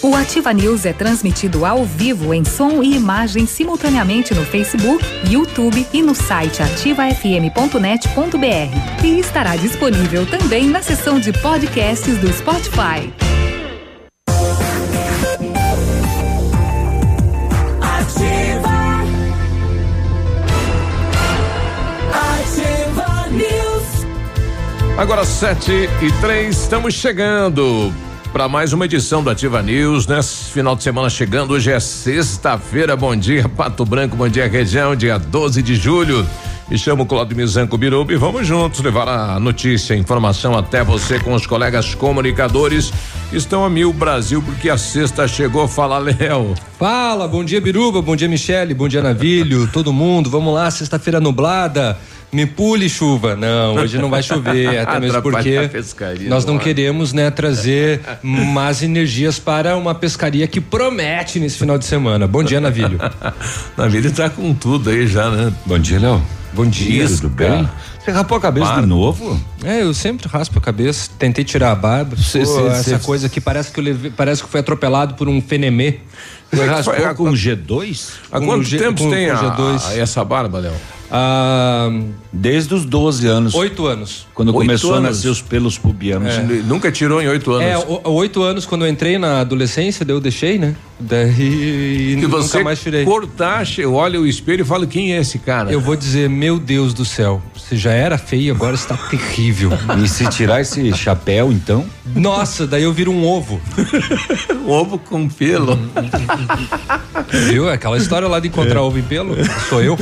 O Ativa News é transmitido ao vivo em som e imagem simultaneamente no Facebook, YouTube e no site ativafm.net.br. E estará disponível também na seção de podcasts do Spotify. Ativa. Ativa News. Agora sete e três, estamos chegando para mais uma edição do Ativa News, nesse final de semana chegando, hoje é sexta-feira, bom dia Pato Branco, bom dia região, dia 12 de julho. Me chamo Claudio Mizanco Biruba e vamos juntos levar a notícia, a informação até você com os colegas comunicadores que estão a mil Brasil, porque a sexta chegou. Fala, Léo. Fala, bom dia Biruba, bom dia Michele, bom dia Navilho, todo mundo, vamos lá, sexta-feira nublada. Me pule chuva. Não, hoje não vai chover, até mesmo porque nós não queremos, né, trazer más energias para uma pescaria que promete nesse final de semana. Bom dia, Navilho. Navilho tá com tudo aí já, né? Bom dia, Léo. Bom dia. Isso, Tudo bem? Você rapou a cabeça de novo? É, eu sempre raspo a cabeça, tentei tirar a barba. Cê- Pô, cê- essa cê- coisa que parece que eu levei, parece que foi atropelado por um fenemê. Você raspou foi? com G2? Há quanto tempo tem com a, G2? a- essa barba, Léo? Ah, Desde os 12 anos. oito anos. Quando Oito começou anos? a nascer os pelos pubianos. Nunca tirou em oito anos. É, o- oito anos quando eu entrei na adolescência, daí eu deixei, né? Daí Se você nunca mais tirei. cortar, olha o espelho e fala quem é esse cara. Eu vou dizer, meu Deus do céu, você já era feio, agora está terrível. E se tirar esse chapéu, então? Nossa, daí eu viro um ovo. ovo com pelo. Viu? Aquela história lá de encontrar ovo em pelo? Sou eu.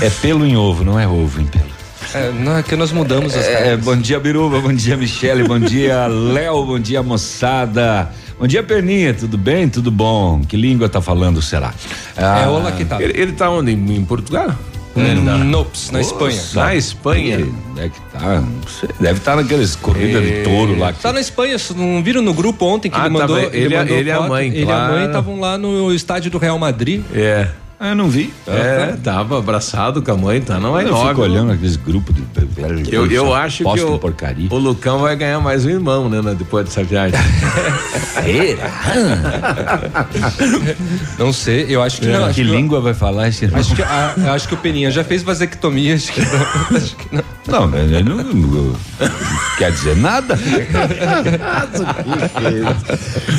É pelo em ovo, não é ovo em pelo. É, não, é que nós mudamos as É, regras. bom dia, Biruba. Bom dia, Michele. Bom dia, Léo. Bom dia, moçada. Bom dia, Perninha. Tudo bem? Tudo bom? Que língua tá falando, será? Ah, É olá que tá. Ele, ele tá onde? Em, em Portugal? Hum, Nops, na Espanha. Na Espanha. Onde é que tá? Não sei. Deve estar naqueles corrida de touro lá. que- Tá na Espanha, vocês não viram no grupo ontem que Ah, ele mandou. tava- ele- mandou ele e a mãe, Ele e a claro. mãe estavam lá no estádio do Real Madrid. É. Ah, eu não vi. É, tava abraçado com a mãe, tá? Não é eu nove. fico olhando aqueles grupos de velho. Eu, eu acho que o, porcaria. o Lucão vai ganhar mais um irmão, né? né, Depois dessa viagem. Não sei, eu acho que não. Acho que que, língua vai falar esse irmão? Acho que, a- eu acho que o Peninha já fez vasectomia, acho que não. Acho que não. Não, né, né, não, não quer dizer nada.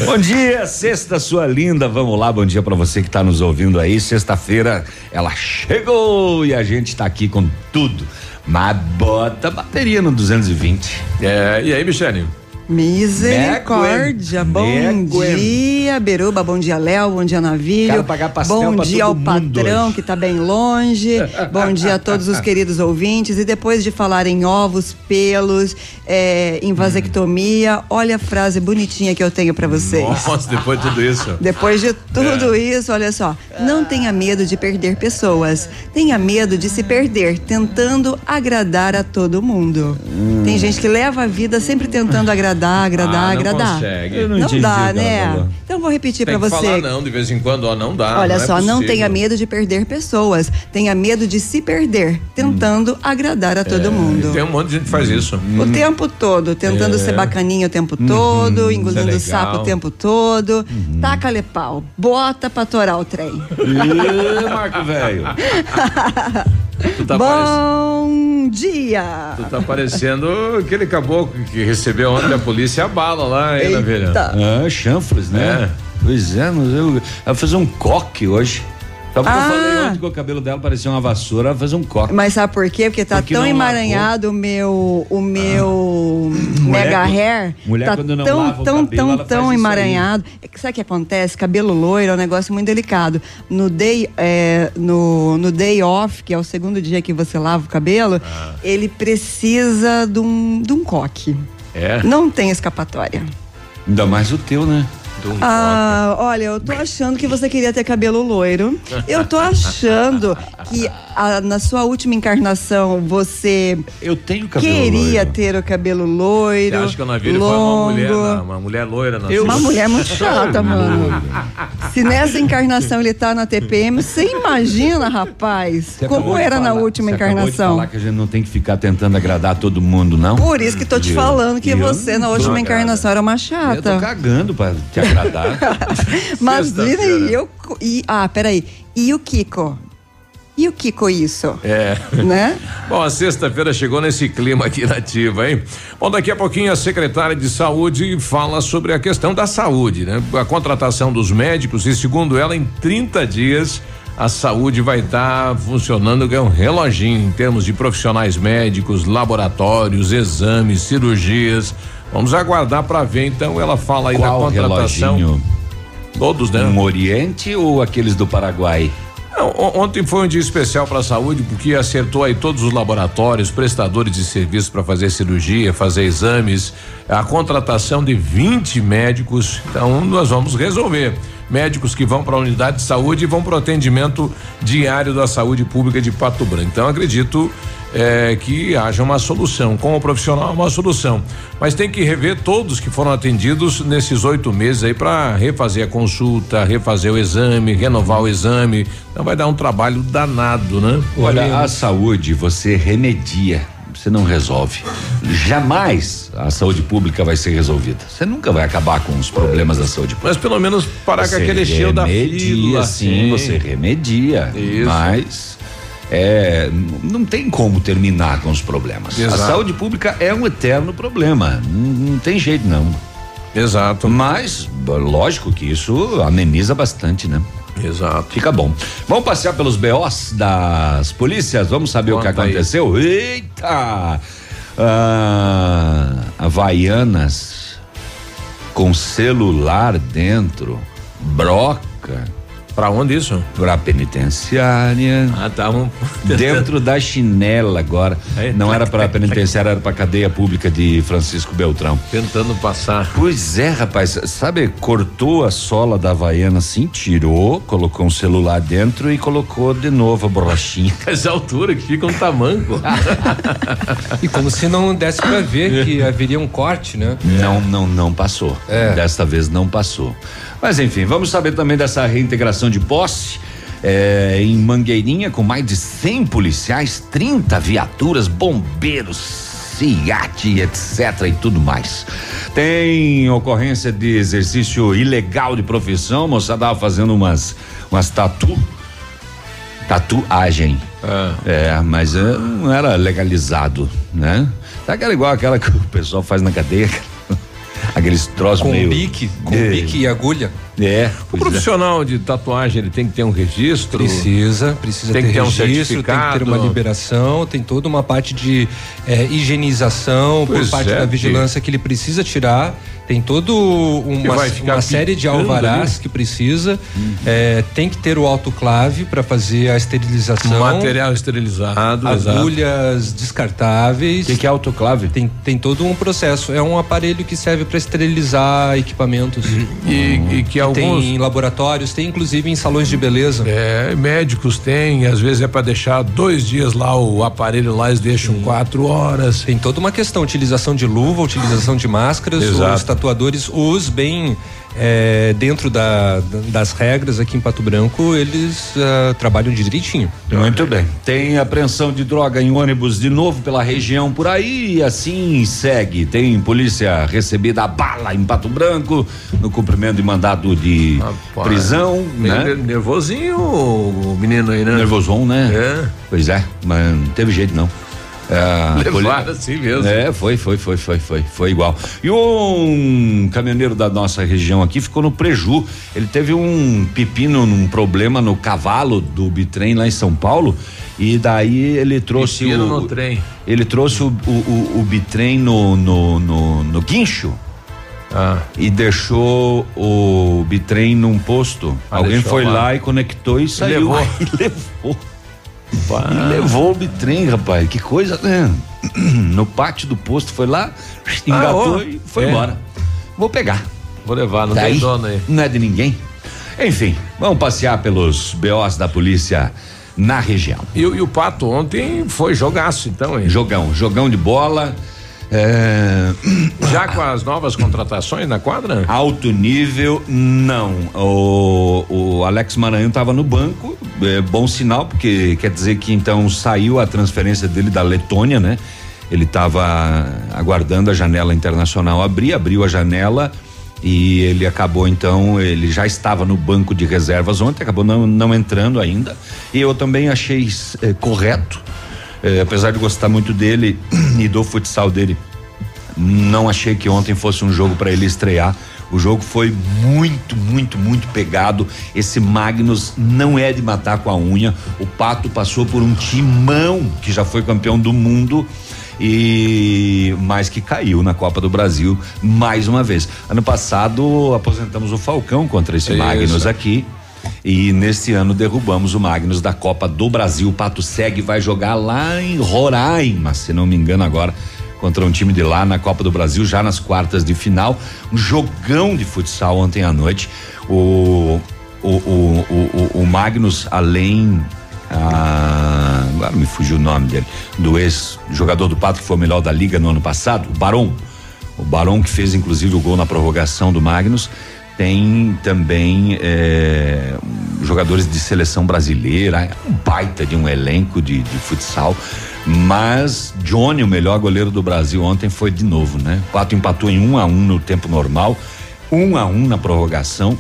bom dia, sexta sua linda. Vamos lá, bom dia pra você que tá nos ouvindo aí. Sexta-feira ela chegou e a gente tá aqui com tudo. Mas bota bateria no 220. é, e aí, Michele? Misericórdia, bom dia, Beruba, bom dia, Léo, bom dia, Navilho. Bom dia ao patrão hoje. que tá bem longe, bom dia a todos os queridos ouvintes. E depois de falar em ovos, pelos, é, em vasectomia, olha a frase bonitinha que eu tenho pra vocês. Nossa, depois de tudo isso. Depois de tudo É. isso, olha só. Não tenha medo de perder pessoas. Tenha medo de se perder, tentando agradar a todo mundo. Tem gente que leva a vida sempre tentando agradar, agradar, Ah, não agradar. consegue. Eu não Não, entendi dá, né? falou. Então vou repetir que você. falar não, de vez em quando, ó, não dá. Olha não é só, não possível. tenha medo de perder pessoas. Tenha medo de se perder, tentando agradar a todo mundo. Tem um monte de gente que faz isso. O tempo todo, tentando ser bacaninha o tempo todo, engolindo legal. sapo o tempo todo. Taca-lhe pau, bota pra torar o trem. Ih, Marco Velho. Tá, parecendo, Bom dia! tu tá parecendo aquele caboclo que recebeu ontem a polícia a bala lá, hein, Navilha? Ah, chanfres, né? É. Pois é, mas eu, ela vai fazer um coque hoje. Só porque Ah. eu falei ontem que o cabelo dela parecia uma vassoura, ela vai fazer um coque. Mas sabe por quê? Porque tá Porque tão emaranhado o meu, o meu mega quando- hair. mulher tá quando não tão, lava o tão, cabelo, tão, ela tão emaranhado. É que sabe o que acontece? Cabelo loiro é um negócio muito delicado. No day, é, no, no day off, que é o segundo dia que você lava o cabelo, Ah. ele precisa de um, de um coque. É. Não tem escapatória. Ainda mais o teu, né? Ah, olha, eu tô achando que você queria ter cabelo loiro. Eu tô achando que a- na sua última encarnação você Eu tenho cabelo queria loiro. ter o cabelo loiro. Você acha que Navilho foi longo. uma mulher, na- uma mulher loira na Eu- Uma mulher muito chata, mano. Se nessa encarnação ele tá na TPM, você imagina, rapaz, Você como era na falar- última você acabou de encarnação. falar que a gente não tem que ficar tentando agradar todo mundo, não? Por isso que tô te falando que Eu você na última encarnação era uma Eu tô chata. cagando pra te agradar. Imagina, e eu. E, ah, peraí. E o Kiko? E o Kiko isso? É. Né? Bom, a sexta-feira chegou nesse clima aqui na ativa, hein? Bom, daqui a pouquinho a secretária de saúde fala sobre a questão da saúde, né? A contratação dos médicos e segundo ela, em 30 dias a saúde vai estar funcionando que é um reloginho em termos de profissionais médicos, laboratórios, exames, cirurgias. Vamos aguardar para ver. Então ela fala aí Qual da contratação. reloginho? Todos, né? Um Oriente ou aqueles do Paraguai? Não, on- ontem foi um dia especial para a saúde porque acertou aí todos os laboratórios, prestadores de serviço para fazer cirurgia, fazer exames, a contratação de 20 médicos. Então nós vamos resolver. Médicos que vão para a unidade de saúde e vão para o atendimento diário da saúde pública de Pato Branco. Então acredito eh, que haja uma solução. Com o profissional, uma solução. Mas tem que rever todos que foram atendidos nesses oito meses aí para refazer a consulta, refazer o exame, renovar o exame. Então vai dar um trabalho danado, né? Olha, a saúde você remedia, você não resolve. Jamais a saúde pública vai ser resolvida. Você nunca vai acabar com os problemas da saúde pública. Mas pelo menos parar com Você aquele cheio da fila. sim, você remedia. Isso. Mas é, não tem como terminar com os problemas. Exato. A saúde pública é um eterno problema. Não, não tem jeito, não. Exato. Mas, lógico que isso ameniza bastante, né? Exato. Fica bom. Vamos passear pelos BOs das polícias? Vamos saber o que Conta aí. aconteceu? Eita! Ah, Havaianas com celular dentro, broca Pra onde isso? pra penitenciária. Ah, tá. Um... Dentro da chinela agora. Aí. Não era pra penitenciária, era pra cadeia pública de Francisco Beltrão. Tentando passar. Pois é, rapaz, sabe, cortou a sola da Havaiana assim, tirou, colocou um celular dentro e colocou de novo a borrachinha. Essa altura que fica um tamanco. E como se não desse pra ver que haveria um corte, né? Não, não, não passou. É. Desta vez não passou. Mas enfim, vamos saber também dessa reintegração de posse. é, em Mangueirinha, com mais de 100 policiais, 30 viaturas, bombeiros, SIAT, etc. e tudo mais. Tem ocorrência de exercício ilegal de profissão, moçada tava fazendo umas, umas tatu. Tatuagem. Ah. É, mas é, não era legalizado, né? Tá aquela igual aquela que o pessoal faz na cadeia. Aqueles troços Com meio. bique, com É. bique e agulha. É. O é. profissional de tatuagem ele tem que ter um registro. Precisa, precisa Tem ter que ter um registro, tem que ter uma liberação, tem toda uma parte de eh, higienização Pois por parte é, da vigilância que ele precisa tirar. Tem todo uma, uma série de picando alvarás ali. que precisa. Eh, tem que ter o autoclave para fazer a esterilização. Material esterilizado. exato. agulhas descartáveis. O que, que é autoclave? Tem, tem todo um processo. É um aparelho que serve para esterilizar equipamentos. E, e que alguns. Tem em laboratórios, tem inclusive em salões de beleza. É, médicos têm, às vezes é para deixar dois dias lá o aparelho lá, eles deixam quatro horas. Tem toda uma questão, utilização de luva, utilização de máscaras, Exato. os tatuadores, os bem é, dentro da- da- das regras aqui em Pato Branco, eles ah, trabalham direitinho. Muito bem. Tem apreensão de droga em ônibus de novo pela região por aí e assim segue. Tem polícia recebida a bala em Pato Branco no cumprimento de mandado de Rapaz, prisão, né? ner- nervosinho o menino aí, né? Nervosão, né? É. Pois é, mas não teve jeito não. É, a Levaram assim mesmo. É, foi, foi, foi, foi, foi, foi igual. E um caminhoneiro da nossa região aqui ficou no preju. Ele teve um pepino, um problema no cavalo do bitrem lá em São Paulo. E daí ele trouxe Pepino o. no trem. Ele trouxe o, o, o, o bitrem no, no, no, no guincho Ah, e deixou o bitrem num posto. Ah, Alguém foi lá. e conectou e saiu. levou. Aí levou. E levou o bitrem, rapaz. Que coisa, né? No pátio do posto, foi lá, engatou ó. e foi É. embora. Vou pegar. vou levar, não Daí, tem dono aí. não é de ninguém. Enfim, vamos passear pelos BOs da polícia na região. E, e o Pato ontem foi jogaço, então, hein? Jogão, jogão de bola. É, Já com as novas contratações na quadra? alto nível, não. O, o Alex Maranhão estava no banco, é bom sinal, porque quer dizer que então saiu a transferência dele da Letônia, né? Ele estava aguardando a janela internacional abrir, abriu a janela e ele acabou então, ele já estava no banco de reservas ontem, acabou não, não entrando ainda. E eu também achei eh, correto, eh, apesar de gostar muito dele e do futsal dele, não achei que ontem fosse um jogo para ele estrear. O jogo foi muito, muito, muito pegado. Esse Magnus não é de matar com a unha. O Pato passou por um timão que já foi campeão do mundo e mas que caiu na Copa do Brasil mais uma vez. Ano passado aposentamos o Falcão contra esse. Magnus aqui. E neste ano derrubamos o Magnus da Copa do Brasil. O Pato Segue vai jogar lá em Roraima, se não me engano agora, contra um time de lá na Copa do Brasil, já nas quartas de final. Um jogão de futsal ontem à noite. O, o, o, o, o- Magnus, além. ah, agora me fugiu o nome dele. Do ex-jogador do Pato, que foi o melhor da liga no ano passado, o Barão. O Barão, que fez inclusive o gol na prorrogação do Magnus. Tem também eh, jogadores de seleção brasileira, é um baita de um elenco de, de futsal. Mas Johnny, o melhor goleiro do Brasil ontem, foi de novo, né? O Pato empatou em um a um no tempo normal, um a um na prorrogação.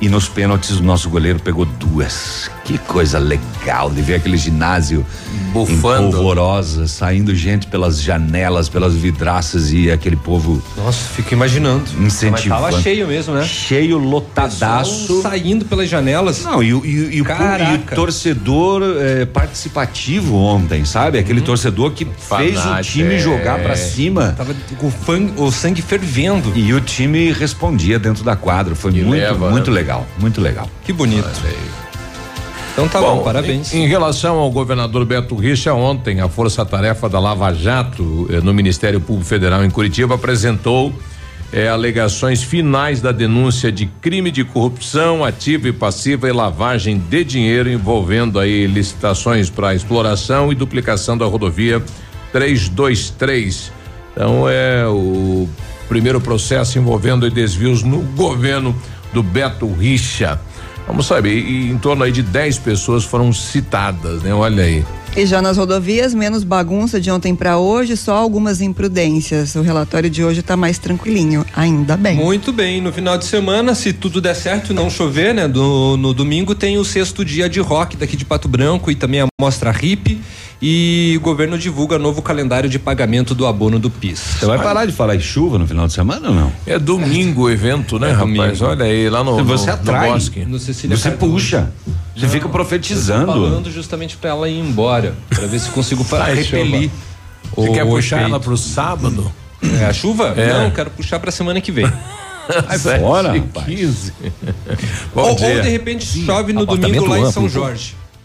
E nos pênaltis o nosso goleiro pegou duas. Que coisa legal de ver aquele ginásio Bufando. polvorosa, saindo gente pelas janelas, pelas vidraças e aquele povo Nossa, fico imaginando. Incentivando. Mas tava cheio mesmo, né? cheio, lotadaço. Pessoal saindo pelas janelas. Não, e, o- e, e o e o torcedor eh, participativo ontem, sabe? Aquele torcedor que fez o time é. jogar pra cima. Tava com o, o sangue fervendo. E o time respondia dentro da quadra. Foi E muito, leva, muito né? legal, muito legal. Que bonito. Então tá bom, parabéns. Em, em relação ao governador Beto Richa, ontem a Força Tarefa da Lava Jato eh, no Ministério Público Federal em Curitiba apresentou eh, alegações finais da denúncia de crime de corrupção ativa e passiva e lavagem de dinheiro envolvendo aí licitações para exploração e duplicação da rodovia 323. Então é o primeiro processo envolvendo desvios no governo do Beto Richa. Vamos saber, e em torno aí de 10 pessoas foram citadas, né? Olha aí. E já nas rodovias, menos bagunça de ontem para hoje, só algumas imprudências. O relatório de hoje tá mais tranquilinho, ainda bem. Muito bem, no final de semana, se tudo der certo e não chover, né? Do- no domingo tem o sexto dia de rock daqui de Pato Branco e também a mostra RIP. E o governo divulga novo calendário de pagamento do abono do PIS. Você vai parar de falar em chuva no final de semana ou não? É domingo o evento, né, É rapaz? domingo. Olha aí, lá no, Você no, atrai. no bosque. No Cecília Você Cardoso. puxa. Você fica profetizando. Falando justamente pra ela ir embora, pra ver se consigo para Sai, repelir. Você o quer puxar efeito. ela pro sábado? É a chuva? É. Não, quero puxar pra semana que vem. Fora, Sete e rapaz. 15. Bom ou, ou de repente chove no domingo lá em São amplo.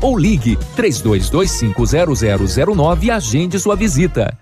ou ligue 32250009 e agende sua visita.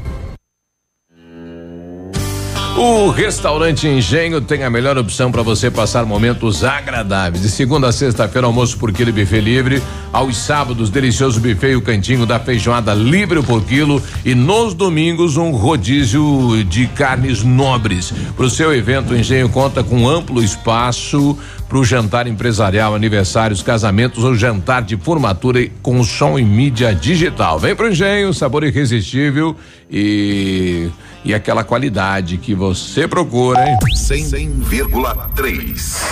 O restaurante Engenho tem a melhor opção para você passar momentos agradáveis. De segunda a sexta-feira, almoço por quilo e buffet livre. Aos sábados, delicioso buffet e o cantinho da feijoada livre por quilo. E nos domingos, um rodízio de carnes nobres. Para o seu evento, o Engenho conta com amplo espaço para o jantar empresarial, aniversários, casamentos ou jantar de formatura com som e mídia digital. Vem pro Engenho, sabor irresistível e e aquela qualidade que você procura, hein? 100,3.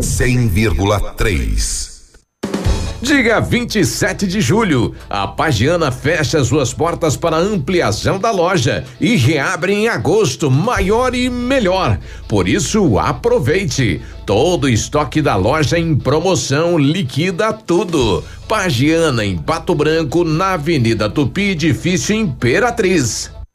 100,3. Diga 27 de julho, a Pagiana fecha suas portas para ampliação da loja e reabre em agosto, maior e melhor. Por isso, aproveite. Todo o estoque da loja em promoção liquida tudo. Pagiana em Pato Branco, na Avenida Tupi, edifício Imperatriz.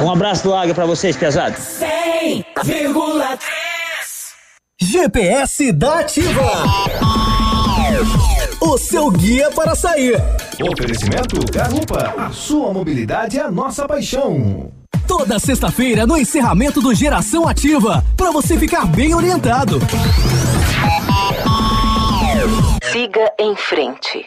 Um abraço do Águia pra vocês, pesados. 100,3. GPS da Ativa. O seu guia para sair. Oferecimento Garupa. A sua mobilidade é a nossa paixão. Toda sexta-feira no encerramento do Geração Ativa, para você ficar bem orientado. Siga em frente.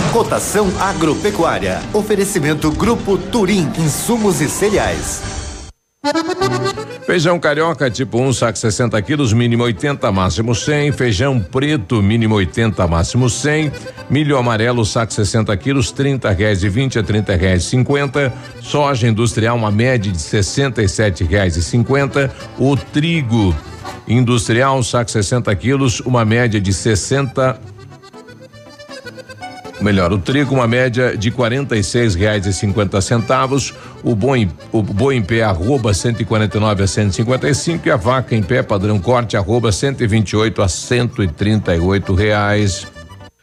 Cotação agropecuária. Oferecimento Grupo Turim, insumos e cereais. Feijão carioca tipo 1, um, saco 60 quilos, mínimo 80, máximo 100. Feijão preto, mínimo 80, máximo 100. Milho amarelo, saco 60 quilos, 30 reais de 20 a 30 reais 50. Soja industrial, uma média de 67 reais e 50. O trigo industrial, saco 60 quilos, uma média de 60 melhor, o trigo uma média de quarenta e seis reais e cinquenta centavos, o boi, o boi em pé arroba 149 a 155 e a vaca em pé padrão corte arroba 128 a 138 reais.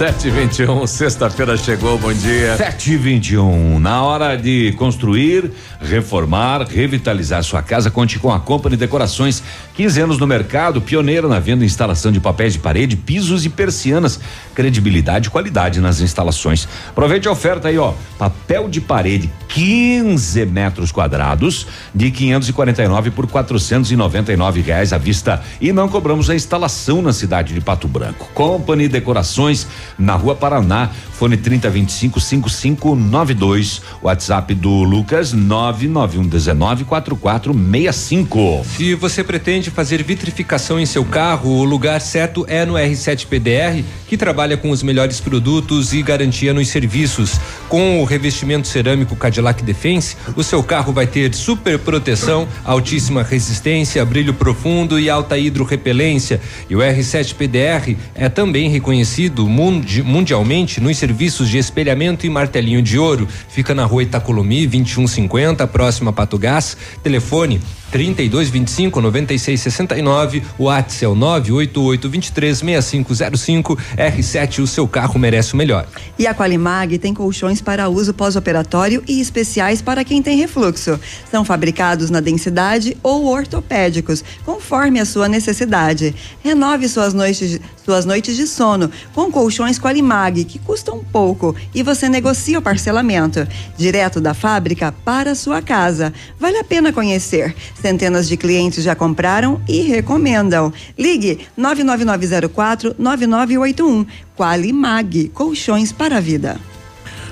721, sexta-feira chegou, bom dia. 721. Na hora de construir, reformar, revitalizar sua casa, conte com a Company Decorações. 15 anos no mercado, pioneira na venda e instalação de papéis de parede, pisos e persianas. Credibilidade e qualidade nas instalações. Aproveite a oferta aí, ó. Papel de parede, 15 metros quadrados, de 549 por 499 reais à vista. E não cobramos a instalação na cidade de Pato Branco. Company Decorações na Rua Paraná, fone 3025 5592, WhatsApp do Lucas 99119 4465. Se você pretende fazer vitrificação em seu carro, o lugar certo é no R7 PDR, que trabalha com os melhores produtos e garantia nos serviços. Com o revestimento cerâmico Cadillac Defense, o seu carro vai ter super proteção, altíssima resistência, brilho profundo e alta hidrorrepelência. E o R7 PDR é também reconhecido mundi mundialmente nos serviços de espelhamento e martelinho de ouro. Fica na rua Itacolomi, 2150, próxima a Patugás. Telefone 32 25 96 69. O WhatsApp é o 988 23 6505. R7, o seu carro merece o melhor. E a Qualimag tem colchões para uso pós-operatório e especiais para quem tem refluxo. São fabricados na densidade ou ortopédicos, conforme a sua necessidade. Renove suas noites, suas noites de sono com colchões Qualimag, que custam pouco e você negocia o parcelamento. Direto da fábrica para a sua casa. Vale a pena conhecer. Centenas de clientes já compraram e recomendam. Ligue 99904 9981. Qualimag, colchões para a vida.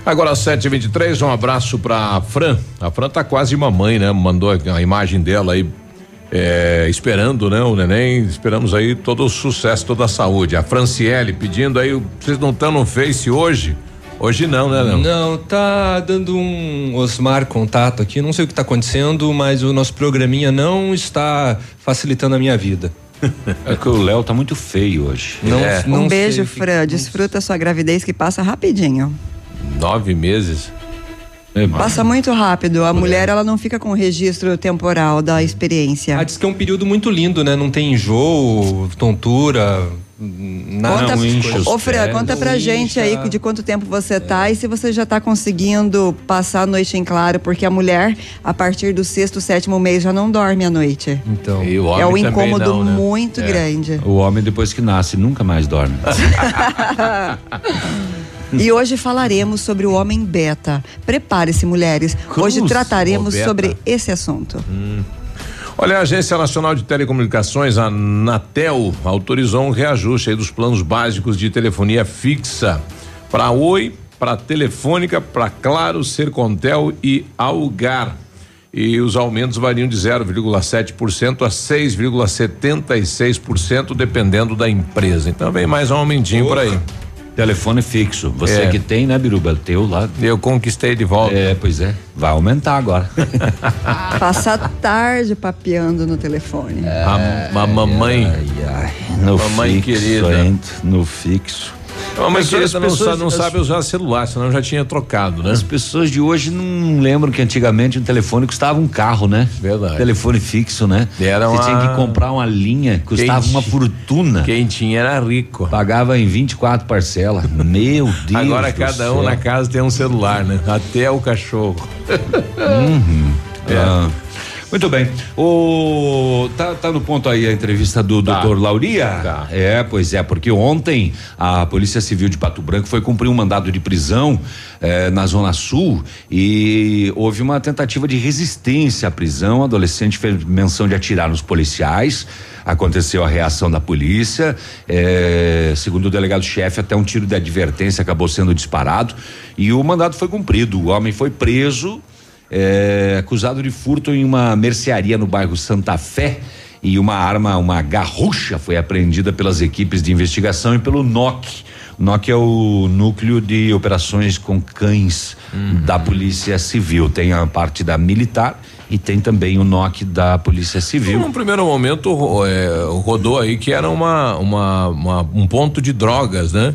Agora 7h23, um abraço pra Fran. A Fran tá quase mamãe, né? Mandou a imagem dela aí. é, esperando, né, o neném, esperamos aí todo o sucesso, toda a saúde. A Franciele pedindo aí, vocês não estão no Face hoje? Hoje não, né, não? Não, tá dando um Osmar contato aqui, não sei o que tá acontecendo, mas o nosso programinha não está facilitando a minha vida. É que o Léo tá muito feio hoje. Não, É. não um beijo, sei o que- Fran. Desfruta sua gravidez que passa rapidinho. Nove meses. Passa muito rápido. A mulher, ela não fica com o registro temporal da experiência. Ah, diz que é um período muito lindo, né? Não tem enjoo, tontura, nada. Conta, ô Fran, conta pra gente aí de quanto tempo você tá e se você já tá conseguindo passar a noite em claro, porque a mulher, a partir do sexto, sétimo mês, já não dorme à noite. Então. E o é um incômodo não, né? muito É. grande. O homem depois que nasce nunca mais dorme. E hoje falaremos sobre o homem beta. Prepare-se, mulheres. hoje Cruz, trataremos ô, beta. sobre esse assunto. Olha, a Agência Nacional de Telecomunicações, a Anatel, autorizou um reajuste dos planos básicos de telefonia fixa para Oi, para Telefônica, para Claro, Sercontel e Algar. E os aumentos variam de 0,7% a 6,76%, dependendo da empresa. Então vem mais um aumentinho por aí. Telefone fixo. Você É. que tem, né, Biruba? Teu lá. Eu conquistei de volta. É, pois é. Vai aumentar agora. Passa a tarde papeando no telefone. A, a mamãe. No mamãe fixo, querida. No fixo. Mamãe Porque as não, pessoas- não as- sabe usar celular, senão já tinha trocado, né? As pessoas de hoje não lembram que antigamente um telefone custava um carro, né? Verdade. Telefone fixo, né? Era Você uma- tinha que comprar uma linha, custava Quem uma fortuna. Quem tinha era rico. Pagava em 24 parcelas. Meu Deus. Agora cada um céu. na casa tem um celular, né? Até o cachorro. Uhum. É. Ah. Muito bem. O tá, tá no ponto aí a entrevista do Tá. doutor Lauria? Tá. É, pois é, porque ontem a Polícia Civil de Pato Branco foi cumprir um mandado de prisão eh, na Zona Sul e houve uma tentativa de resistência à prisão. O adolescente fez menção de atirar nos policiais. Aconteceu a reação da polícia. eh, segundo o delegado-chefe, até um tiro de advertência acabou sendo disparado e o mandado foi cumprido. O homem foi preso é, acusado de furto em uma mercearia no bairro Santa Fé e uma arma, uma garrucha foi apreendida pelas equipes de investigação e pelo NOC. O NOC é o núcleo de operações com cães da Polícia Civil. Tem a parte da militar e tem também o NOC da Polícia Civil. Num primeiro momento é, rodou aí que era uma, uma, uma- um ponto de drogas, né?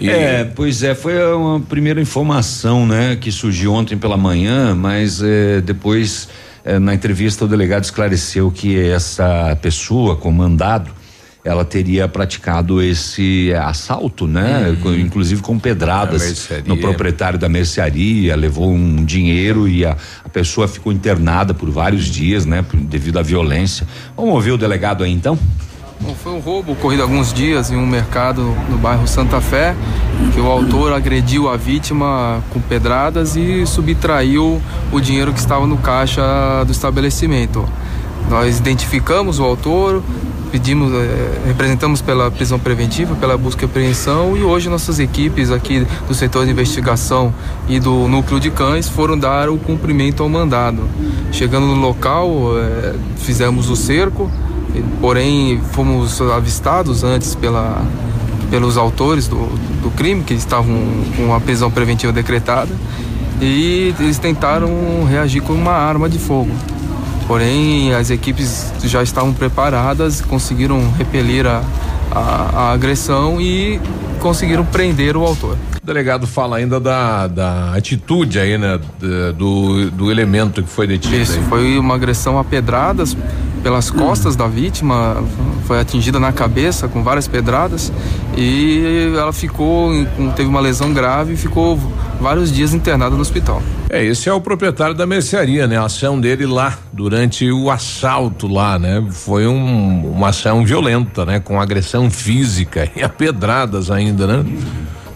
E- É, pois é, foi uma primeira informação, né, que surgiu ontem pela manhã, mas eh, depois eh, na entrevista o delegado esclareceu que essa pessoa com mandado ela teria praticado esse assalto, né? Com- inclusive com pedradas no proprietário da mercearia, levou um dinheiro e a, a pessoa ficou internada por vários dias, né? devido à violência. Vamos ouvir o delegado aí então? Bom, foi um roubo ocorrido alguns dias em um mercado no bairro Santa Fé, que o autor agrediu a vítima com pedradas e subtraiu o dinheiro que estava no caixa do estabelecimento. Nós identificamos o autor, pedimos, eh, representamos pela prisão preventiva, pela busca e apreensão e hoje nossas equipes aqui do setor de investigação e do núcleo de cães foram dar o cumprimento ao mandado. Chegando no local, eh, fizemos o cerco, porém fomos avistados antes pela, pelos autores do, do crime, que estavam com a prisão preventiva decretada, e eles tentaram reagir com uma arma de fogo. Porém, as equipes já estavam preparadas, conseguiram repelir a, a, a agressão e conseguiram prender o autor. O delegado fala ainda da, da atitude aí, né? Do, do elemento que foi detido. Isso, aí. foi uma agressão a pedradas pelas costas da vítima, foi atingida na cabeça com várias pedradas e ela ficou, teve uma lesão grave e ficou vários dias internada no hospital. É, esse é o proprietário da mercearia, né? A ação dele lá, durante o assalto lá, né? Foi um- uma ação violenta, né? Com agressão física e a pedradas ainda, né?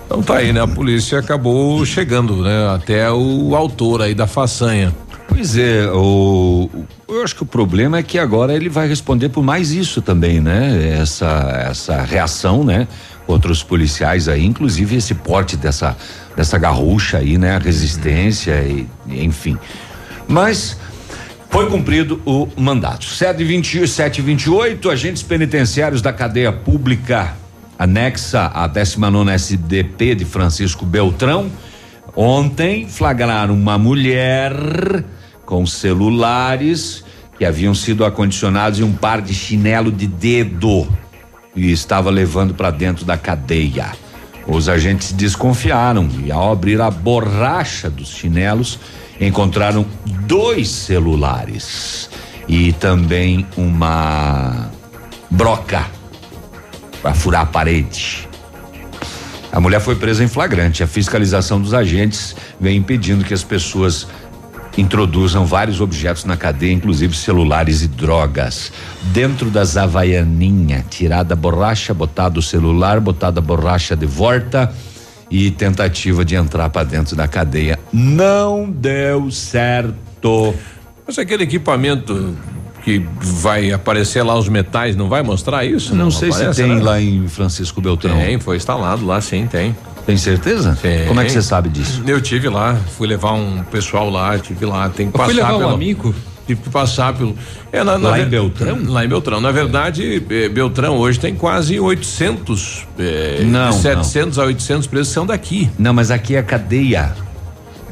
Então tá aí, né? A polícia acabou chegando, né? Até o autor aí da façanha. Pois é, o, eu acho que o problema é que agora ele vai responder por mais isso também, né? Essa, essa reação, né? Contra os policiais aí, inclusive esse porte dessa, dessa garrucha aí, né? A resistência e, e enfim. Mas foi cumprido o mandato. 727 28, agentes penitenciários da cadeia pública anexa à 19 SDP de Francisco Beltrão. Ontem flagraram uma mulher com celulares que haviam sido acondicionados em um par de chinelo de dedo e estava levando para dentro da cadeia. Os agentes desconfiaram e ao abrir a borracha dos chinelos encontraram dois celulares e também uma broca para furar a parede. A mulher foi presa em flagrante. A fiscalização dos agentes vem impedindo que as pessoas introduzam vários objetos na cadeia, inclusive celulares e drogas. Dentro das havaianinha, tirada a borracha, botado o celular, botada a borracha de volta e tentativa de entrar para dentro da cadeia. Não deu certo. Mas aquele equipamento que vai aparecer lá os metais, não vai mostrar isso? Não, sei aparece, se tem né? lá em Francisco Beltrão. Tem, foi instalado lá, sim, tem. Tem certeza? Tem. Como é que você sabe disso? Eu tive lá, fui levar um pessoal lá, tive lá, tem que Eu fui passar levar um pelo, amigo? Tive que passar pelo. É, na, na Lá em Beltrão? Lá em Beltrão. Na verdade, eh, Beltrão hoje tem quase 800. eh, Não, de 700 a 800 presos são daqui. Não, mas aqui é cadeia.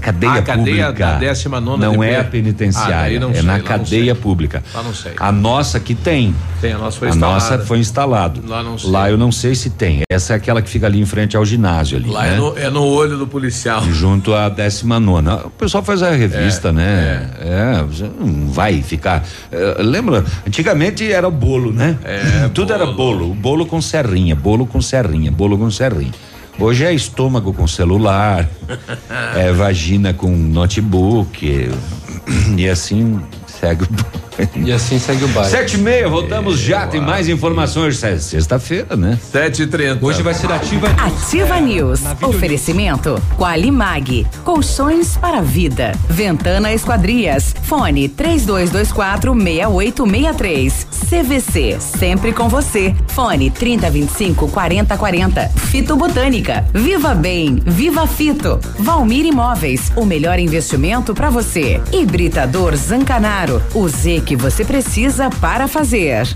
Cadeia Ah, a cadeia pública. da 19ª Não DP. é a Ah, penitenciária, não é sei, na não cadeia pública. Lá não sei. A nossa que tem. Tem, a nossa foi a instalada. nossa foi instalado. Lá não sei. Lá eu não sei se tem. Essa é aquela que fica ali em frente ao ginásio ali, Lá né? é, no, é no olho do policial. Junto à 19 O pessoal faz a revista, É, né? É. você não vai ficar. eh, lembra? Antigamente era o bolo, né? É, Tudo era bolo. Bolo com serrinha, bolo com serrinha, bolo com serrinha. Hoje é estômago com celular, é vagina com notebook. E assim segue o. E assim segue o baile. Sete e meia, voltamos já. Tem mais informações. É Sexta-feira, né? Sete e trinta. Hoje vai ser ativa. Ativa News. Oferecimento. Qualimag. Colchões para a vida. Ventana Esquadrias. Fone 3224 6863. CVC. Sempre com você. Fone 3025 4040. Fito Botânica. Viva Bem. Viva Fito. Valmir Imóveis. O melhor investimento para você. Hibridador Zancanaro. O Z que você precisa para fazer.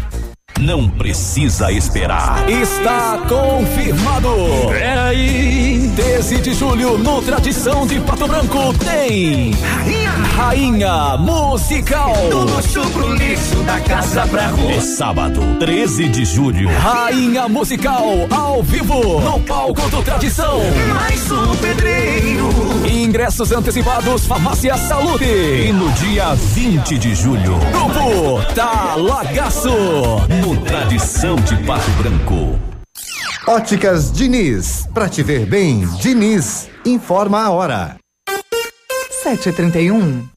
Não precisa esperar. Está confirmado. É aí. 13 de julho no Tradição de Pato Branco tem Rainha, Rainha Musical. Do luxo pro lixo, da casa pra rua. É sábado, 13 de julho. Rainha Musical ao vivo no palco do Tradição. Mais um pedreiro. Ingressos antecipados Farmácia Saúde. E no dia 20 de julho, Grupo Talagaço. Tradição de Pato Branco. Óticas Diniz. Pra te ver bem, Diniz. Informa a hora. 7h31.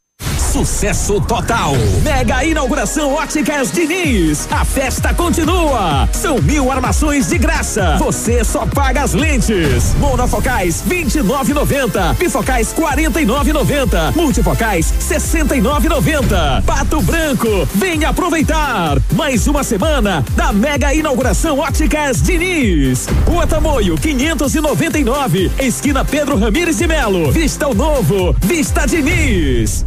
Sucesso total. Mega inauguração Óticas Diniz. A festa continua. São mil armações de graça. Você só paga as lentes. Monofocais 29,90. Bifocais 49,90. Multifocais 69,90. Pato Branco, venha aproveitar. Mais uma semana da mega inauguração Óticas Diniz. Rua Tamoio 599, esquina Pedro Ramires de Melo. Vista o novo, Vista Diniz.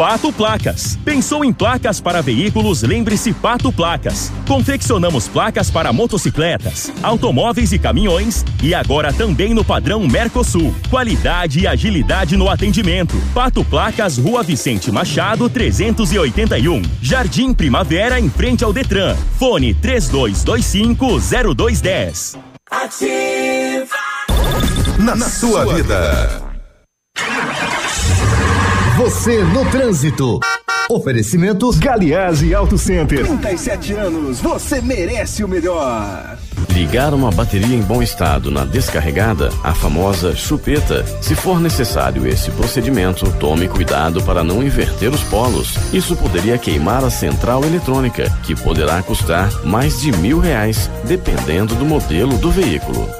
Pato Placas. Pensou em placas para veículos? Lembre-se Pato Placas. Confeccionamos placas para motocicletas, automóveis e caminhões e agora também no padrão Mercosul. Qualidade e agilidade no atendimento. Pato Placas, Rua Vicente Machado, 381. Jardim Primavera, em frente ao Detran. Fone 3225 0210. Ativa. Na, sua, vida. Você no trânsito. Oferecimento Galiase Auto Center. 37 anos, você merece o melhor. Ligar uma bateria em bom estado na descarregada, a famosa chupeta. Se for necessário esse procedimento, tome cuidado para não inverter os polos. Isso poderia queimar a central eletrônica, que poderá custar mais de mil reais, dependendo do modelo do veículo.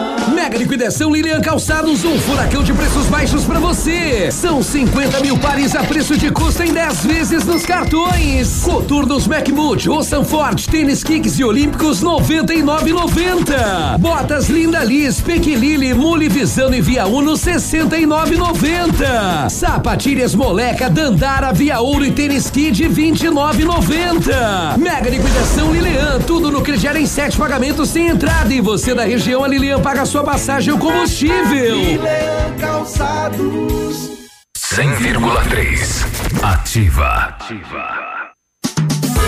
Mega liquidação Lilian Calçados, um furacão de preços baixos para você. São 50 mil pares a preço de custo em 10 vezes nos cartões. Coturnos Macmood, ou Sanford, tênis kicks e olímpicos 99,90. Botas Linda Liz, Pequilili, Mule Visano e Via Uno 69,90. Sapatilhas Moleca, Dandara, Via Ouro e tênis Kid 29,90. Mega liquidação Lilian, tudo no crediário em sete pagamentos sem entrada e você da região a Lilian paga sua passagem ou combustível. Lilian Calçados. 100,3. Ativa.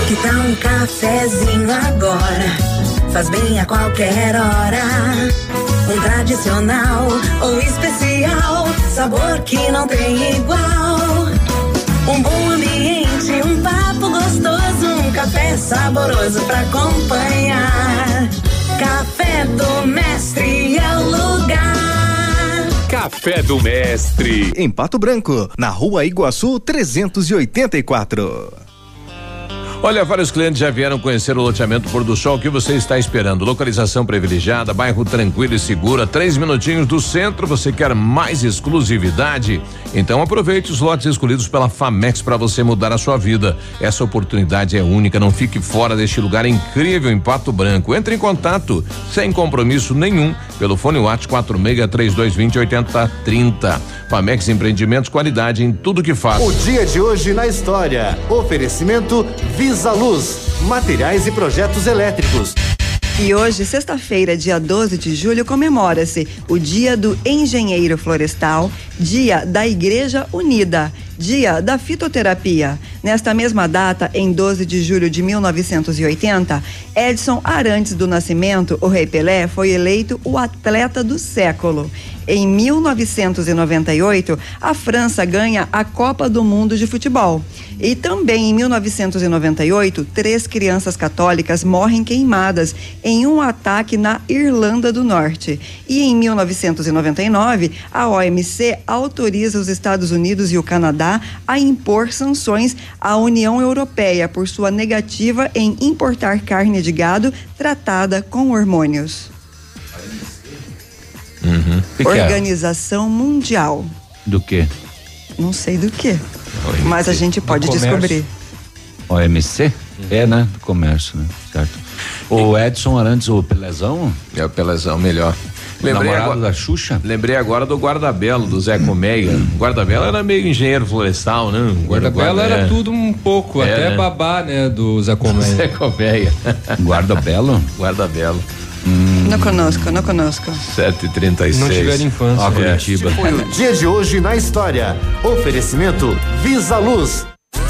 Que tal um cafezinho agora? Faz bem a qualquer hora. Um tradicional ou especial, sabor que não tem igual. Um bom ambiente, um papo gostoso, um café saboroso pra acompanhar. Café do Mestre é o lugar. Café do Mestre. Em Pato Branco, na rua Iguaçu 384. Olha, vários clientes já vieram conhecer o loteamento Pôr do Sol. O que você está esperando? Localização privilegiada, bairro tranquilo e seguro, a três minutinhos do centro. Você quer mais exclusividade? Então aproveite os lotes escolhidos pela Famex para você mudar a sua vida. Essa oportunidade é única. Não fique fora deste lugar incrível em Pato Branco. Entre em contato sem compromisso nenhum pelo fone WhatsApp 46 3220 8030. Famex Empreendimentos, qualidade em tudo que faz. O dia de hoje na história. Oferecimento Visa Luz, materiais e projetos elétricos. E hoje, sexta-feira, dia 12 de julho, comemora-se o Dia do Engenheiro Florestal, Dia da Igreja Unida, Dia da Fitoterapia. Nesta mesma data, em 12 de julho de 1980, Edson Arantes do Nascimento, o Rei Pelé, foi eleito o atleta do século. Em 1998, a França ganha a Copa do Mundo de Futebol. E também em 1998, três crianças católicas morrem queimadas em um ataque na Irlanda do Norte. E em 1999, a OMC autoriza os Estados Unidos e o Canadá a impor sanções à União Europeia por sua negativa em importar carne de gado tratada com hormônios. Uhum. Que que é? Organização Mundial. Do quê? Não sei do que, mas a gente pode descobrir. OMC? É, né? Do comércio, né? Certo. O Edson Arantes, o Pelezão? É o Pelezão, melhor. Lembrei Namorado agora, da Xuxa? Lembrei agora do Guardabelo, do Zé Comeia. Guardabelo era meio engenheiro florestal, né? Guardabelo Guarda- era é. tudo um pouco, É, até né? babá, né, do Zé Colmeia. Zé Comeia. Guardabelo? Guardabelo. Não conosco, não conosco. 7h36. Não tiveram infância. Ó, É. Curitiba. Foi o dia de hoje na história. Oferecimento Visa Luz,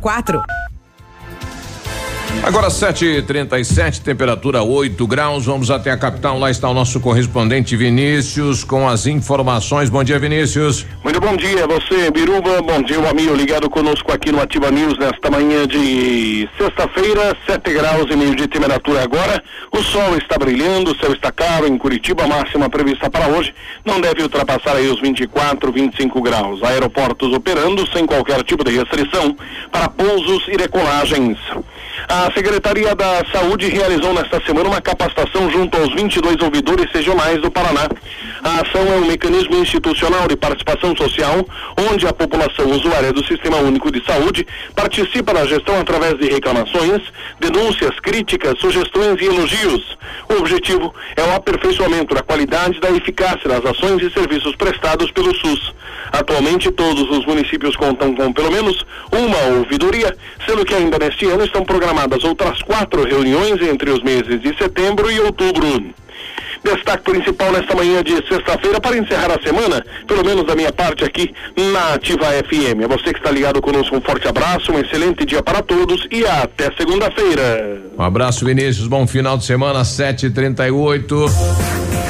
04. Agora 7h37, temperatura 8 graus. Vamos até a capital. Lá está o nosso correspondente Vinícius com as informações. Bom dia, Vinícius. Muito bom dia, você, Biruba. Bom dia, o amigo ligado conosco aqui no Ativa News nesta manhã de sexta-feira, 7 graus e meio de temperatura agora. O sol está brilhando, o céu está claro em Curitiba. A máxima prevista para hoje não deve ultrapassar aí os 24, 25 graus. Aeroportos operando sem qualquer tipo de restrição para pousos e decolagens. A Secretaria da Saúde realizou nesta semana uma capacitação junto aos 22 ouvidores regionais do Paraná. A ação é um mecanismo institucional de participação social, onde a população usuária do Sistema Único de Saúde participa da gestão através de reclamações, denúncias, críticas, sugestões e elogios. O objetivo é o aperfeiçoamento da qualidade e da eficácia das ações e serviços prestados pelo SUS. Atualmente, todos os municípios contam com pelo menos uma ouvidoria, sendo que ainda neste ano estão programadas outras quatro reuniões entre os meses de setembro e outubro. Destaque principal nesta manhã de sexta-feira para encerrar a semana, pelo menos da minha parte aqui na Ativa FM. É você que está ligado conosco, um forte abraço, um excelente dia para todos e até segunda-feira. Um abraço, Vinícius. Bom final de semana, 7h38.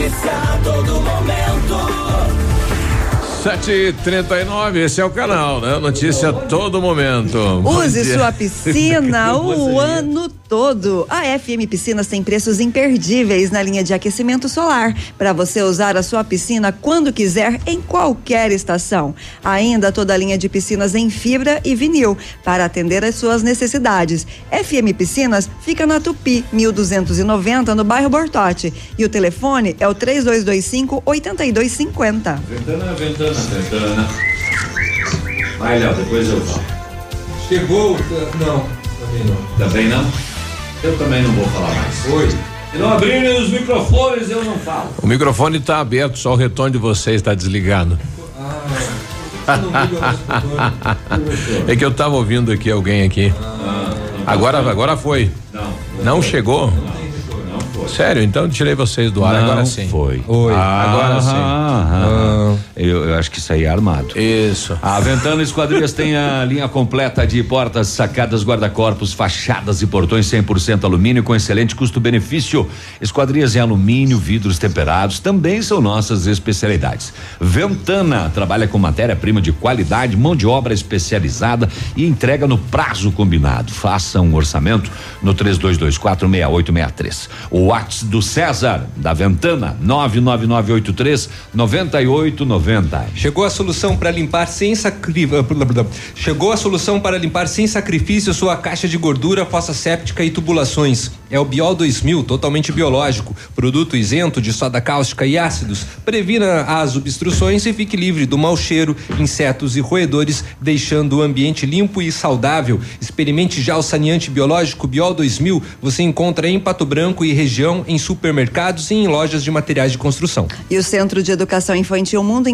Notícia a todo momento. 7h39, esse é o canal, né? Notícia a todo momento. Use sua piscina o ano todo. A FM Piscinas tem preços imperdíveis na linha de aquecimento solar para você usar a sua piscina quando quiser em qualquer estação. Ainda toda a linha de piscinas em fibra e vinil para atender às suas necessidades. FM Piscinas fica na Tupi 1290 no bairro Bortote e o telefone é o 3225 8250. Ventana, ventana, ventana. Vai, Léo, depois eu falo. Chegou? Não, também não. Também não? Eu também não vou falar mais. Oi. Se não abrirem os microfones, eu não falo. O microfone está aberto, só o retorno de vocês está desligado. é que eu estava ouvindo aqui alguém aqui. Agora, agora foi. Não. Não chegou? Sério? Então tirei vocês do ar. Não agora sim. foi. Oi. Ah, agora sim. ah, Eu, eu acho que isso aí é armado. Isso. A Ventana Esquadrias tem a linha completa de portas, sacadas, guarda-corpos, fachadas e portões 100% alumínio com excelente custo-benefício. Esquadrias em alumínio, vidros temperados também são nossas especialidades. Ventana trabalha com matéria-prima de qualidade, mão de obra especializada e entrega no prazo combinado. Faça um orçamento no 32246863. O WhatsApp do César da Ventana 99983 9890. Chegou a solução para limpar sem sacrifício. Chegou a solução para limpar sem sacrifício sua caixa de gordura, fossa séptica e tubulações. É o Biol 2000, totalmente biológico, produto isento de soda cáustica e ácidos. Previna as obstruções e fique livre do mau cheiro, insetos e roedores, deixando o ambiente limpo e saudável. Experimente já o saneante biológico Biol 2000. Você encontra em Pato Branco e região, em supermercados e em lojas de materiais de construção. E o Centro de Educação Infantil Mundo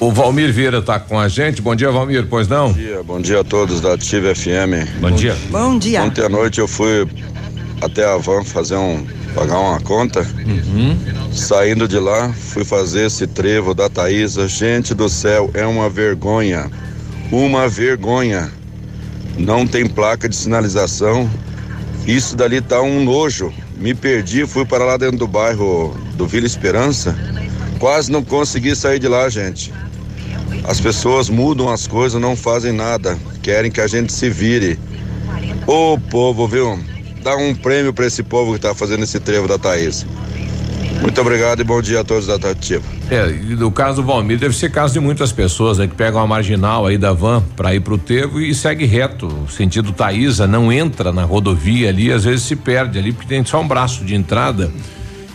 O Valmir Vieira está com a gente. Bom dia, Valmir, pois não? Bom dia, bom dia a todos da Ativa FM. Bom dia. Bom dia. Ontem à noite eu fui até a van fazer um. pagar uma conta. Uhum. Saindo de lá, fui fazer esse trevo da Thaísa. Gente do céu, é uma vergonha. Uma vergonha. Não tem placa de sinalização. Isso dali tá um nojo. Me perdi, fui para lá dentro do bairro do Vila Esperança. Quase não consegui sair de lá, gente. As pessoas mudam as coisas, não fazem nada. Querem que a gente se vire. Ô povo, viu? Dá um prêmio para esse povo que tá fazendo esse trevo da Thaís. Muito obrigado e bom dia a todos da Atrativa. É, e no caso do Valmir, deve ser caso de muitas pessoas aí que pegam a marginal aí da van para ir pro Trevo e segue reto, sentido Taísa, não entra na rodovia ali, às vezes se perde ali, porque tem só um braço de entrada.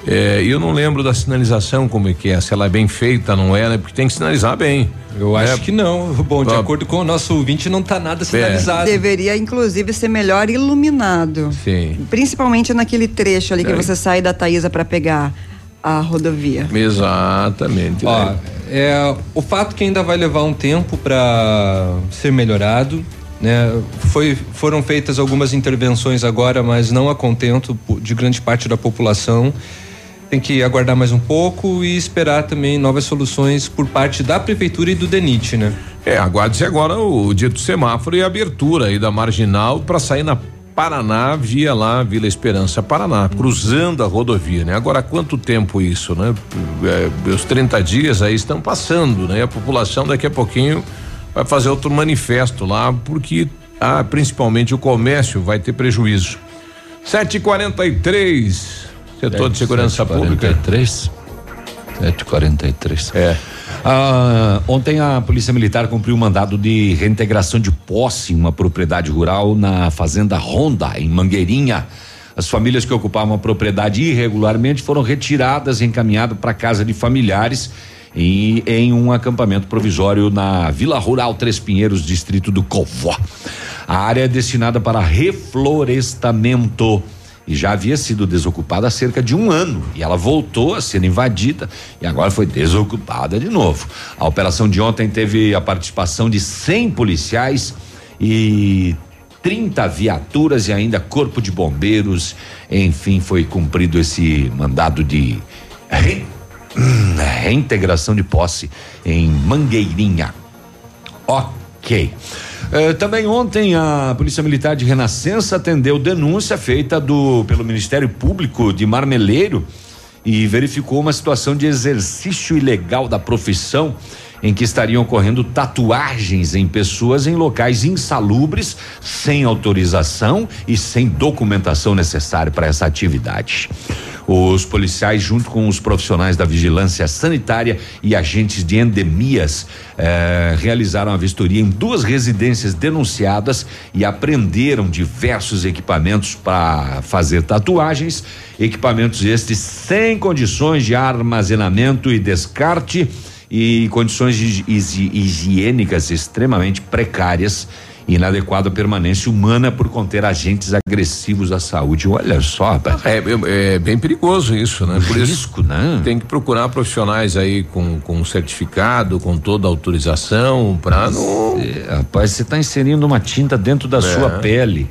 É, eu não lembro da sinalização como é que é, se ela é bem feita, não é, né? Porque tem que sinalizar bem. Eu acho É. que não. Bom, de Tá. acordo com o nosso ouvinte, não tá nada É. sinalizado. Deveria, inclusive, ser melhor iluminado. Sim. Principalmente naquele trecho ali que É. você sai da Taísa para pegar a rodovia. Exatamente. Ó, né? é, o fato que ainda vai levar um tempo para ser melhorado, né? Foi, foram feitas algumas intervenções agora, mas não a contento de grande parte da população. Tem que aguardar mais um pouco e esperar também novas soluções por parte da prefeitura e do DENIT, né? É, aguarde-se agora o dito semáforo e a abertura aí da marginal para sair na Paraná via lá Vila Esperança Paraná, cruzando a rodovia, né? Agora quanto tempo isso, né? É, os 30 dias aí estão passando, né? A população daqui a pouquinho vai fazer outro manifesto lá porque ah, principalmente o comércio vai ter prejuízo. 7:43 Setor de Segurança Pública. 43. 743. É. Ah, ontem a Polícia Militar cumpriu um mandado de reintegração de posse em uma propriedade rural na Fazenda Ronda, em Mangueirinha. As famílias que ocupavam a propriedade irregularmente foram retiradas e encaminhadas para casa de familiares e em um acampamento provisório na Vila Rural Três Pinheiros, distrito do Covó. A área é destinada para reflorestamento e já havia sido desocupada há cerca de um ano e ela voltou a ser invadida e agora foi desocupada de novo. A operação de ontem teve a participação de 100 policiais e 30 viaturas e ainda corpo de bombeiros. Enfim, foi cumprido esse mandado de re- reintegração de posse em Mangueirinha. Ok. Eh, também ontem a Polícia Militar de Renascença atendeu denúncia feita do pelo Ministério Público de Marmeleiro e verificou uma situação de exercício ilegal da profissão em que estariam ocorrendo tatuagens em pessoas em locais insalubres, sem autorização e sem documentação necessária para essa atividade. Os policiais, junto com os profissionais da vigilância sanitária e agentes de endemias, eh, realizaram a vistoria em duas residências denunciadas e apreenderam diversos equipamentos para fazer tatuagens. Equipamentos estes sem condições de armazenamento e descarte e condições higiênicas extremamente precárias inadequada permanência humana por conter agentes agressivos à saúde. Olha só, rapaz. É, é, é bem perigoso isso, né? Por Risco, isso né? tem que procurar profissionais aí com, com certificado, com toda a autorização, para não. É, rapaz, você está inserindo uma tinta dentro da É. sua pele.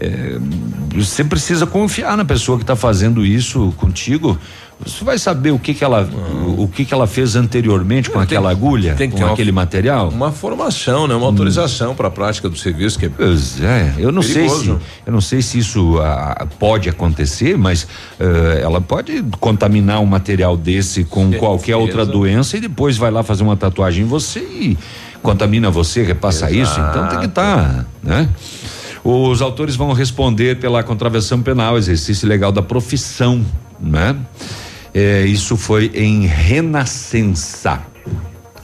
É, você precisa confiar na pessoa que está fazendo isso contigo. Você vai saber o que que ela, o, o que que ela fez anteriormente com aquela agulha, tem que com ter uma- aquele material. Uma formação, né? Uma autorização para a prática do serviço que é. Pois é, eu não sei se perigoso. eu não sei se isso ah, pode acontecer, mas eh, ela pode contaminar um material desse com qualquer outra doença e depois vai lá fazer uma tatuagem em você e contamina você, repassa isso. Então tem que estar, né? Os autores vão responder pela contravenção penal, exercício ilegal da profissão, né? Eh, isso foi em Renascença.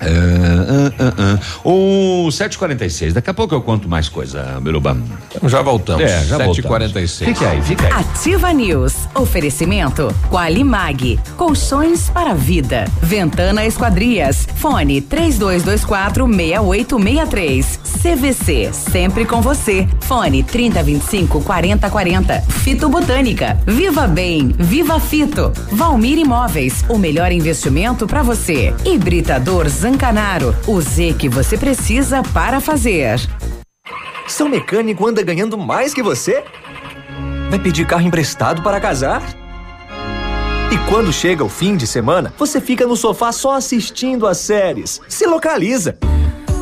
É, ah, ah, ah. O 746, daqui a pouco eu conto mais coisa, Biruba. Já voltamos. É, já 7h46. Fique aí, fique aí. Ativa News. Oferecimento Qualimag. Colchões para a vida. Ventana Esquadrias. Fone 3224 6863. CVC. Sempre com você. Fone 3025 4040. Fito Botânica. Viva Bem. Viva Fito. Valmir Imóveis. O melhor investimento para você. Hibridador Zancanaro. Zancanaro, o Z que você precisa para fazer. Seu mecânico anda ganhando mais que você? Vai pedir carro emprestado para casar? E quando chega o fim de semana, você fica no sofá só assistindo as séries. Se localiza!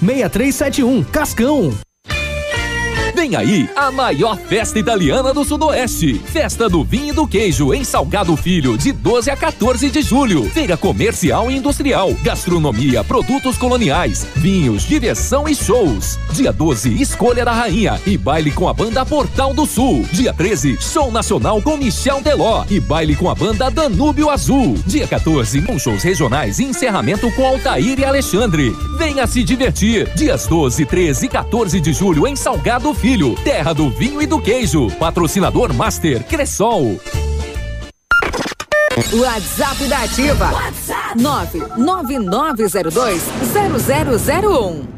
6371. Cascão. Vem aí a maior festa italiana do Sudoeste. Festa do Vinho e do Queijo em Salgado Filho, de 12 a 14 de julho. Feira comercial e industrial, gastronomia, produtos coloniais, vinhos, diversão e shows. Dia 12, Escolha da Rainha e baile com a banda Portal do Sul. Dia 13, show nacional com Michel Teló e baile com a banda Danúbio Azul. Dia 14, com shows regionais e encerramento com Altair e Alexandre. Venha se divertir. Dias 12, 13 e 14 de julho em Salgado Filho. Terra do vinho e do queijo. Patrocinador Master Cressol. WhatsApp da Ativa. WhatsApp 999020001.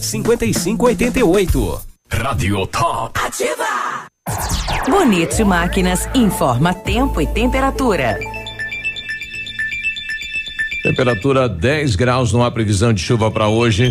5588. Rádio Top. Ativa! Bonito Máquinas informa tempo e temperatura. Temperatura 10 graus, não há previsão de chuva para hoje.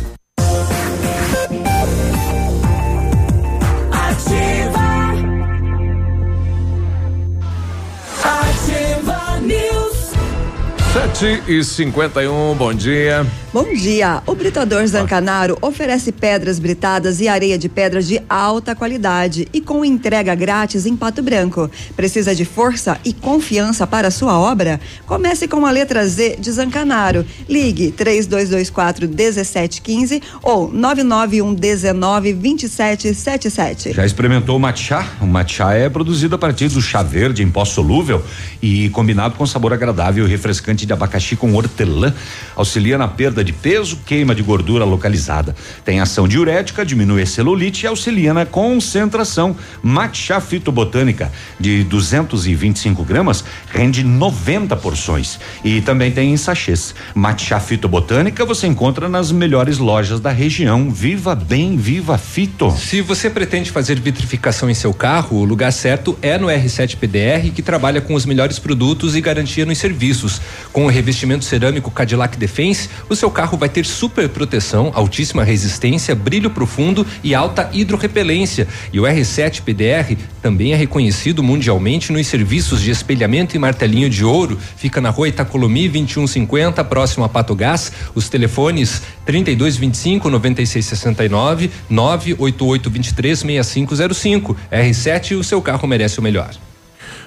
7 e 51 bom dia. Bom dia. O Britador Zancanaro oferece pedras britadas e areia de pedras de alta qualidade e com entrega grátis em Pato Branco. Precisa de força e confiança para sua obra? Comece com a letra Z de Zancanaro. Ligue 3224 1715 ou 991 19 2777. Já experimentou o matcha? O matcha é produzido a partir do chá verde em pó solúvel e combinado com sabor agradável e refrescante de abacaxi com hortelã, auxilia na perda de peso, queima de gordura localizada. Tem ação diurética, diminui a celulite e auxilia na concentração. Matcha fitobotânica de 225 gramas rende 90 porções e também tem em sachês. Matcha fitobotânica você encontra nas melhores lojas da região. Viva bem, viva fito. Se você pretende fazer vitrificação em seu carro, o lugar certo é no R7 PDR, que trabalha com os melhores produtos e garantia nos serviços. Com o revestimento cerâmico Cadillac Defense, o seu carro vai ter super proteção, altíssima resistência, brilho profundo e alta hidrorrepelência. E o R7 PDR também é reconhecido mundialmente nos serviços de espelhamento e martelinho de ouro. Fica na rua Itacolomi 2150, próximo a Pato Gás. Os telefones 3225 9669 988 23 6505. R7, o seu carro merece o melhor.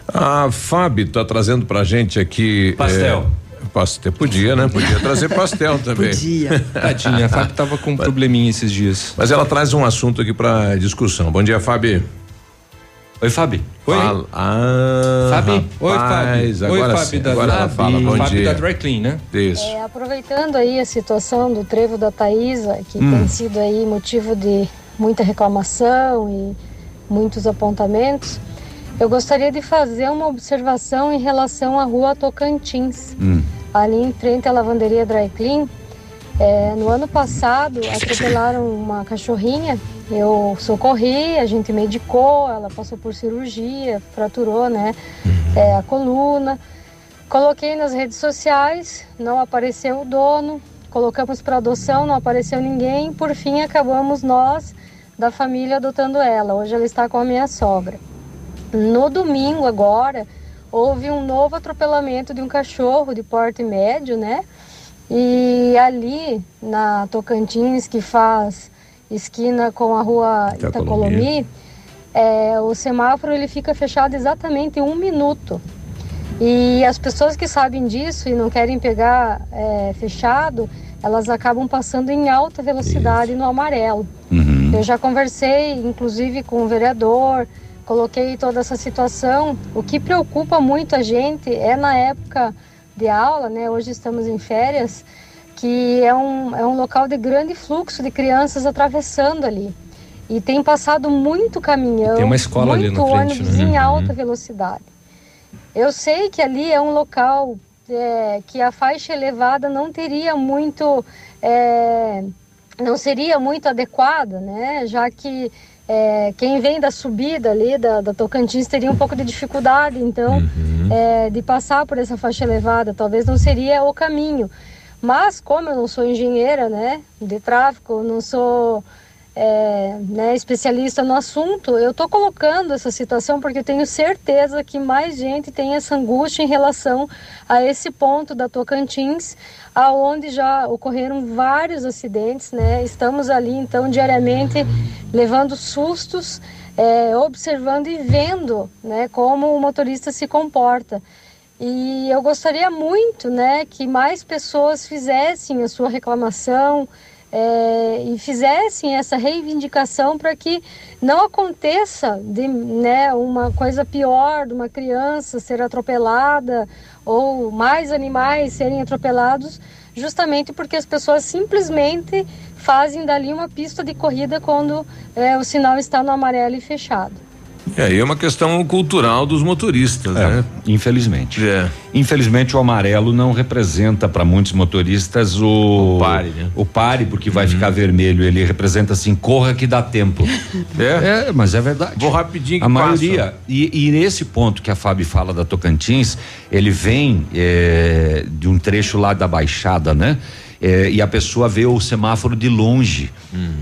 A Fábio tá trazendo pra gente aqui. Pastel. É, pastel. Podia, né? Podia trazer pastel também. Podia. Tadinha, a Fábio tava com um probleminha esses dias. Mas ela traz um assunto aqui pra discussão. Bom dia, Fábio. Oi, Fábio. Oi. Fala. Ah, Fábio? Oi, Fábio. Oi, Fábio sim, da agora ela fala. Bom Fábio dia. da Dry Clean, né? Isso. É, aproveitando aí a situação do trevo da Taísa, que Hum. tem sido aí motivo de muita reclamação e muitos apontamentos, eu gostaria de fazer uma observação em relação à rua Tocantins, ali em frente à lavanderia Dry Clean. É, no ano passado, atropelaram uma cachorrinha, eu socorri, a gente medicou, ela passou por cirurgia, fraturou né, é, a coluna. Coloquei nas redes sociais, não apareceu o dono, colocamos para adoção, não apareceu ninguém. Por fim, acabamos nós da família adotando ela. Hoje ela está com a minha sogra. No domingo agora, houve um novo atropelamento de um cachorro de porte médio, né? E ali na Tocantins, que faz esquina com a rua Itacolomi. Itacolomi, é, o semáforo ele fica fechado exatamente um minuto. E as pessoas que sabem disso e não querem pegar é, fechado, elas acabam passando em alta velocidade no amarelo. Eu já conversei, inclusive, com o vereador, coloquei toda essa situação. O que preocupa muito a gente é na época de aula, né? Hoje estamos em férias, que é um, é um local de grande fluxo de crianças atravessando ali. E tem passado muito caminhão, Tem uma escola ali muito na frente, ônibus né? em Uhum. alta velocidade. Eu sei que ali é um local é, que a faixa elevada não teria muito, é, não seria muito adequada, né? Já que é, quem vem da subida ali da, da Tocantins teria um pouco de dificuldade, então, é, de passar por essa faixa elevada. Talvez não seria o caminho. Mas como eu não sou engenheira, né, de tráfego, não sou é, né, especialista no assunto, eu estou colocando essa situação porque tenho certeza que mais gente tem essa angústia em relação a esse ponto da Tocantins, aonde já ocorreram vários acidentes, né? Estamos ali então diariamente levando sustos, é, observando e vendo, né, como o motorista se comporta. E eu gostaria muito, né, que mais pessoas fizessem a sua reclamação é, e fizessem essa reivindicação para que não aconteça de, né, uma coisa pior de uma criança ser atropelada ou mais animais serem atropelados, justamente porque as pessoas simplesmente fazem dali uma pista de corrida quando é, o sinal está no amarelo e fechado. E aí é uma questão cultural dos motoristas, né? Infelizmente. É. Infelizmente o amarelo não representa para muitos motoristas o, O pare, né? O pare porque vai ficar vermelho, ele representa assim, corra que dá tempo. É? É, mas é verdade. Vou rapidinho que A passa. maioria e, e nesse ponto que a Fábio fala da Tocantins, ele vem é, de um trecho lá da Baixada, né? É, e a pessoa vê o semáforo de longe.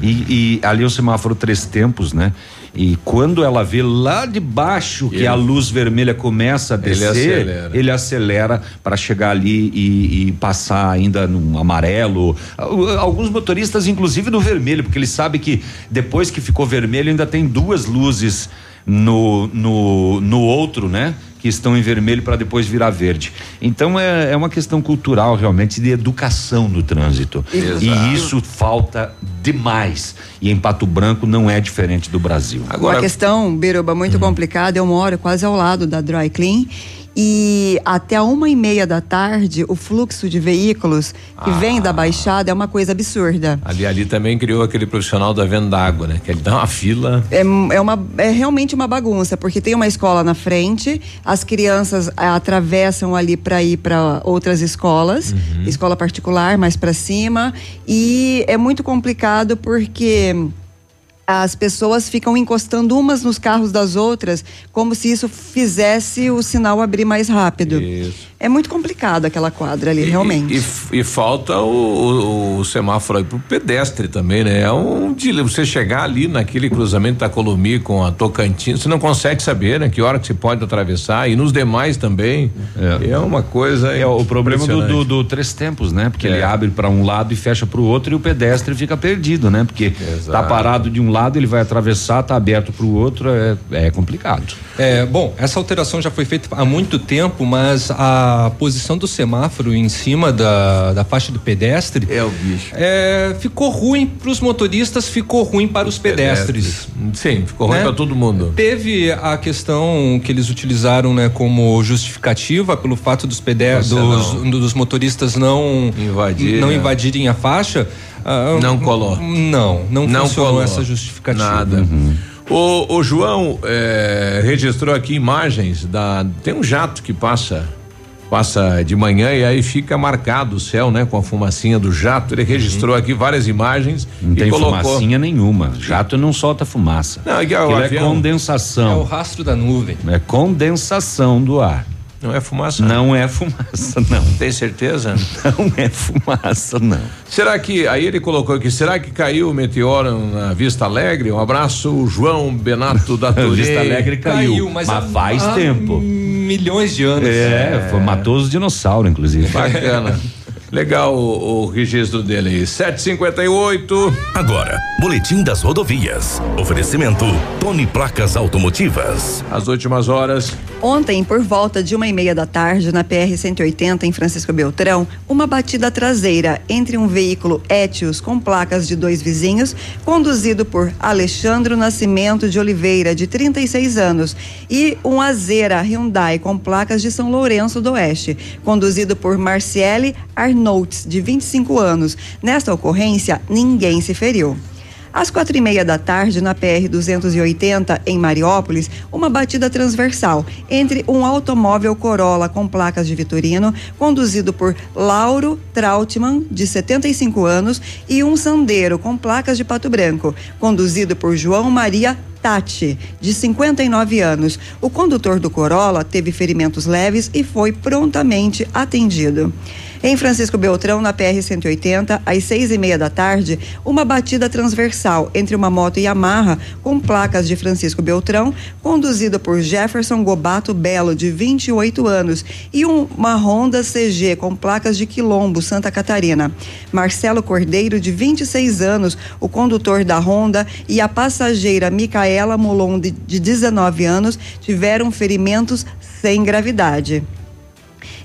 E, e ali é o semáforo três tempos, né? E quando ela vê lá de baixo que Ele- a luz vermelha começa a Ele descer, acelera. ele acelera para chegar ali e, e passar ainda no amarelo. Al- Alguns motoristas, inclusive no vermelho, porque ele sabe que depois que ficou vermelho ainda tem duas luzes no, no, no outro, né? Que estão em vermelho para depois virar verde. Então é, é uma questão cultural realmente de educação no trânsito. Exato. E isso falta demais. E em Pato Branco não é diferente do Brasil. Uma questão, Biruba, muito complicada. Eu moro quase ao lado da Dry Clean. E até a uma e meia da tarde, o fluxo de veículos que vem da Baixada é uma coisa absurda. Ali, ali também criou aquele profissional da venda d'água, né? Que ele dá uma fila. É, é, uma, é realmente uma bagunça, porque tem uma escola na frente, as crianças ah, atravessam ali para ir para outras escolas, escola particular mais para cima, e é muito complicado porque as pessoas ficam encostando umas nos carros das outras, como se isso fizesse o sinal abrir mais rápido. Isso. É muito complicado aquela quadra ali, realmente. E, e- e falta o, o- o semáforo aí pro pedestre também, né? É um de você chegar ali naquele cruzamento da Columi com a Tocantins, você não consegue saber, né? Que hora que você pode atravessar e nos demais também. É, uma coisa. É o problema do, do, do três tempos, né? Porque É. ele abre para um lado e fecha para o outro e o pedestre fica perdido, né? Porque tá parado de um lado, ele vai atravessar, tá aberto para o outro, é, é complicado. É, bom, essa alteração já foi feita há muito tempo, mas a posição do semáforo em cima da, da faixa do pedestre é o bicho. ficou ruim para os motoristas, ficou ruim para os pedestres. Sim, ficou ruim Né? pra todo mundo. Teve a questão que eles utilizaram, né, como justificativa pelo fato dos pedestres, dos, dos motoristas não Invadir, não né? invadirem a faixa. ah, Não colou. Não, não, Não funcionou colou. essa justificativa. Nada. O, o João eh, registrou aqui imagens da. Tem um jato que passa. Passa de manhã e aí fica marcado o céu, né? Com a fumacinha do jato. Ele registrou aqui várias imagens Não e tem colocou. fumacinha nenhuma. Jato não solta fumaça. Não, é que é é condensação. É o rastro da nuvem. É condensação do ar. Não é fumaça? Não é fumaça, não. Tem certeza? Não é fumaça, não. Será que. Aí ele colocou aqui, será que caiu o meteoro na Vista Alegre? Um abraço, João Benato da Torre. Vista Alegre caiu, mas, há- faz há tempo. Milhões de anos. É, foi, matou os dinossauros, inclusive. Bacana. Legal o, o registro dele aí. 758. Agora, Boletim das Rodovias. Oferecimento Tony Placas Automotivas. As últimas horas. Ontem, por volta de uma e meia da tarde, na PR-180 em Francisco Beltrão, uma batida traseira entre um veículo Etios com placas de dois vizinhos, conduzido por Alexandro Nascimento de Oliveira, de 36 anos, e um Azera Hyundai com placas de São Lourenço do Oeste, conduzido por Marciele Arnolds, de 25 anos. Nesta ocorrência, ninguém se feriu. Às quatro e meia da tarde, na PR 280, em Mariópolis, uma batida transversal entre um automóvel Corolla com placas de Vitorino, conduzido por Lauro Trautmann, de 75 anos, e um Sandero com placas de Pato Branco, conduzido por João Maria Tati, de 59 anos. O condutor do Corolla teve ferimentos leves e foi prontamente atendido. Em Francisco Beltrão, na PR-180, às seis e meia da tarde, uma batida transversal entre uma moto Yamaha com placas de Francisco Beltrão, conduzida por Jefferson Gobato Belo, de 28 anos, e um- uma Honda CG com placas de Quilombo, Santa Catarina. Marcelo Cordeiro, de 26 anos, o condutor da Honda, e a passageira Micaela Molon, de 19 anos, tiveram ferimentos sem gravidade.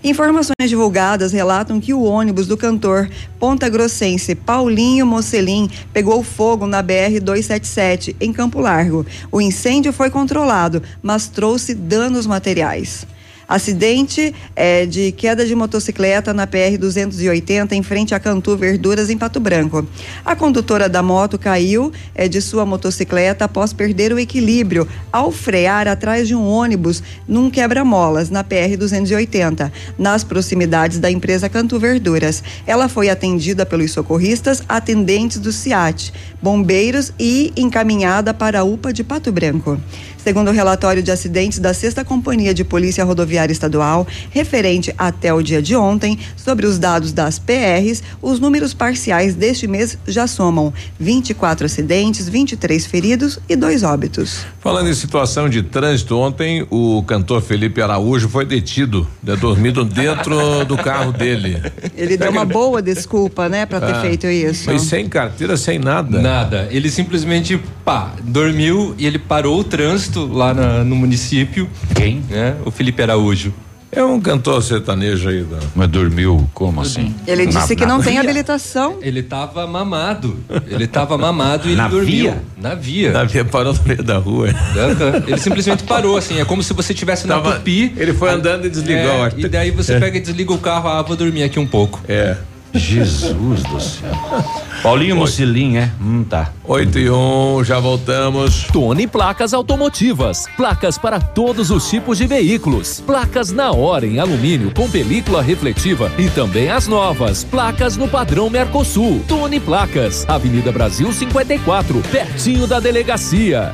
Informações divulgadas relatam que o ônibus do cantor Ponta Grossense Paulinho Mocelin pegou fogo na BR-277 em Campo Largo. O incêndio foi controlado, mas trouxe danos materiais. Acidente é, de queda de motocicleta na PR-280 em frente a Cantu Verduras, em Pato Branco. A condutora da moto caiu é, de sua motocicleta após perder o equilíbrio ao frear atrás de um ônibus num quebra-molas na PR-280, nas proximidades da empresa Cantu Verduras. Ela foi atendida pelos socorristas atendentes do CIAT, bombeiros e encaminhada para a UPA de Pato Branco. Segundo o relatório de acidentes da Sexta Companhia de Polícia Rodoviária Rodoviária Estadual, referente até o dia de ontem, sobre os dados das PRs, os números parciais deste mês já somam 24 acidentes, 23 feridos e dois óbitos. Falando em situação de trânsito, ontem o cantor Felipe Araújo foi detido, né, dormido dentro do carro dele. Ele deu uma boa desculpa, né, para ter Ah, feito isso. Mas sem carteira, sem nada. Nada. Ele simplesmente, pá, dormiu e ele parou o trânsito lá na- no município. Quem? Né? O Felipe Araújo. É um cantor sertanejo aí. Da... Mas dormiu como assim? Ele disse que não tem via. habilitação. Ele tava mamado. Ele tava mamado e Na ele dormiu. via? Na via. Na via parou no meio da rua. Ele simplesmente parou, assim. É como se você estivesse na tupi. ele foi andando e desligou, É, e daí você É. pega e desliga o carro. Ah, vou dormir aqui um pouco. É. Jesus do céu. Paulinho Mucilim, é? Hum, tá. 8 e 1, já voltamos. Tony Placas Automotivas. Placas para todos os tipos de veículos. Placas na hora em alumínio com película refletiva e também as novas. Placas no padrão Mercosul. Tony Placas. Avenida Brasil 54, pertinho da delegacia.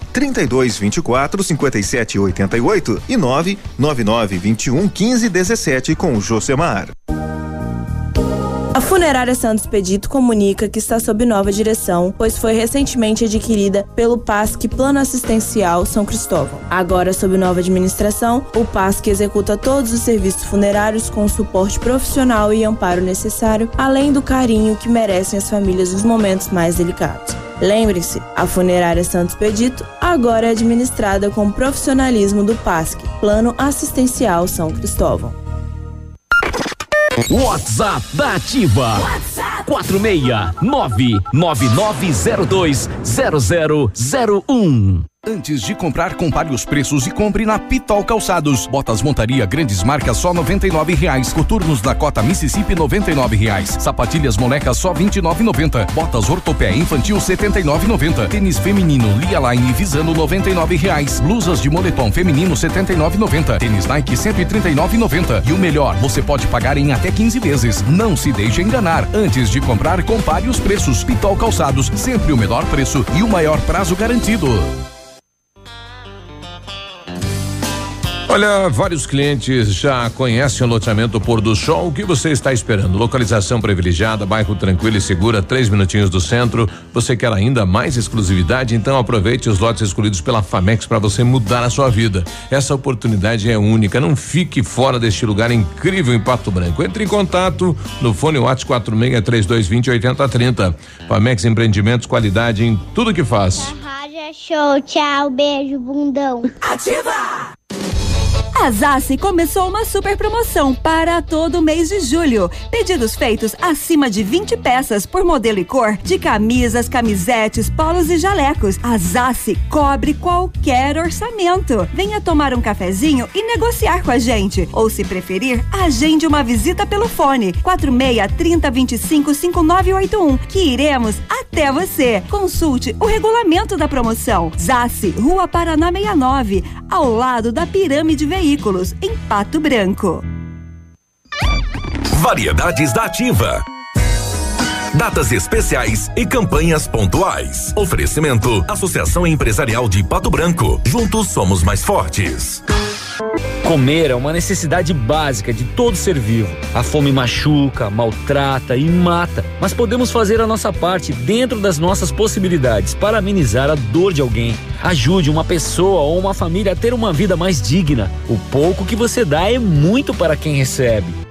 32 24 57 88 e 999 21 15 17 com o Josemar. A Funerária Santos Pedito comunica que está sob nova direção, pois foi recentemente adquirida pelo PASC Plano Assistencial São Cristóvão. Agora, sob nova administração, o PASC executa todos os serviços funerários com o suporte profissional e amparo necessário, além do carinho que merecem as famílias nos momentos mais delicados. Lembre-se, a funerária Santos Pedito agora é administrada com profissionalismo do PASC, Plano Assistencial São Cristóvão. WhatsApp da Ativa. WhatsApp. 469 9902 0001. Antes de comprar, compare os preços e compre na Pitol Calçados. Botas montaria grandes marcas só 99 reais. Coturnos da cota Mississippi 99 reais. Sapatilhas molecas só R$ 29,90. Botas ortopé infantil R$ 79,90. Tênis feminino Lia Line Visano 99 reais. Blusas de moletom feminino R$ 79,90. Tênis Nike R$ 139,90. E o melhor, você pode pagar em até 15 vezes. Não se deixe enganar. Antes de comprar, compare os preços. Pitol Calçados, sempre o menor preço e o maior prazo garantido. Olha, vários clientes já conhecem o loteamento Pôr do Sol. O que você está esperando? Localização privilegiada, bairro tranquilo e segura, três minutinhos do centro. Você quer ainda mais exclusividade? Então aproveite os lotes escolhidos pela Famex para você mudar a sua vida. Essa oportunidade é única. Não fique fora deste lugar incrível em Pato Branco. Entre em contato no fone WhatsApp 463220 8030. Famex Empreendimentos, qualidade em tudo que faz. Rádio é show, tchau, beijo, bundão. Ativa! Thank you. A Zassi começou uma super promoção para todo mês de julho. Pedidos feitos acima de 20 peças por modelo e cor de camisas, camisetes, polos e jalecos. A Zassi cobre qualquer orçamento. Venha tomar um cafezinho e negociar com a gente. Ou se preferir, agende uma visita pelo fone 46 30 25 5981 que iremos até você. Consulte o regulamento da promoção. Zassi, Rua Paraná 69, ao lado da Pirâmide Veículos, em Pato Branco. Variedades da Ativa. Datas especiais e campanhas pontuais. Oferecimento: Associação Empresarial de Pato Branco. Juntos somos mais fortes. Comer é uma necessidade básica de todo ser vivo. A fome machuca, maltrata e mata, mas podemos fazer a nossa parte dentro das nossas possibilidades para amenizar a dor de alguém. Ajude uma pessoa ou uma família a ter uma vida mais digna. O pouco que você dá é muito para quem recebe.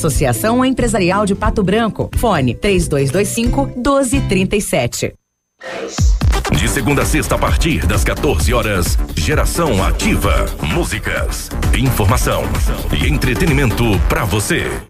Associação Empresarial de Pato Branco. Fone 3225 1237. De segunda a sexta, a partir das 14 horas, Geração Ativa. Músicas, informação e entretenimento para você.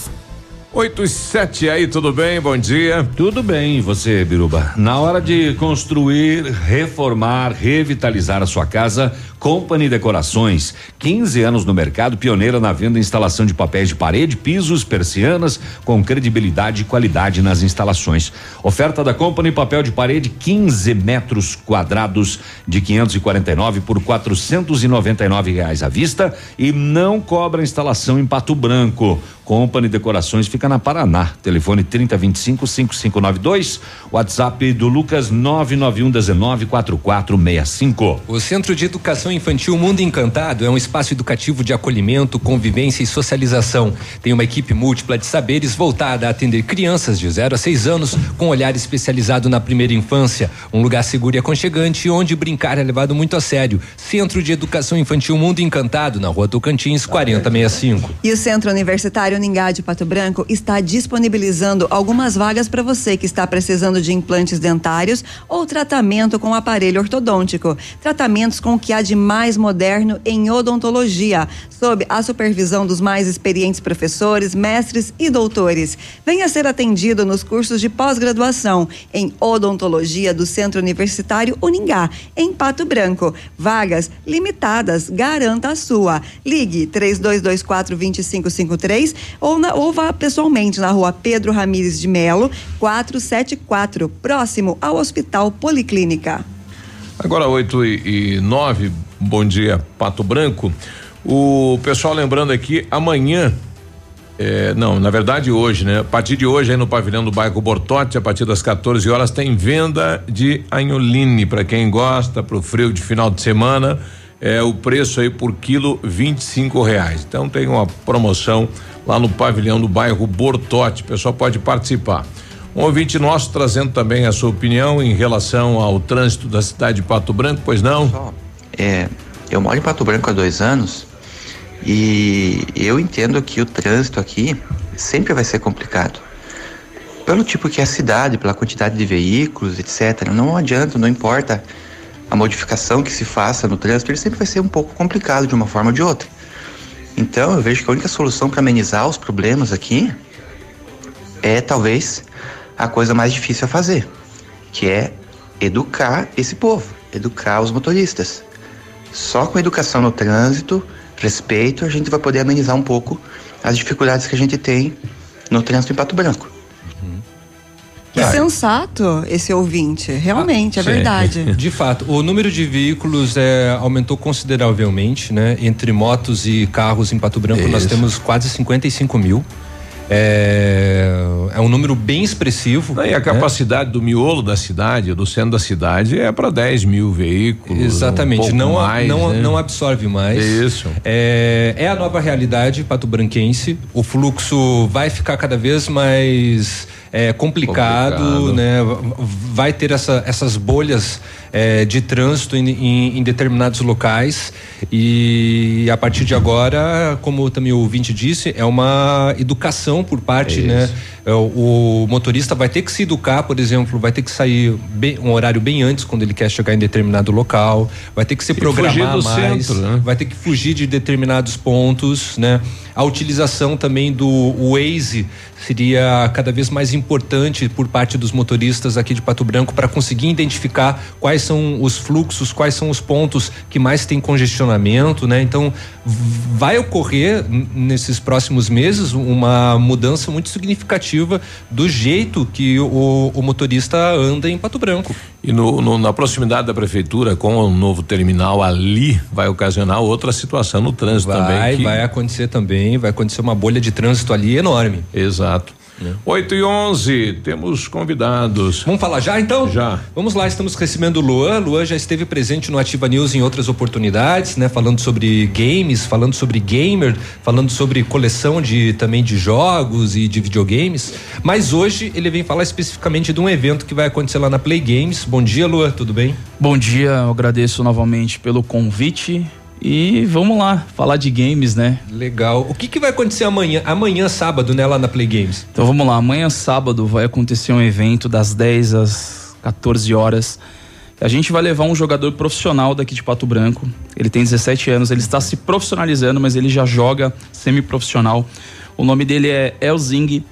8 e 7 aí, tudo bem? Bom dia. Tudo bem, você, Biruba? Na hora de construir, reformar, revitalizar a sua casa, Company Decorações, 15 anos no mercado, pioneira na venda e instalação de papéis de parede, pisos, persianas, com credibilidade e qualidade nas instalações. Oferta da Company, papel de parede, 15 metros quadrados de 549 por 499 reais à vista e não cobra instalação em Pato Branco. Company Decorações fica na Paraná. Telefone 3025 5592. WhatsApp do Lucas 991 19 4465. O Centro de Educação Infantil Mundo Encantado é um espaço educativo de acolhimento, convivência e socialização. Tem uma equipe múltipla de saberes voltada a atender crianças de 0 a 6 anos com olhar especializado na primeira infância. Um lugar seguro e aconchegante onde brincar é levado muito a sério. Centro de Educação Infantil Mundo Encantado, na rua Tocantins, 4065. E o Centro Universitário Ningá de Pato Branco está disponibilizando algumas vagas para você que está precisando de implantes dentários ou tratamento com aparelho ortodôntico. Tratamentos com o que há de mais moderno em odontologia, sob a supervisão dos mais experientes professores, mestres e doutores. Venha ser atendido nos cursos de pós-graduação em odontologia do Centro Universitário Uningá, em Pato Branco. Vagas limitadas, garanta a sua. Ligue 3224 2553 ou, na, ou vá pessoalmente na rua Pedro Ramires de Melo, 474, próximo ao Hospital Policlínica. Agora 8 e, e 9, bom dia, Pato Branco. O pessoal lembrando aqui, amanhã. é, não, na verdade hoje, né? A partir de hoje aí no pavilhão do bairro Bortote, a partir das 14 horas tem venda de anholine para quem gosta pro frio de final de semana. É o preço aí por quilo 25 reais. Então tem uma promoção lá no pavilhão do bairro Bortote. O pessoal pode participar. Um ouvinte nosso trazendo também a sua opinião em relação ao trânsito da cidade de Pato Branco, pois não? É, eu moro em Pato Branco há dois anos e eu entendo que o trânsito aqui sempre vai ser complicado. Pelo tipo que é a cidade, pela quantidade de veículos, etc. Não adianta, não importa a modificação que se faça no trânsito, ele sempre vai ser um pouco complicado de uma forma ou de outra. Então eu vejo que a única solução para amenizar os problemas aqui é talvez a coisa mais difícil a fazer, que é educar esse povo, educar os motoristas. Só com educação no trânsito, respeito, a gente vai poder amenizar um pouco as dificuldades que a gente tem no trânsito em Pato Branco. Que sensato esse ouvinte, realmente, é verdade. De fato, o número de veículos é, aumentou consideravelmente, né? Entre motos e carros em Pato Branco, nós Isso. temos quase 55 mil. É, é um número bem expressivo. E a né? capacidade do miolo da cidade, do centro da cidade, é para 10 mil veículos. Exatamente, um não, mais, não, né? não absorve mais. Isso. É, é a nova realidade patobranquense. O fluxo vai ficar cada vez mais é, complicado, Complicado. né? Vai ter essa- essas bolhas é, de trânsito em, em- em determinados locais e a partir de agora, como também o ouvinte disse, é uma educação por parte, É né? É, O, o motorista vai ter que se educar, por exemplo, vai ter que sair bem- um horário bem antes quando ele quer chegar em determinado local, vai ter que se programar mais, centro, né? vai ter que fugir de determinados pontos, né? A utilização também do Waze seria cada vez mais importante por parte dos motoristas aqui de Pato Branco para conseguir identificar quais são os fluxos, quais são os pontos que mais tem congestionamento, né? Então vai ocorrer nesses próximos meses uma mudança muito significativa do jeito que o, o motorista anda em Pato Branco. E no, no- na proximidade da prefeitura, com o novo terminal ali, vai ocasionar outra situação no trânsito Vai, também. que- vai acontecer também, vai acontecer uma bolha de trânsito ali enorme. Exato. 8 e 11, temos convidados. Vamos falar já então? Já. Vamos lá, estamos recebendo o Luan. Luan já esteve presente no Ativa News em outras oportunidades, né? Falando sobre games, falando sobre gamer, falando sobre coleção de também de jogos e de videogames. Mas hoje ele vem falar especificamente de um evento que vai acontecer lá na Play Games. Bom dia, Luan, tudo bem? Bom dia, eu agradeço novamente pelo convite e vamos lá, falar de games, né? Legal. O que, que vai acontecer amanhã? Amanhã, sábado, né, lá na Play Games? Então vamos lá, amanhã sábado vai acontecer um evento das 10 às 14 horas. A gente vai levar um jogador profissional daqui de Pato Branco. Ele tem 17 anos, ele está se profissionalizando, mas ele já joga semi-profissional. O nome dele é Elzing.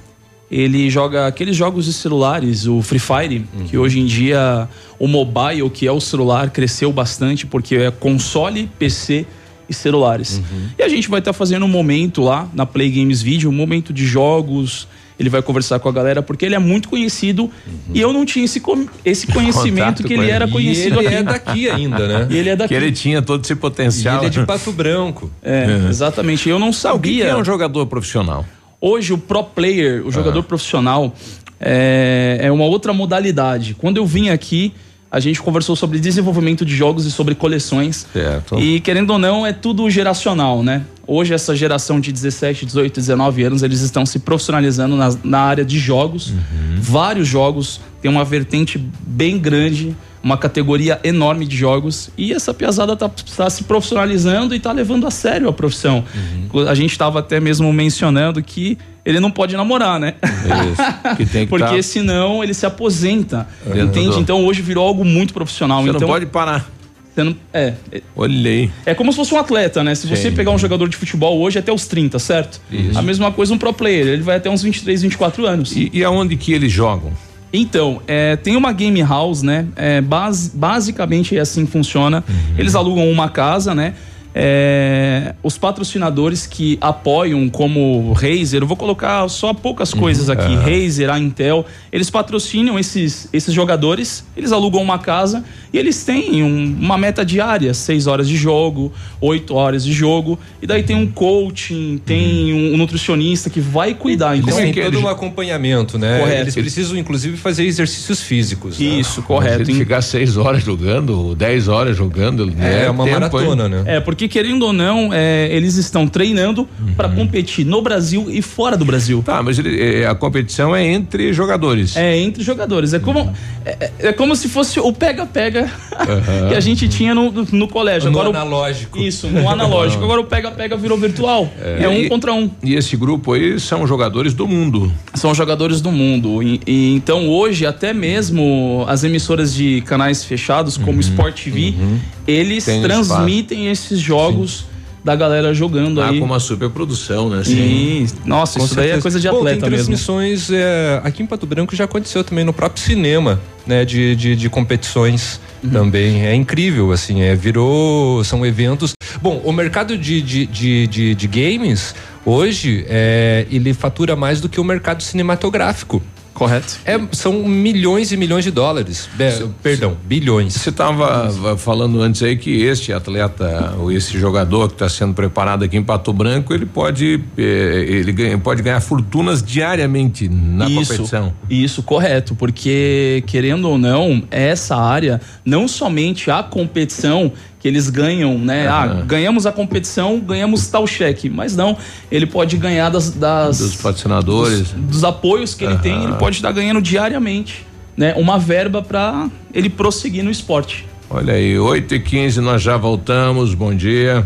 Ele joga aqueles jogos de celulares, o Free Fire, que hoje em dia o mobile, que é o celular, cresceu bastante porque é console, PC e celulares. E a gente vai estar fazendo um momento lá na Play Games Video, um momento de jogos. Ele vai conversar com a galera porque ele é muito conhecido e eu não tinha esse, esse conhecimento Contato que ele ele. era E conhecido ele aqui. é daqui ainda, né? E ele é daqui. Que ele tinha todo esse potencial. E ele é de Pato Branco. É, exatamente. Eu não O que que sabia. é um jogador profissional? Hoje, o pro player, o jogador profissional, é, é uma outra modalidade. Quando eu vim aqui, a gente conversou sobre desenvolvimento de jogos e sobre coleções. Certo. E querendo ou não, é tudo geracional, né? Hoje, essa geração de 17, 18, 19 anos, eles estão se profissionalizando na, na área de jogos. Vários jogos, tem uma vertente bem grande, uma categoria enorme de jogos. E essa piazada tá, tá se profissionalizando e tá levando a sério a profissão. A gente estava até mesmo mencionando que ele não pode namorar, né? Isso. Que tem que Porque tá- senão ele se aposenta. Dentro Entende? do- Então hoje virou algo muito profissional. Você então, não pode parar. você não- é, é- Olhei. é como se fosse um atleta, né? Se você Sim. pegar um jogador de futebol hoje até os 30, certo? Isso. A mesma coisa um pro player, ele vai até uns 23, 24 anos. E, e aonde que eles jogam? Então, é, tem uma game house, né? É, basi- basicamente é assim que funciona. Uhum. Eles alugam uma casa, né? É, os patrocinadores que apoiam, como Razer, eu vou colocar só poucas coisas aqui. Uhum. Razer, a Intel, eles patrocinam esses, esses jogadores, eles alugam uma casa e eles têm um- uma meta diária: 6 horas de jogo, 8 horas de jogo. E daí tem um coaching, tem um, um nutricionista que vai cuidar. Eles Então, têm todo um acompanhamento, né? Correto. Eles precisam, inclusive, fazer exercícios físicos. né? Isso, correto. Se ele ficar seis horas jogando, 10 horas jogando. É, uma maratona, né? É, porque querendo ou não, é, eles estão treinando pra competir no Brasil e fora do Brasil. Tá, mas ele- é, a competição é entre jogadores. É, entre jogadores. É como, é, é- é como se fosse o pega-pega Aham. que a gente tinha no, no- colégio. No Agora, o- analógico. Isso, no analógico. Agora o pega-pega virou virtual. É, um E- contra um. E esse grupo aí são jogadores do mundo. São jogadores do mundo. E, e então hoje, até mesmo as emissoras de canais fechados, como Sport TV, eles Tem transmitem esses jogos da galera jogando Ah, aí. com uma superprodução, né? Sim. Nossa, Com isso daí é certeza. coisa de Bom, atleta tem mesmo. transmissões é, aqui em Pato Branco já aconteceu também no próprio cinema, né? De, de, de competições Uhum. também. É incrível, assim, é, virou. São eventos. Bom, o mercado de, de, de, de, de games hoje é, ele fatura mais do que o mercado cinematográfico. Correto. É, são milhões e milhões de dólares. Be- perdão, bilhões. Você estava falando antes aí que este atleta, ou esse jogador que está sendo preparado aqui em Pato Branco, ele pode, eh, ele ganha, pode ganhar fortunas diariamente na isso, competição. Isso, correto, porque querendo ou não, essa área, não somente a competição que eles ganham, né? Ah, Aham. ganhamos a competição, ganhamos tal cheque, mas não, ele pode ganhar das, das Dos patrocinadores. dos, dos apoios que ele tem, ele pode estar ganhando diariamente, né? Uma verba para ele prosseguir no esporte. Olha aí, 8 e 15 nós já voltamos. Bom dia.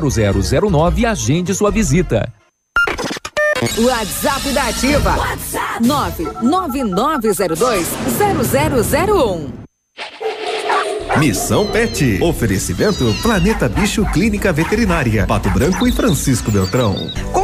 32250009 e agende sua visita. WhatsApp da Ativa. WhatsApp 999020001. Missão Pet. Oferecimento Planeta Bicho Clínica Veterinária. Pato Branco e Francisco Beltrão.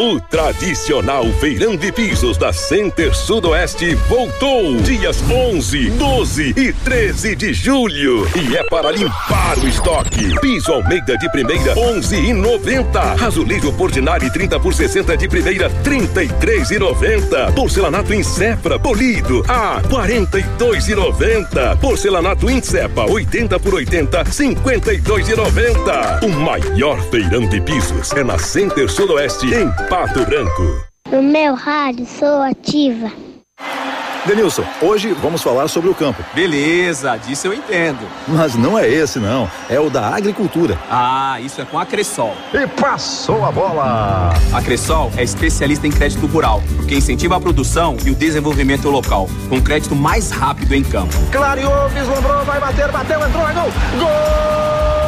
O tradicional feirão de pisos da Center Sudoeste voltou dias 11, 12 e 13 de julho e é para limpar o estoque. Piso Almeida de primeira 11 e 90. Azulejo Portinari 30 por 60 de primeira 33 e 90. Porcelanato Incepra polido a 42 e 90. Porcelanato Incepa 80 por 80 52 e 90. O maior feirão de pisos é na Center Sudoeste em Pato Branco. No meu rádio sou ativa. Denilson, hoje vamos falar sobre o campo. Beleza, disso eu entendo. Mas não é esse, não. É o da agricultura. Ah, isso é com a Cressol. E passou a bola! A Cressol é especialista em crédito rural, que incentiva a produção e o desenvolvimento local, com crédito mais rápido em campo. Clareou, vislumbrou, vai bater, bateu, entrou, é gol!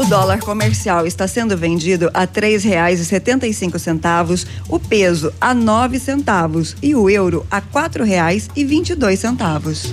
O dólar comercial está sendo vendido a três reais e setenta e cinco centavos, o peso a nove centavos e o euro a quatro reais e vinte e dois centavos.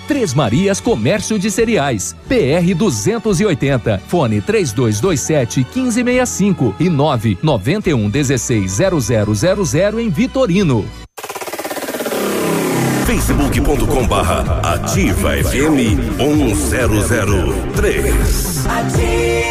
Três Marias Comércio de Cereais. PR 280. Fone 3227 1565 e 991 16 0000 em Vitorino. facebook.com barra ativa FM 1003. Ativa.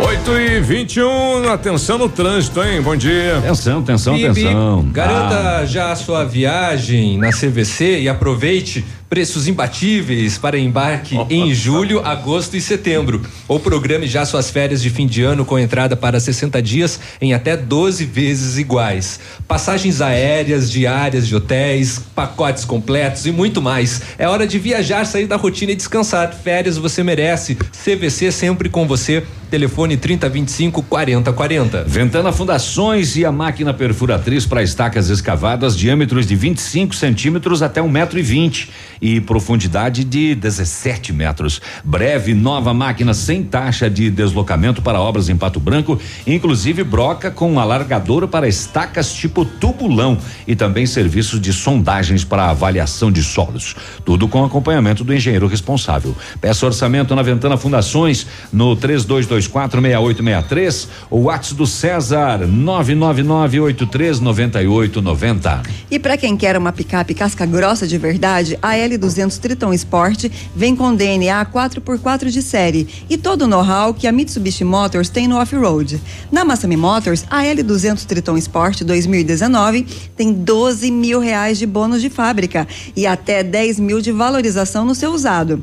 8 e 21 atenção no trânsito, hein? Bom dia. Atenção, atenção, Bibi, atenção. Garanta já a sua viagem na CVC e aproveite preços imbatíveis para embarque em julho, agosto e setembro. Ou programe já suas férias de fim de ano com entrada para 60 dias em até 12 vezes iguais. Passagens aéreas, diárias de hotéis, pacotes completos e muito mais. É hora de viajar, sair da rotina e descansar. Férias você merece. CVC sempre com você. Telefone 3025 4040. Ventana Fundações e a máquina perfuratriz para estacas escavadas, diâmetros de 25 centímetros até um metro e vinte e profundidade de 17 metros. Breve nova máquina sem taxa de deslocamento para obras em Pato Branco, inclusive broca com alargador para estacas tipo tubulão e também serviços de sondagens para avaliação de solos. Tudo com acompanhamento do engenheiro responsável. Peça orçamento na Ventana Fundações no 3224 6863, o WhatsApp do César 999839890. E para quem quer uma picape casca grossa de verdade, a L200 Triton Sport vem com DNA 4x4 de série e todo o know-how que a Mitsubishi Motors tem no off-road. Na Massami Motors, a L200 Triton Sport 2019 tem 12 mil reais de bônus de fábrica e até 10 mil de valorização no seu usado.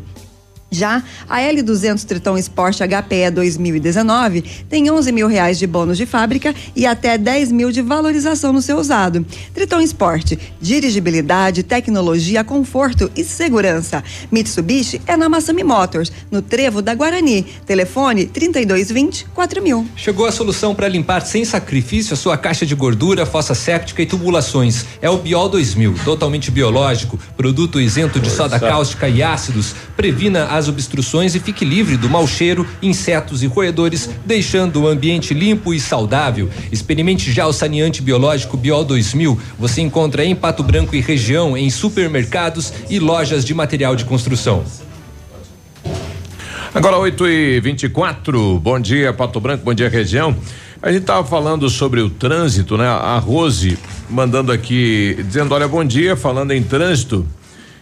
Já a L200 Triton Sport HPE 2019 tem 11 mil reais de bônus de fábrica e até 10 mil de valorização no seu usado. Triton Sport, dirigibilidade, tecnologia, conforto e segurança. Mitsubishi é na Massami Motors, no Trevo da Guarani. Telefone 3220 4000. Chegou a solução para limpar sem sacrifício a sua caixa de gordura, fossa séptica e tubulações. É o Biol 2000, totalmente biológico, produto isento de soda cáustica e ácidos. Previna as obstruções e fique livre do mau cheiro, insetos e roedores, deixando o ambiente limpo e saudável. Experimente já o saneante biológico Biol 2000. Você encontra em Pato Branco e região em supermercados e lojas de material de construção. Agora 8 e 24 bom dia Pato Branco, bom dia região. A gente tava falando sobre o trânsito, né? A Rose mandando aqui, dizendo, olha, bom dia, falando em trânsito.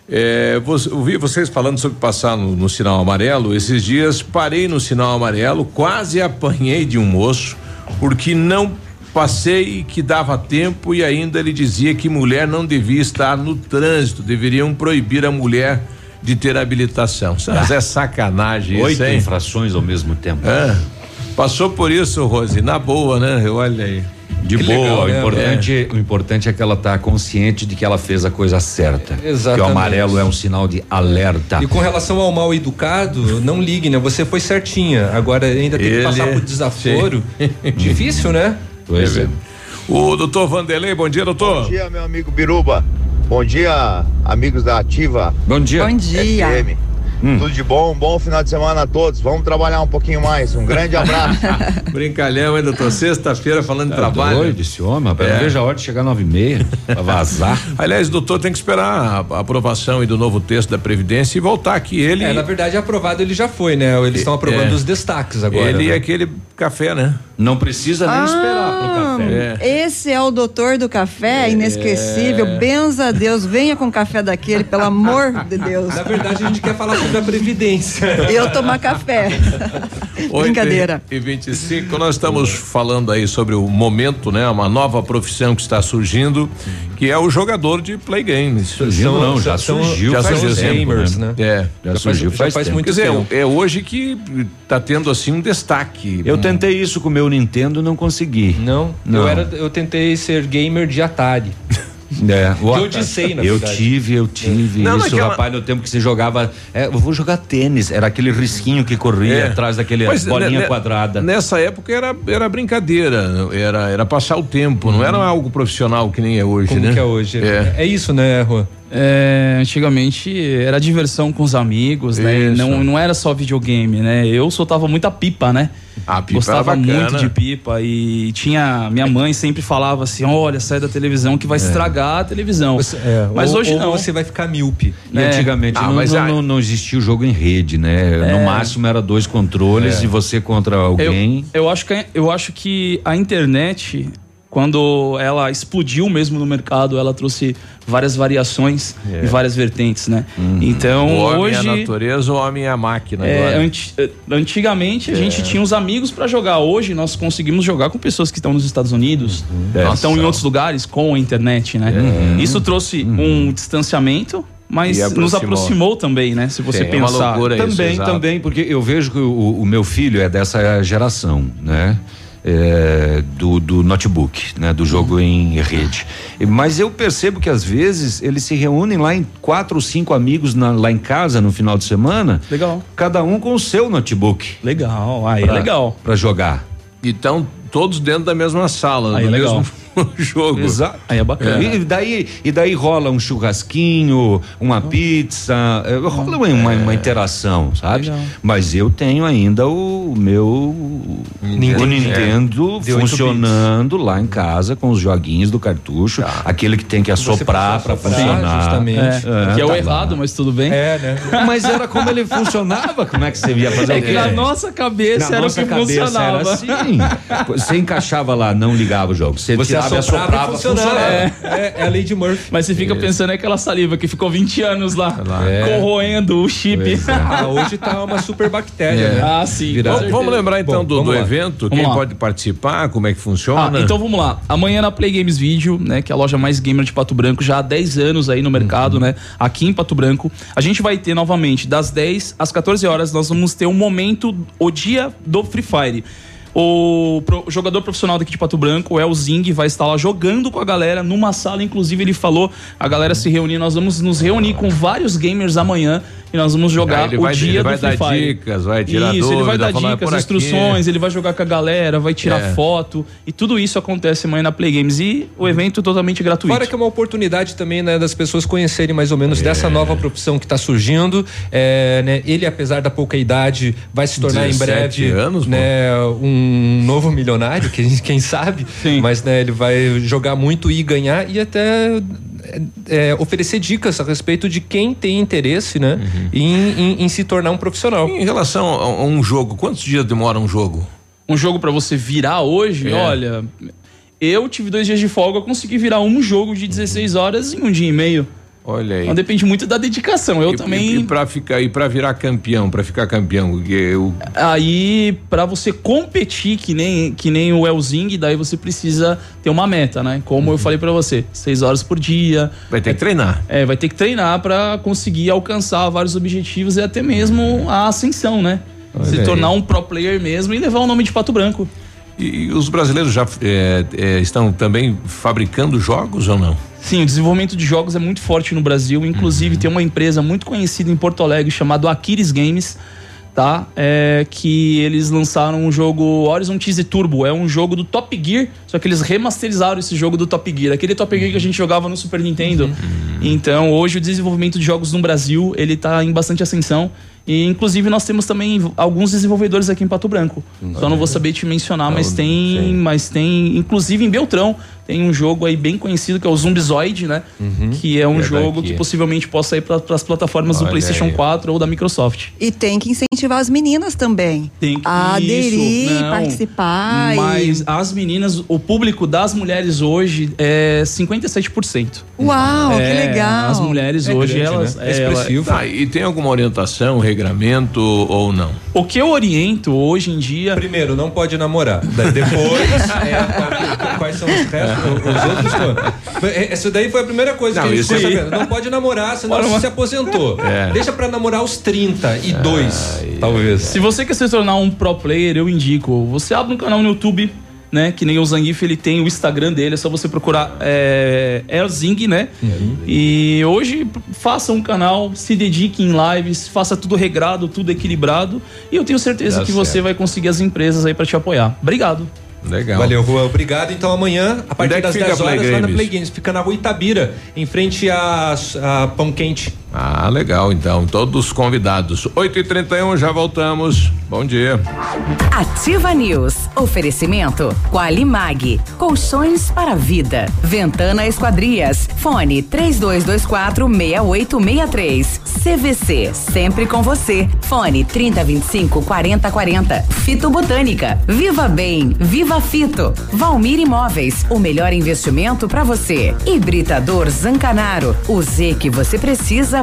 É, você, eu vi vocês falando sobre passar no, no sinal amarelo. Esses dias parei no sinal amarelo, quase apanhei de um moço, porque não passei que dava tempo e ainda ele dizia que mulher não devia estar no trânsito, deveriam proibir a mulher de ter habilitação. Mas é sacanagem Oito isso, hein? infrações ao mesmo tempo. Passou por isso, Rose, na boa, né? Olha aí. De Que boa, legal, o né? importante, o importante é que ela está consciente de que ela fez a coisa certa. Que o Exatamente. amarelo é um sinal de alerta. E com relação ao mal educado, não ligue, né? Você foi certinha. Agora ainda tem Ele- que passar por desaforo. Difícil, né? Pois é. O doutor Vanderlei, bom dia, doutor. Bom dia, meu amigo Biruba. Bom dia, amigos da Ativa. Bom dia. Bom dia. FM. Tudo de bom, bom final de semana a todos. Vamos trabalhar um pouquinho mais. Um grande abraço. Brincalhão, hein, doutor? Sexta-feira falando de Tá trabalho. doido esse homem, rapaz. É. Não vejo a hora de chegar nove e meia pra vazar. Aliás, doutor, tem que esperar a aprovação do novo texto da Previdência e voltar aqui. Ele. É, na verdade, aprovado ele já foi, né? Eles estão aprovando É. os destaques agora. Ele né? é aquele café, né? Não precisa nem esperar pro café. Esse é o doutor do café, inesquecível. Benza a Deus, venha com café daquele, pelo amor de Deus. Na verdade, a gente quer falar sobre a Previdência. Eu tomar café. Brincadeira. E 25, nós estamos falando aí sobre o momento, né? Uma nova profissão que está surgindo, que é o jogador de play games. Surgindo não, já surgiu já faz surgiu tempo, gamers, né? né? É, Já surgiu faz tempo. muito Quer dizer, é hoje que tá tendo assim um destaque. Eu tentei isso com o meu Nintendo, não consegui. Não, Não. Eu, era, eu tentei ser gamer de Atari. É, o Que eu dissei, na Eu verdade. tive, eu tive Não, isso, naquela- rapaz, no tempo que você jogava. é, eu vou jogar tênis, era aquele risquinho que corria É. atrás daquele Mas, bolinha né, quadrada. Nessa época era, era brincadeira, era, era passar o tempo, não era algo profissional que nem é hoje, Como né? que é hoje? É. É isso, né, Juan? É, antigamente era diversão com os amigos, né? E Isso. Não, não era só videogame, né? Eu soltava muita pipa, né? A pipa Gostava muito de pipa e tinha. Minha mãe sempre falava assim: olha, sai da televisão que vai estragar a televisão. É, Mas ou- hoje ou não. você vai ficar míope. E É. antigamente Ah, não, mas não, a- não- não existia o jogo em rede, né? No É. máximo era dois controles É. e você contra alguém. Eu, eu, acho que, eu acho que a internet, quando ela explodiu mesmo no mercado, ela trouxe várias variações É. e várias vertentes, né? Uhum. Então, o homem hoje. é a natureza, o homem é a máquina. É, agora. anti- eh, antigamente a É. gente tinha os amigos pra jogar. Hoje nós conseguimos jogar com pessoas que estão nos Estados Unidos, que É. estão em outros lugares com a internet, né? Uhum. Isso trouxe um distanciamento, mas E nos aproximou. aproximou também, né? Se você pensar. também, também, porque eu vejo que o, o meu filho é dessa geração, né? É, do, do notebook, né? Do jogo em rede. E- Mas eu percebo que às vezes eles se reúnem lá em quatro ou cinco amigos na- lá em casa no final de semana. Legal. Cada um com o seu notebook. Legal, aí é Pra- legal. Pra jogar. Então, todos dentro da mesma sala, Aí do é legal. mesmo jogo. Exato. Aí é bacana. E daí, e daí rola um churrasquinho, uma pizza, é, rola uma, uma, uma interação, sabe? Legal. Mas eu tenho ainda o meu Nintendo. o Nintendo oito funcionando lá em casa com os joguinhos do cartucho, aquele que tem que assoprar para funcionar. justamente. É, que é o tá errado, lá. mas tudo bem. É, né? Mas era como ele funcionava, como é que você ia fazer É que na nossa cabeça Na era nossa o que cabeça funcionava. era assim. Você encaixava lá, não ligava o jogo. Você, Você tirava e assoprava assoprava, e funcionava. funcionava. É, é, é a lei de Murphy. Mas você fica pensando naquela saliva que ficou 20 anos lá, É. corroendo o chip. Ah, hoje tá uma super bactéria, né? Ah, sim. Vamos, vamos lembrar então Bom, do, do evento, Vamos quem lá. pode participar, como é que funciona? Ah, então vamos lá. Amanhã na Play Games Video, né, que é a loja mais gamer de Pato Branco, já há 10 anos aí no mercado, né, aqui em Pato Branco. A gente vai ter novamente das 10 às 14 horas, nós vamos ter um momento, o dia do Free Fire. O pro- jogador profissional daqui de Pato Branco, o El Zing, vai estar lá jogando com a galera numa sala. Inclusive, ele falou: a galera se reunir. Nós vamos nos reunir com vários gamers amanhã e nós vamos jogar Ah, o vai- dia ele do vai Free dar Fire. dicas, vai tirar Isso, ele vai dúvida, dar falar, dicas, "Por aqui". instruções, ele vai jogar com a galera, vai tirar É. foto e tudo isso acontece amanhã na Play Games e o evento é totalmente gratuito. Fora que é uma oportunidade também né, das pessoas conhecerem mais ou menos É. dessa nova profissão que está surgindo. É, né, ele, apesar da pouca idade, vai se tornar em 17 breve anos, né, um novo milionário, quem, quem sabe. Mas né, ele vai jogar muito e ganhar e até é, é, oferecer dicas a respeito de quem tem interesse né, Uhum. em, em- em se tornar um profissional. Em relação a, a um jogo, quantos dias demora um jogo? Um jogo pra você virar hoje, É. olha, eu tive dois dias de folga, eu consegui virar um jogo de 16 horas em um dia e meio. Olha aí. Então depende muito da dedicação. Eu e, também. E, e para ficar e para virar campeão, para ficar campeão, eu Aí, pra você competir que nem, que nem o Elzing, daí você precisa ter uma meta, né? Como eu falei pra você, seis horas por dia. Uhum. vai ter que treinar. É, vai ter que treinar pra conseguir alcançar vários objetivos e até mesmo a ascensão, né? Olha Se aí. tornar um pro player mesmo e levar o nome de Pato Branco. E, e os brasileiros já é, é, estão também fabricando jogos ou não? Sim, o desenvolvimento de jogos é muito forte no Brasil. Inclusive, tem uma empresa muito conhecida em Porto Alegre chamada Aquiles Games, tá? É, que eles lançaram um jogo Horizon Chase Turbo. É um jogo do Top Gear, só que eles remasterizaram esse jogo do Top Gear. Aquele Top Gear que a gente jogava no Super Nintendo. Então, hoje o desenvolvimento de jogos no Brasil, ele tá em bastante ascensão. E inclusive nós temos também alguns desenvolvedores aqui em Pato Branco. Só não vou saber te mencionar, mas Não, tem, mas tem, inclusive em Beltrão, tem um jogo aí bem conhecido que é o Zumbizoid, né? Que é um É jogo daqui. que possivelmente possa ir para as plataformas do Olha PlayStation aí. 4 ou da Microsoft. E tem que incentivar as meninas também. Tem que a aderir, não. participar. e- Mas as meninas, o público das mulheres hoje é 57%. Uau, que É, legal. As mulheres É hoje, grande, elas. né? é, ela- Tá, e tem alguma orientação, regramento ou não? O que eu oriento hoje em dia. Primeiro, não pode namorar. Daí depois, é, quais são os restos, os outros todos. É, Isso daí foi a primeira coisa Não, que a gente isso ficou aí- sabendo. Não pode namorar, senão Bora, você se aposentou. É. Deixa pra namorar aos 32, talvez. Se você quer se tornar um pro player, eu indico. Você abre um canal no YouTube, né? Que nem o Zangief, ele tem o Instagram dele, é só você procurar é, Elzing, né? E hoje faça um canal, se dedique em lives, faça tudo regrado, tudo equilibrado. E eu tenho certeza Dá que você certo. vai conseguir as empresas aí pra te apoiar. Obrigado. Legal. Valeu, Juan. Obrigado. Então amanhã, a partir é que das fica 10 a Play horas, lá na? Play Games. Fica na rua Itabira, em frente a, a Pão Quente. Ah, legal, então. Todos convidados. 8h31, já voltamos. Bom dia. Ativa News. Oferecimento Qualimag. Colchões para vida. Ventana Esquadrias. Fone 3224 6863. CVC. Sempre com você. Fone 3025 4040. Fito Botânica. Viva Bem. Viva Fito. Valmir Imóveis. O melhor investimento para você. Hibridador Zancanaro. O Z que você precisa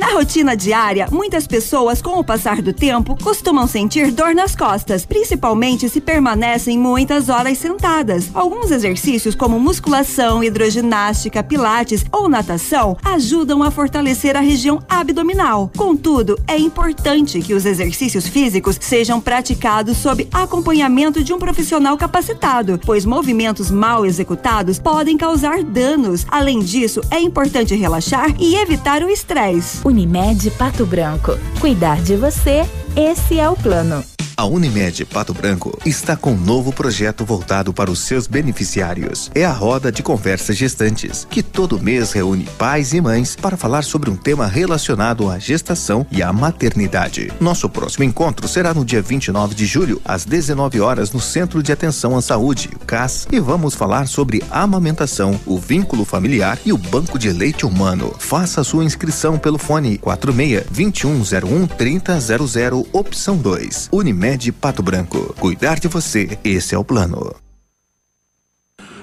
Na rotina diária, muitas pessoas, com o passar do tempo, costumam sentir dor nas costas, principalmente se permanecem muitas horas sentadas. Alguns exercícios, como musculação, hidroginástica, pilates ou natação, ajudam a fortalecer a região abdominal. Contudo, é importante que os exercícios físicos sejam praticados sob acompanhamento de um profissional capacitado, pois movimentos mal executados podem causar danos. Além disso, é importante relaxar e evitar o estresse. Unimed Pato Branco. Cuidar de você, esse é o plano. A Unimed Pato Branco está com um novo projeto voltado para os seus beneficiários. É a Roda de Conversas Gestantes, que todo mês reúne pais e mães para falar sobre um tema relacionado à gestação e à maternidade. Nosso próximo encontro será no dia 29 de julho, às 19 horas, no Centro de Atenção à Saúde, CAS, e vamos falar sobre amamentação, o vínculo familiar e o banco de leite humano. Faça sua inscrição pelo fone 46 2101 3000, opção 2. Unimed Pato Branco. Cuidar de você, esse é o plano.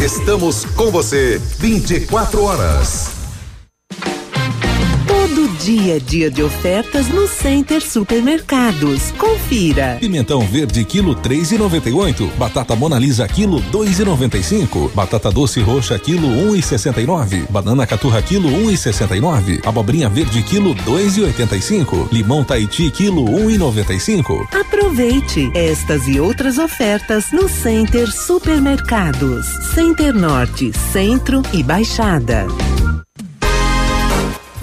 Estamos com você 24 horas. Todo dia é dia de ofertas no Center Supermercados. Confira. Pimentão verde quilo três e noventa e oito. Batata Monalisa quilo dois e noventa e cinco. Batata doce roxa quilo um e sessenta e nove. Banana caturra quilo um e sessenta e nove. Abobrinha verde quilo dois e oitenta e cinco. Limão Tahiti quilo um e noventa e cinco. Aproveite estas e outras ofertas no Center Supermercados. Center Norte, Centro e Baixada.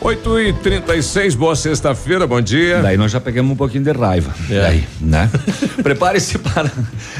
8 e 36 boa sexta-feira, bom dia. Daí nós já pegamos um pouquinho de raiva. Daí, né? Prepare-se para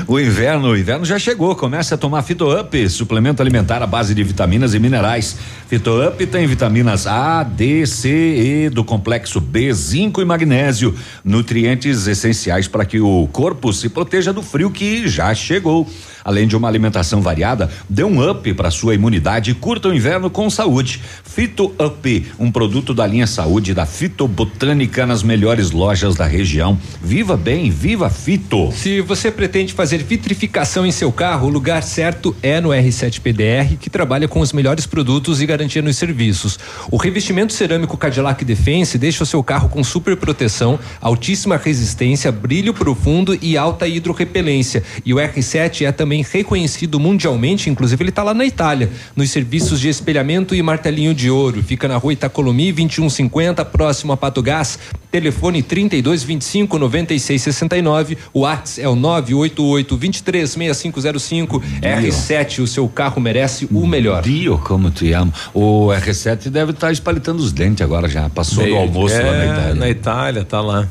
o inverno. O inverno já chegou. Comece a tomar Fito Up, suplemento alimentar à base de vitaminas e minerais. Fito Up tem vitaminas A, D, C, E do complexo B, zinco e magnésio, nutrientes essenciais para que o corpo se proteja do frio que já chegou. Além de uma alimentação variada, dê um up para sua imunidade e curta o inverno com saúde. Fito Up, um produto da linha Saúde da Fitobotânica nas melhores lojas da região. Viva bem, viva Fito. Se você pretende fazer vitrificação em seu carro, o lugar certo é no R7 PDR, que trabalha com os melhores produtos e garantia nos serviços. O revestimento cerâmico Cadillac Defense deixa o seu carro com super proteção, altíssima resistência, brilho profundo e alta hidrorrepelência. E o R7 é também reconhecido mundialmente, inclusive ele está lá na Itália, nos serviços de espelhamento e martelinho de ouro. Fica na rua Itacolomi 2150, próximo a Pato Gás. Telefone 32 25 96 69. O WhatsApp é o 988 23 6505. R7, o seu carro merece o melhor. Dio, como te amo. O R7 deve estar espalitando os dentes agora já. Passou do almoço lá na é, Itália. Na Itália, tá lá.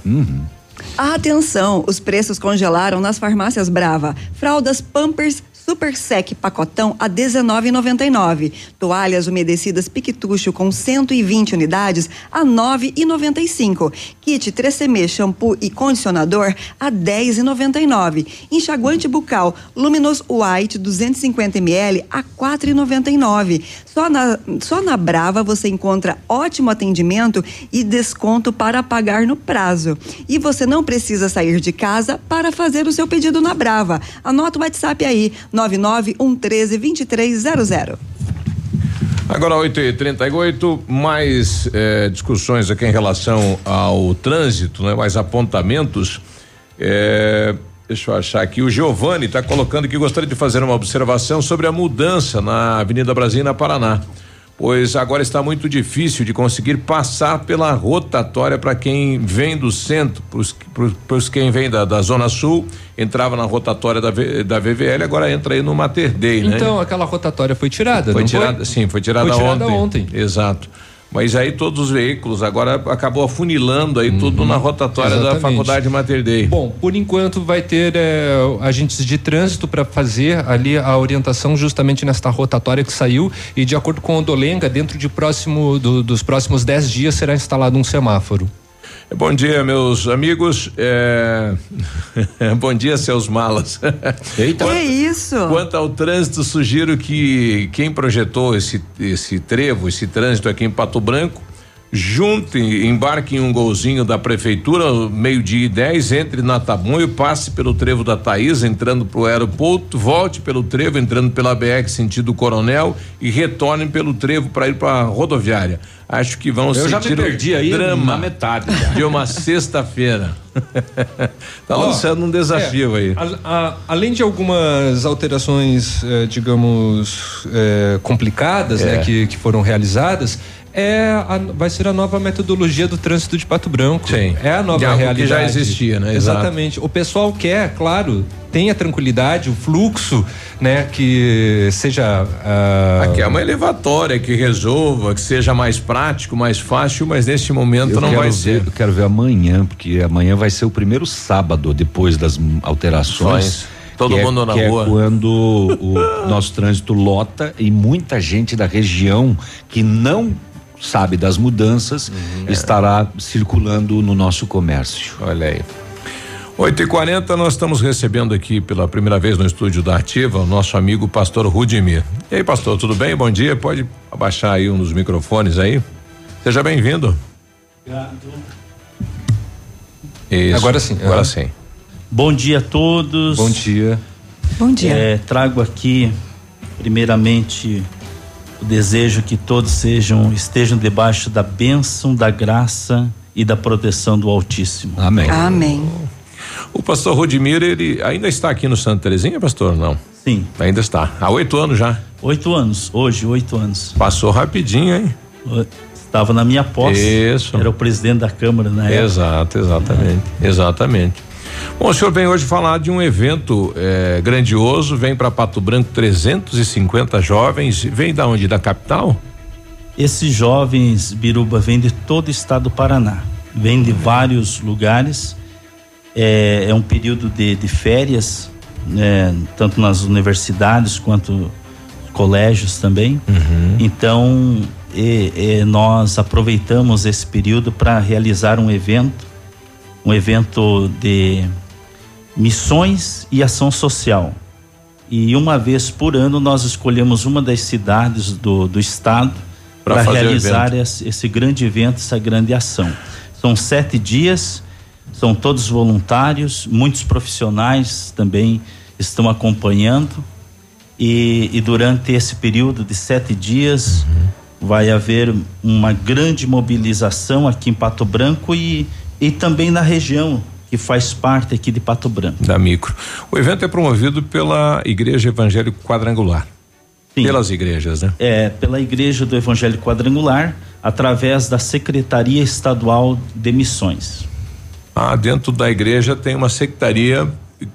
Atenção, os preços congelaram nas farmácias Brava. Fraldas Pampers Super Sec pacotão a 19,99. Toalhas umedecidas Piquetucho com 120 unidades a 9,95. Kit 3CM shampoo e condicionador a 10,99. Enxaguante bucal Luminous White 250 ml a 4,99. Só na só na Brava você encontra ótimo atendimento e desconto para pagar no prazo. E você não precisa sair de casa para fazer o seu pedido na Brava. Anota o WhatsApp aí, 991132300. Agora 8 e 38 mais eh, discussões aqui em relação ao trânsito, né? Mais apontamentos. Eh, deixa eu achar aqui. O Giovanni está colocando que gostaria de fazer uma observação sobre a mudança na Avenida Brasil na Paraná. Pois agora está muito difícil de conseguir passar pela rotatória para quem vem do centro, para os quem vem da, da Zona Sul, entrava na rotatória da, V- da VVL, agora entra aí no Mater Dei, né? Então, aquela rotatória foi tirada, Foi tirada, sim, foi tirada, Foi tirada ontem. ontem. Exato. Mas aí todos os veículos agora acabou afunilando aí tudo na rotatória da Uhum. Exatamente. faculdade Mater Dei. Bom, por enquanto vai ter eh, agentes de trânsito para fazer ali a orientação justamente nesta rotatória que saiu e de acordo com o Dolenga, dentro de próximo do- dos próximos 10 dias será instalado um semáforo. Bom dia, meus amigos. É... Bom dia, seus malas. Eita. Que isso? Quanto ao trânsito, sugiro que quem projetou esse, esse trevo, esse trânsito aqui em Pato Branco, junte, embarque em um golzinho da prefeitura, meio-dia e 10, entre na Tamoio, passe pelo trevo da Thaís, entrando pro aeroporto, volte pelo trevo, entrando pela BR sentido Coronel e retorne pelo trevo para ir para rodoviária. Acho que vão Eu já me sentir o perdi aí drama na metade já. de uma sexta-feira. tá Ó, lançando um desafio é, aí. a- a- além de algumas alterações, eh, digamos, eh, complicadas, É. né, que, que foram realizadas, É a- vai ser a nova metodologia do trânsito de Pato Branco. Sim. É a nova De algo que realidade. já existia, né? Exato. Exatamente. O pessoal quer, claro, tenha tranquilidade, o fluxo, né, que seja. ah, Aqui é uma elevatória que resolva, que seja mais prático, mais fácil, mas neste momento Eu não vai ver, ser. Eu quero ver amanhã, porque amanhã vai ser o primeiro sábado depois das alterações. Ações. Todo que é- mundo na que rua. É quando o nosso trânsito lota e muita gente da região que não sabe das mudanças estará circulando no nosso comércio. Olha aí. 8 e 40 nós estamos recebendo aqui pela primeira vez no estúdio da Ativa o nosso amigo pastor Rudimir. E aí, pastor, tudo bem? Bom dia. Pode abaixar aí um dos microfones aí? Seja bem-vindo. Isso. Agora sim. Agora Ah. sim. Bom dia a todos. Bom dia. Bom dia. É, trago aqui, primeiramente, o desejo que todos sejam estejam debaixo da bênção, da graça e da proteção do Altíssimo. Amém. Amém. O pastor Rudimir, ele ainda está aqui no Santa Terezinha, pastor? Não. Sim. Ainda está. Há oito anos já. Oito anos, hoje, oito anos. Passou rapidinho, hein? Estava na minha posse. Isso. Era o presidente da Câmara na época. Exato, exatamente. Exatamente. Bom, o senhor vem hoje falar de um evento eh, grandioso, vem para Pato Branco 350 jovens, vem da onde? Da capital? Esses jovens, Biruba, vêm de todo o estado do Paraná. Vêm de vários lugares. É, é um período de, de férias, né, tanto nas universidades quanto colégios também. Então, e- e nós aproveitamos esse período para realizar um evento, um evento de missões e ação social. E uma vez por ano nós escolhemos uma das cidades do, do estado para realizar esse, esse grande evento, essa grande ação. São sete dias, são todos voluntários, muitos profissionais também estão acompanhando. E, e durante esse período de sete dias vai haver uma grande mobilização aqui em Pato Branco e, e também na região que faz parte aqui de Pato Branco. Da micro. O evento é promovido pela Igreja Evangélico Quadrangular. Pelas igrejas, né? É, pela Igreja do Evangelho Quadrangular, através da Secretaria Estadual de Missões. Ah, dentro da igreja tem uma secretaria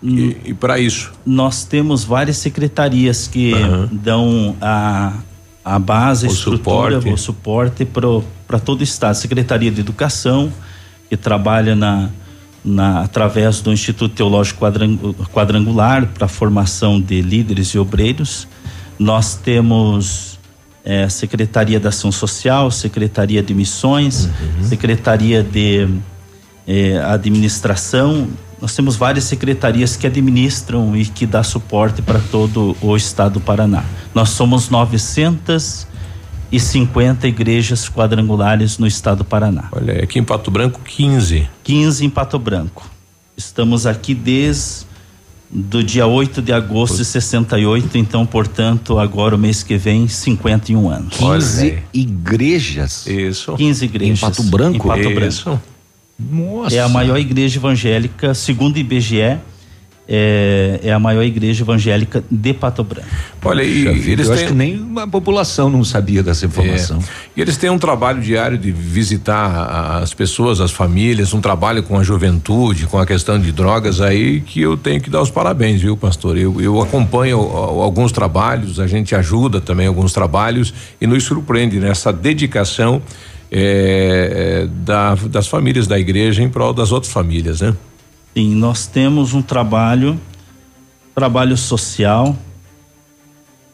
e, e para isso. Nós temos várias secretarias que dão a, a base, a O estrutura, suporte. o suporte para todo o estado. Secretaria de Educação, que trabalha na, na através do Instituto Teológico Quadrangu- Quadrangular para a formação de líderes e obreiros. Nós temos eh, Secretaria da Ação Social, Secretaria de Missões, Secretaria de eh, Administração. Nós temos várias secretarias que administram e que dá suporte para todo o estado do Paraná. Nós somos 950 igrejas quadrangulares no estado do Paraná. Olha, aqui em Pato Branco 15. 15 em Pato Branco. Estamos aqui desde do dia 8 de agosto de 68, então, portanto, agora o mês que vem, 51 anos. 15 igrejas. Isso. 15 igrejas. Em Pato Branco? Em Pato Isso. Branco. Nossa. É a maior igreja evangélica, segundo o IBGE, é, é a maior igreja evangélica de Pato Branco. Olha, e Puxa eles eu têm- acho que nem a população não sabia dessa informação. É. E eles têm um trabalho diário de visitar as pessoas, as famílias, um trabalho com a juventude, com a questão de drogas aí, que eu tenho que dar os parabéns, viu, pastor? Eu, eu acompanho alguns trabalhos, a gente ajuda também alguns trabalhos e nos surpreende nessa dedicação eh, eh, da- das famílias da igreja em prol das outras famílias, né? Sim, nós temos um trabalho, trabalho social,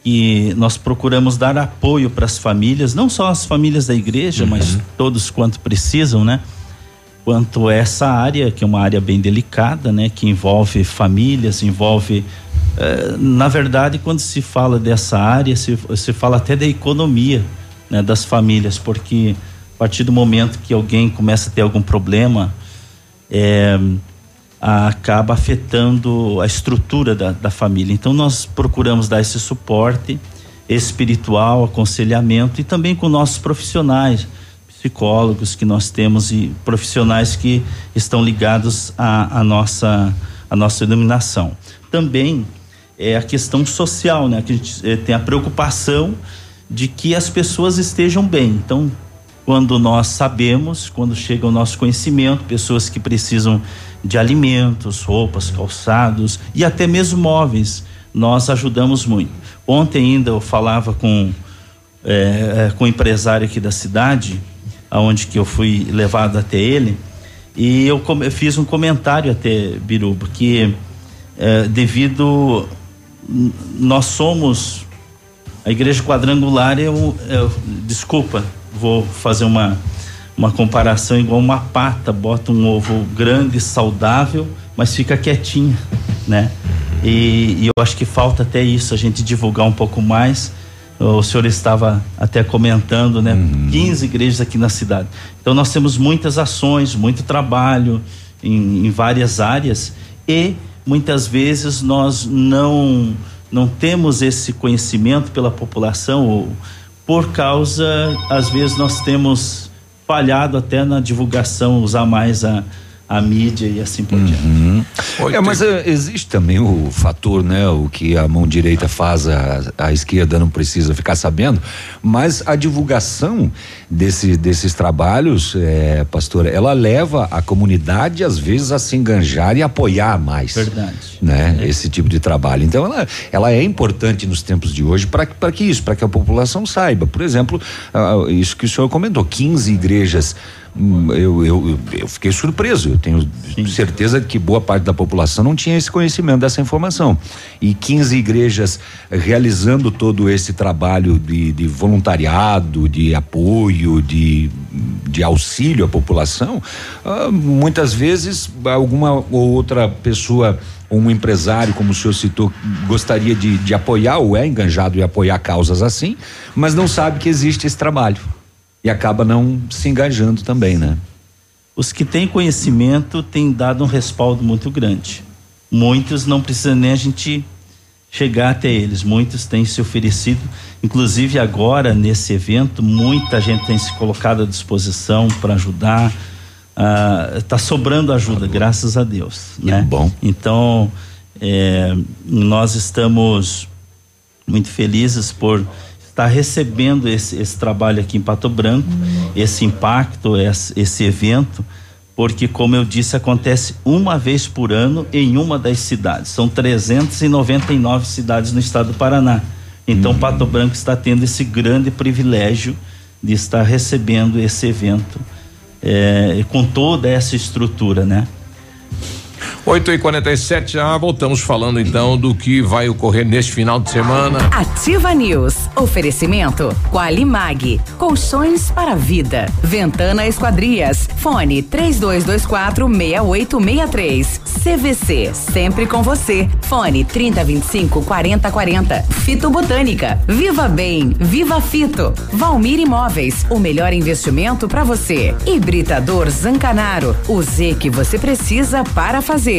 e nós procuramos dar apoio para as famílias, não só as famílias da igreja, mas todos quanto precisam, né? Quanto essa área, que é uma área bem delicada, né? Que envolve famílias, envolve. eh, na verdade, quando se fala dessa área, se, se fala até da economia né, das famílias, porque a partir do momento que alguém começa a ter algum problema, é, acaba afetando a estrutura da, da família. Então nós procuramos dar esse suporte espiritual, aconselhamento e também com nossos profissionais, psicólogos que nós temos e profissionais que estão ligados à, à nossa à nossa iluminação. Também é a questão social, né? Que a gente eh, tem a preocupação de que as pessoas estejam bem. Então quando nós sabemos, quando chega o nosso conhecimento, pessoas que precisam de alimentos, roupas, calçados e até mesmo móveis, nós ajudamos muito. Ontem ainda eu falava com é, com um empresário aqui da cidade, aonde que eu fui levado até ele, e eu, eu fiz um comentário até Biruba que é, devido nós somos a igreja quadrangular eu desculpa vou fazer uma uma comparação igual uma pata bota um ovo grande saudável mas fica quietinha né e, e eu acho que falta até isso a gente divulgar um pouco mais o senhor estava até comentando, né? Uhum. 15 igrejas aqui na cidade. Então nós temos muitas ações, muito trabalho em, em várias áreas e muitas vezes nós não não temos esse conhecimento pela população ou por causa às vezes nós temos falhado até na divulgação usar mais a a mídia e assim por diante. Uhum. É, mas é, existe também o fator, né? O que a mão direita faz, a, a esquerda não precisa ficar sabendo, mas a divulgação desse, desses trabalhos, é, pastora, ela leva a comunidade às vezes a se enganjar e apoiar mais. Verdade. Né? É. Esse tipo de trabalho. Então ela, ela é importante nos tempos de hoje para que isso, para que a população saiba. Por exemplo, uh, isso que o senhor comentou, 15 igrejas eu, eu, eu fiquei surpreso. Eu tenho Sim. certeza de que boa parte da população não tinha esse conhecimento dessa informação. E 15 igrejas realizando todo esse trabalho de, de voluntariado, de apoio, de, de auxílio à população, ah, muitas vezes alguma ou outra pessoa um empresário, como o senhor citou, gostaria de, de apoiar ou é enganjado em apoiar causas assim, mas não sabe que existe esse trabalho e acaba não se engajando também, né? Os que têm conhecimento têm dado um respaldo muito grande. Muitos não precisa nem a gente chegar até eles, muitos têm se oferecido, inclusive agora nesse evento, muita gente tem se colocado à disposição para ajudar. Está ah, sobrando ajuda, graças a Deus, né? Bom. Então, é, nós estamos muito felizes por está recebendo esse, esse, trabalho aqui em Pato Branco, uhum. esse impacto, esse, esse, evento, porque, como eu disse, acontece uma vez por ano em uma das cidades. São 399 cidades no estado do Paraná. Então, uhum. Pato Branco está tendo esse grande privilégio de estar recebendo esse evento é, com toda essa estrutura, né? 8 e 47 já voltamos falando então do que vai ocorrer neste final de semana. Ativa News. Oferecimento Qualimag. Colchões para vida. Ventana Esquadrias. Fone 3224 6863. CVC. Sempre com você. Fone 3025 4040. Fito Botânica. Viva Bem. Viva Fito. Valmir Imóveis. O melhor investimento para você. Hibridador Zancanaro. O Z que você precisa para fazer.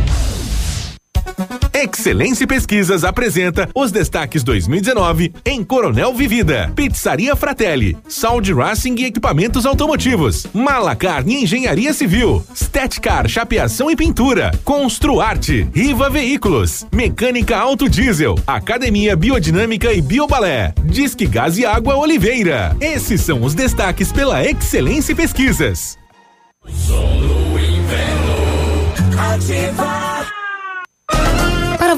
Excelência Pesquisas apresenta os destaques 2019 em Coronel Vivida, Pizzaria Fratelli, Sound Racing e Equipamentos Automotivos, Malacarne Engenharia Civil, Stetcar Chapeação e Pintura, Construarte, Riva Veículos, Mecânica Auto Diesel, Academia Biodinâmica e Biobalé, Disque Gás e Água Oliveira. Esses são os destaques pela Excelência Pesquisas. Ativa.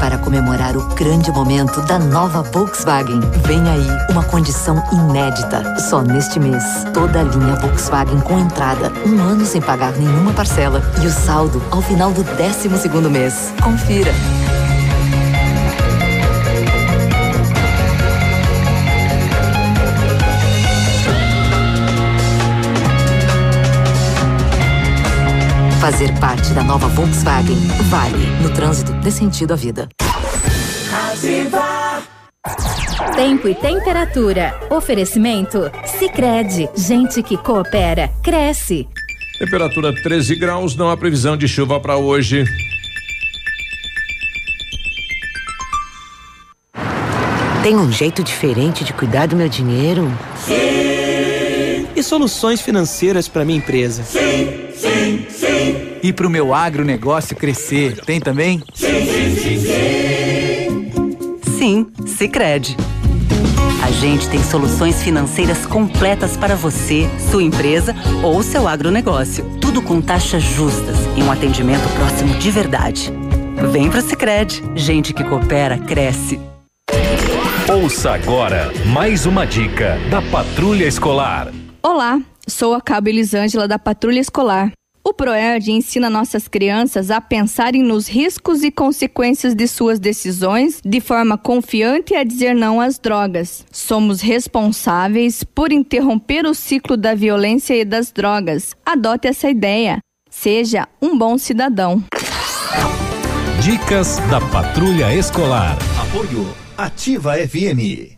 Para comemorar o grande momento da nova Volkswagen, vem aí uma condição inédita. Só neste mês, toda a linha Volkswagen com entrada, um ano sem pagar nenhuma parcela e o saldo ao final do 12 segundo mês. Confira. Fazer parte da nova Volkswagen vale. No trânsito, dê sentido à vida. Ativa. Tempo e temperatura. Oferecimento? Sicredi Gente que coopera, cresce. Temperatura 13 graus, não há previsão de chuva para hoje. Tem um jeito diferente de cuidar do meu dinheiro? E soluções financeiras para minha empresa? Sim, sim, sim. E para o meu agronegócio crescer? Tem também? Sim, sim, sim, sim. Sim, Sicredi. A gente tem soluções financeiras completas para você, sua empresa ou seu agronegócio. Tudo com taxas justas e um atendimento próximo de verdade. Vem pro Sicredi. Gente que coopera cresce. Ouça agora mais uma dica da Patrulha Escolar. Olá, sou a Cabo Elisângela da Patrulha Escolar. O PROERD ensina nossas crianças a pensarem nos riscos e consequências de suas decisões de forma confiante e a dizer não às drogas. Somos responsáveis por interromper o ciclo da violência e das drogas. Adote essa ideia. Seja um bom cidadão. Dicas da Patrulha Escolar. Apoio Ativa FM.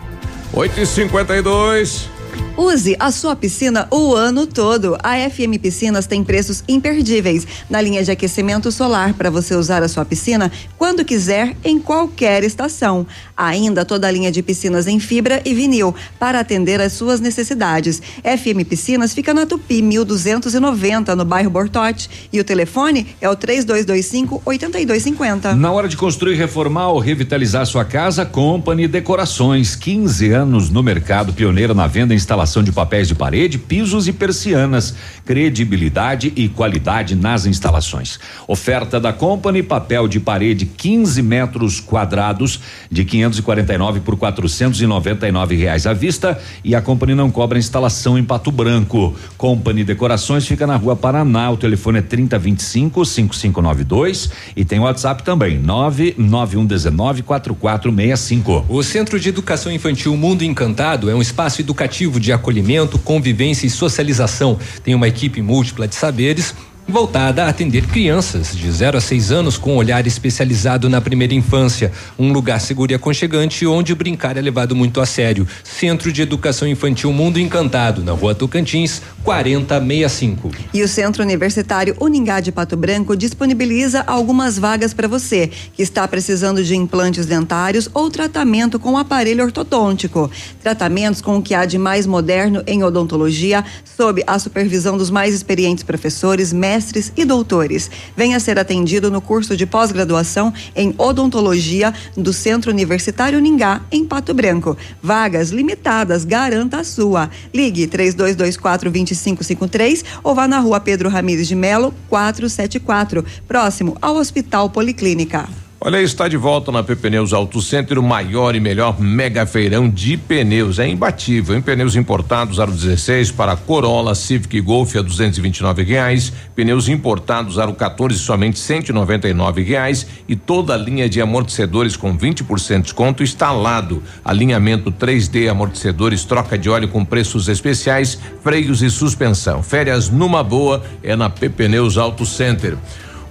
8 e 52 Use a sua piscina o ano todo. A FM Piscinas tem preços imperdíveis na linha de aquecimento solar para você usar a sua piscina quando quiser, em qualquer estação. Ainda toda a linha de piscinas em fibra e vinil para atender às suas necessidades. FM Piscinas fica na Tupi 1290 no bairro Bortote e o telefone é o 3225 8250. Na hora de construir, reformar ou revitalizar sua casa, Company Decorações, 15 anos no mercado, pioneiro na venda e instalação de papéis de parede, pisos e persianas, credibilidade e qualidade nas instalações. Oferta da Company, papel de parede 15 metros quadrados de 549 por 499 reais à vista e a Company não cobra instalação em Pato Branco. Company Decorações fica na rua Paraná, o telefone é 3025 5592 e tem WhatsApp também 99119 4465. O Centro de Educação Infantil Mundo Encantado é um espaço educativo de acolhimento, convivência e socialização. Tem uma equipe múltipla de saberes voltada a atender crianças de 0 a 6 anos com olhar especializado na primeira infância. Um lugar seguro e aconchegante onde brincar é levado muito a sério. Centro de Educação Infantil Mundo Encantado, na rua Tocantins, 4065. E o Centro Universitário Uningá de Pato Branco disponibiliza algumas vagas para você que está precisando de implantes dentários ou tratamento com aparelho ortodôntico. Tratamentos com o que há de mais moderno em odontologia, sob a supervisão dos mais experientes professores, mestres mestres e doutores. Venha ser atendido no curso de pós-graduação em odontologia do Centro Universitário Ningá, em Pato Branco. Vagas limitadas, garanta a sua. Ligue 3224 2553 ou vá na rua Pedro Ramires de Melo, 474, próximo ao Hospital Policlínica. Olha, está de volta na PP Pneus Auto Center, o maior e melhor mega feirão de pneus. É imbatível. Em pneus importados aro 16 para Corolla, Civic e Golf a 229 reais. Pneus importados aro 14 somente 199 reais e toda a linha de amortecedores com 20% de desconto instalado. Alinhamento 3D, amortecedores, troca de óleo com preços especiais, freios e suspensão. Férias numa boa é na PP Pneus Auto Center.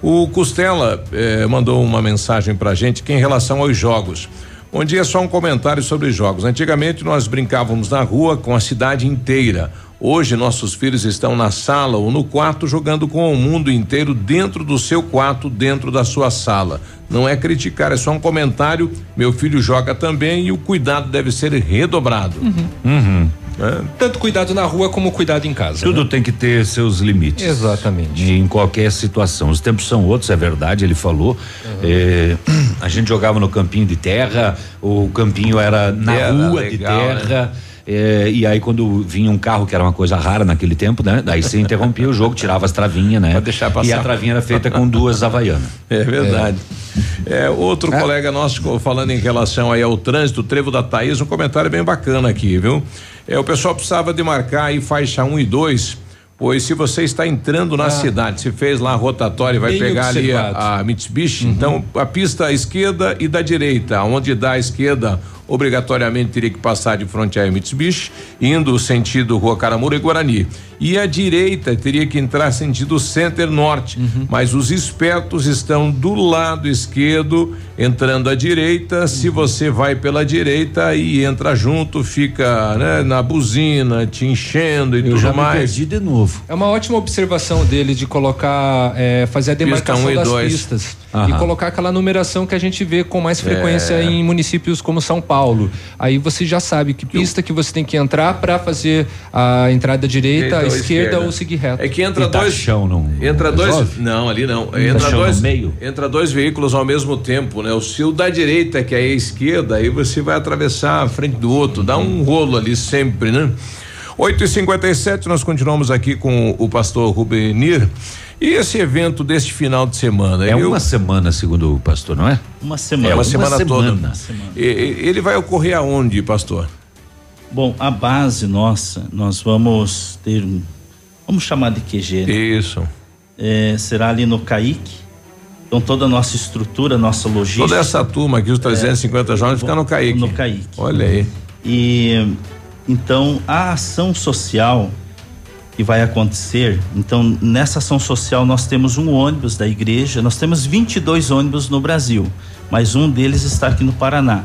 O Costela eh, mandou uma mensagem pra gente que em relação aos jogos. Bom dia, só um comentário sobre jogos. Antigamente nós brincávamos na rua com a cidade inteira. Hoje nossos filhos estão na sala ou no quarto jogando com o mundo inteiro dentro do seu quarto, dentro da sua sala. Não é criticar, é só um comentário. Meu filho joga também e o cuidado deve ser redobrado. Uhum. É. Tanto cuidado na rua como cuidado em casa. Tudo né? tem que ter seus limites. Exatamente. Em qualquer situação. Os tempos são outros, é verdade, ele falou. É, a gente jogava no campinho de terra, o campinho era na Era rua de legal, né? É, e aí quando vinha um carro que era uma coisa rara naquele tempo, né? Daí você interrompia o jogo, tirava as travinhas, né? Pra deixar passar. E a travinha era feita com duas havaianas. É verdade. É, outro colega nosso falando em relação aí ao trânsito, o Trevo da Thaís, um comentário bem bacana aqui, viu? É, o pessoal precisava de marcar aí faixa 1 um e 2, pois se você está entrando na cidade, se fez lá a rotatória, vai Bem pegar ali a, a Mitsubishi, então a pista à esquerda e da direita, onde dá à esquerda obrigatoriamente teria que passar de frente à Mitsubishi, indo sentido Rua Caramura e Guarani. E a direita teria que entrar sentido Center Norte, mas os espertos estão do lado esquerdo, entrando à direita. Se você vai pela direita e entra junto, fica né, na buzina, te enchendo e Eu tudo já me mais. perdi de novo. É uma ótima observação dele de colocar, é, fazer a demarcação um e das dois. pistas Aham. e colocar aquela numeração que a gente vê com mais frequência É. em municípios como São Paulo. Aí você já sabe que pista que você tem que entrar para fazer a entrada direita, à ou esquerda, ou seguir reto. É que entra E tá dois. chão, não Entra dois. resolve? Não, ali não. Tá Entra dois. meio? Entra dois veículos ao mesmo tempo, né? O seu da direita, que é a esquerda, aí você vai atravessar a frente do outro. Dá um rolo ali sempre, né? 8 e 57 nós continuamos aqui com o pastor Rubenir. E esse evento deste final de semana? É Eu- uma semana, segundo o pastor, não é? Uma semana. É uma, uma semana, semana. toda. E- e- ele vai ocorrer aonde, pastor? Bom, a base nossa, nós vamos ter um, vamos chamar de QG, né? Isso. É, será ali no CAIC. Então toda a nossa estrutura, nossa logística. Toda essa turma aqui, os 350 jovens, fica no CAIC. No CAIC. Olha aí. E então a ação social que vai acontecer, então nessa ação social nós temos um ônibus da igreja, nós temos 22 ônibus no Brasil, mas um deles está aqui no Paraná,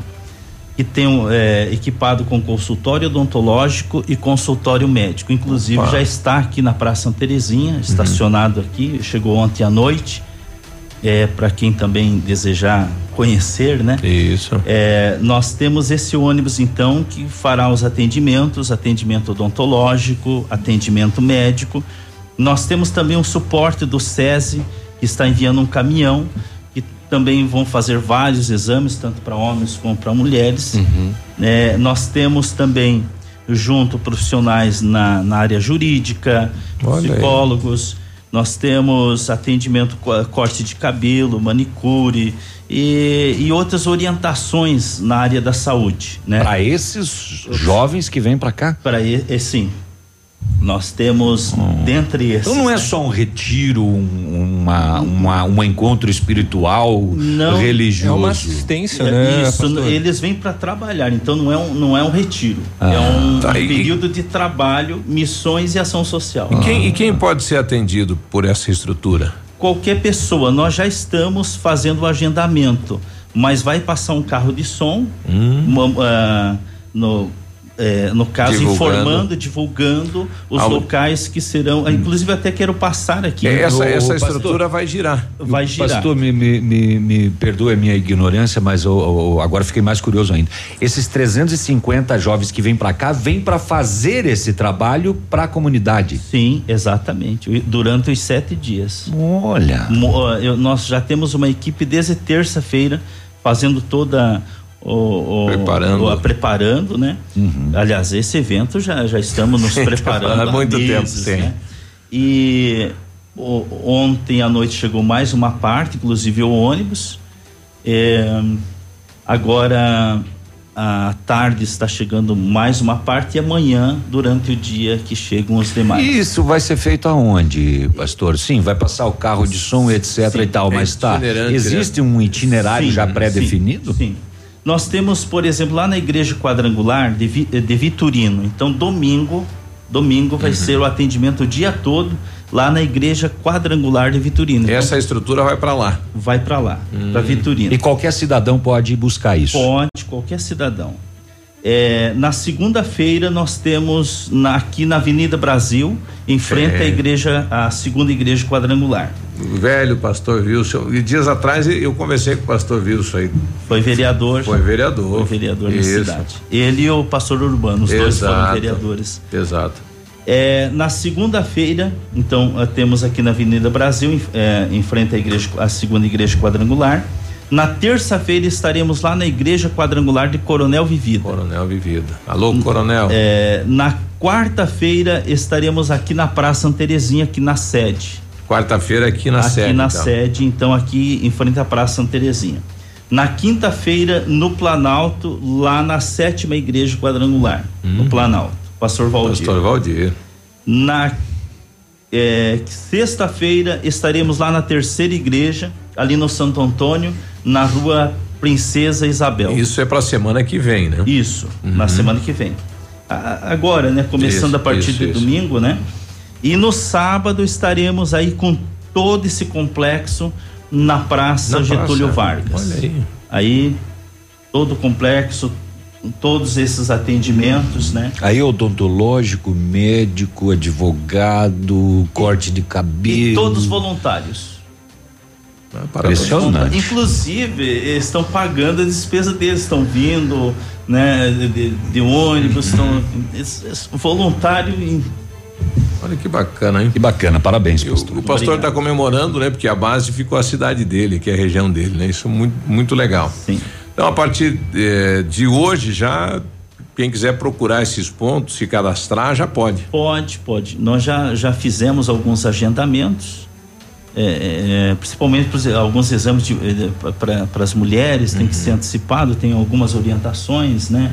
que tem é, equipado com consultório odontológico e consultório médico. Inclusive Opa. já está aqui na Praça Santa Terezinha, estacionado aqui, chegou ontem à noite. É, para quem também desejar conhecer, né? Isso. É, nós temos esse ônibus então que fará os atendimentos, atendimento odontológico, atendimento médico. Nós temos também um suporte do SESI que está enviando um caminhão que também vão fazer vários exames tanto para homens como para mulheres. É, nós temos também junto profissionais na, na área jurídica, Olha aí. Nós temos atendimento co- corte de cabelo, manicure e, e outras orientações na área da saúde, né? Para esses jovens que vêm para cá? Para sim. Nós temos dentre esses. Então não é só um retiro, um, uma, uma, um encontro espiritual, Não. religioso. É uma assistência, É né? Isso, pastor? eles vêm para trabalhar, então não é um, não é um retiro. Ah, é um tá. E- período de trabalho, missões e ação social. E quem, e quem pode ser atendido por essa estrutura? qualquer pessoa, nós já estamos fazendo o agendamento, mas vai passar um carro de som Hum. uma- ah, no é, no caso, Divulgando. informando, divulgando os Algo- locais que serão. Inclusive, até quero passar aqui. Essa, Ô, essa pastor, estrutura vai girar. vai girar. Pastor, me, me, me, me perdoe a minha ignorância, mas eu- eu- agora fiquei mais curioso ainda. Esses 350 jovens que vêm para cá, vêm para fazer esse trabalho para a comunidade. Sim, exatamente. E Durante os sete dias. Olha. Mo- eu- nós já temos uma equipe desde terça-feira fazendo toda o, o- Preparando. o- a- preparando, né? Aliás, esse evento já, já estamos nos preparando Há muito tempo, sim. né? E o- ontem à noite chegou mais uma parte, inclusive o ônibus. É, agora à tarde está chegando mais uma parte e amanhã, durante o dia, que chegam os demais. Isso vai ser feito aonde, pastor? Sim, vai passar o carro de som, etc e tal, mas tá. itinerante, Existe né? um itinerário Sim, já pré-definido? Sim, sim. Nós temos, por exemplo, lá na igreja quadrangular de, de Vitorino. Então, domingo, domingo Uhum. vai ser o atendimento o dia todo lá na igreja quadrangular de Vitorino. Então, Essa estrutura vai para lá. vai para lá, para Vitorino. E qualquer cidadão pode ir buscar isso. Pode, qualquer cidadão. É, na segunda-feira nós temos na- aqui na Avenida Brasil, em frente É. à igreja, a segunda igreja quadrangular. O velho pastor Wilson. E dias atrás eu conversei com o pastor Wilson aí. Foi vereador. Foi vereador. Foi vereador Isso. cidade. Ele e o pastor Urbano, os dois foram Exato. vereadores. Exato. É, na segunda-feira, então, eh, temos aqui na Avenida Brasil, em, eh, em frente à igreja, a segunda igreja quadrangular. Na terça-feira estaremos lá na igreja quadrangular de Coronel Vivida. Coronel Vivida. Alô, Coronel. É, na quarta-feira estaremos aqui na Praça Terezinha, aqui na sede. Quarta-feira aqui na aqui sede. na então. sede, então aqui em frente à Praça Terezinha. Na quinta-feira, no Planalto, lá na sétima igreja quadrangular, no Planalto, Pastor Valdir. Hum. Pastor Valdir. Na é, sexta-feira estaremos lá na terceira igreja, ali no Santo Antônio, na rua Princesa Isabel. Isso é para semana que vem, né? Isso, na semana que vem. A- Agora, né? Começando Isso, a partir isso, de isso. domingo, né? E no sábado estaremos aí com todo esse complexo na Praça Na Getúlio praça. Vargas. Olha aí. Aí, todo o complexo, todos esses atendimentos, né? Aí odontológico, médico, advogado, corte de cabelo. E todos voluntários. Impressionante. Inclusive, eles estão pagando a despesa deles, estão vindo, né, de, de- ônibus, estão voluntário em Olha que bacana, hein? Que bacana, parabéns, pastor. O pastor está comemorando, né? Porque a base ficou a cidade dele, que é a região dele, né? Isso é muito, muito legal. Sim. Então, a partir eh, de hoje, já, quem quiser procurar esses pontos, se cadastrar, já pode. Pode, pode. Nós já, já fizemos alguns agendamentos, é, é, principalmente pros- alguns exames para as mulheres, tem que ser antecipado, tem algumas orientações, né,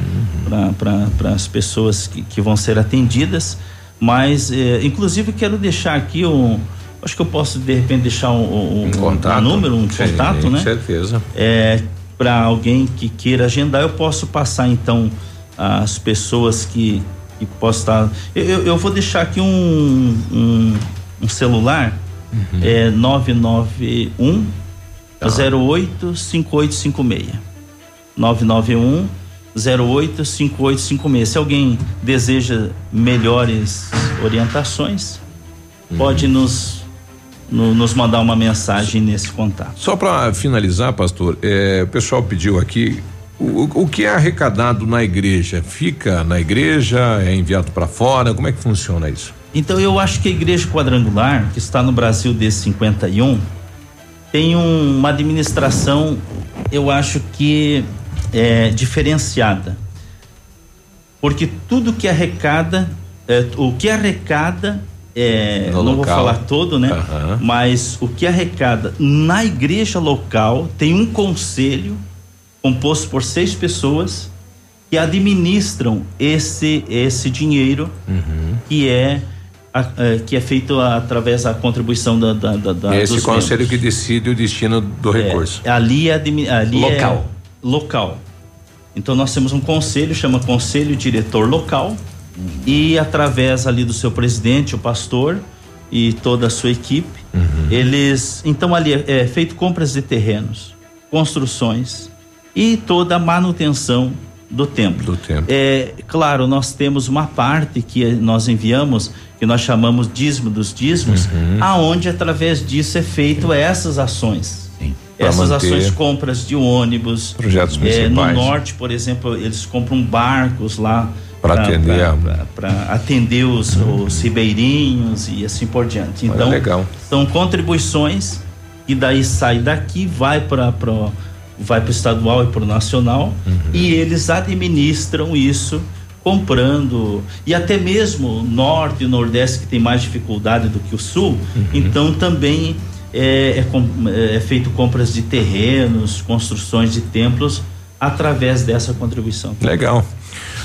para as pessoas que, que vão ser atendidas. Mas, é, inclusive, quero deixar aqui um. Acho que eu posso, de repente, deixar um, um, contato. um número, um Sim, contato, com né? certeza. É, para alguém que queira agendar, eu posso passar então as pessoas que, que posso estar. Eu, eu, eu vou deixar aqui um, um, um celular, é 991 08 5856. 991 08 5856. Se alguém deseja melhores orientações, pode nos, no- nos mandar uma mensagem nesse contato. Só para finalizar, pastor, eh, o pessoal pediu aqui. O, o que é arrecadado na igreja fica na igreja, é enviado para fora? Como é que funciona isso? Então eu acho que a igreja quadrangular, que está no Brasil desde 51, tem um- uma administração, eu acho que é diferenciada. Porque tudo que arrecada, é, o que arrecada, é, não vou local. falar todo, né? Mas o que arrecada na igreja local tem um conselho composto por seis pessoas que administram esse esse dinheiro que é a- é, que é feito através da contribuição da, da, da, da é esse conselho membros. que decide o destino do É, recurso. ali é, ali é Local. local. Então nós temos um conselho, chama Conselho Diretor Local, e através ali do seu presidente, o pastor e toda a sua equipe, eles, então ali é, é feito compras de terrenos, construções e toda a manutenção do templo. Do templo. É, claro, nós temos uma parte que nós enviamos, que nós chamamos dízimo dos dízimos, Uhum. aonde através disso é feito essas ações. Essas ações, compras de ônibus. Projetos É, municipais. no norte, por exemplo, eles compram barcos lá Pra atender a- para atender os, os ribeirinhos e assim por diante. Olha, Então, legal. são contribuições e daí sai daqui, vai para pro, vai para o estadual e para o nacional Uhum. e eles administram isso comprando e até mesmo o norte e o nordeste que tem mais dificuldade do que o sul, Uhum. então também é, é é feito compras de terrenos, construções de templos através dessa contribuição. Legal.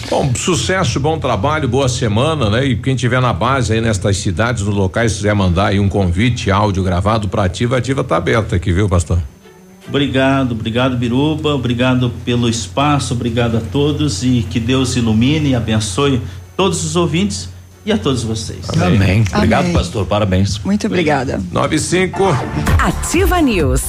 Bom, sucesso, bom trabalho, boa semana, né? E quem tiver na base aí nestas cidades, nos locais, se quiser mandar aí um convite, áudio gravado para ativa, ativa tá aberta aqui, viu, pastor? Obrigado, obrigado Biruba, obrigado pelo espaço, obrigado a todos e que Deus ilumine e abençoe todos os ouvintes e a todos vocês. Amém. Obrigado, Amém. pastor. Parabéns. Muito obrigada. 95. Ativa News.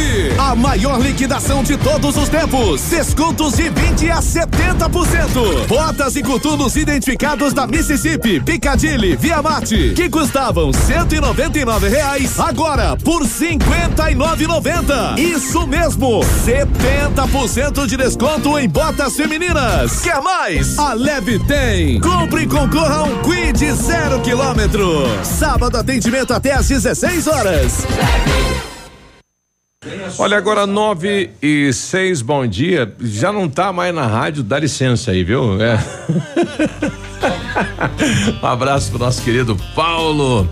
Leve. A maior liquidação de todos os tempos. Descontos de 20 a 70%. Botas e coturnos identificados da Mississippi, Piccadilly, Via Marte, que custavam 199 reais, agora por 59,90. Isso mesmo, 70% de desconto em botas femininas. Quer mais? A Leve tem. Compre e concorra a um Quid zero quilômetro. Sábado atendimento até às 16 horas. Olha, agora nove e seis, bom dia. Já não tá mais na rádio, dá licença aí, viu? É. um abraço pro nosso querido Paulo.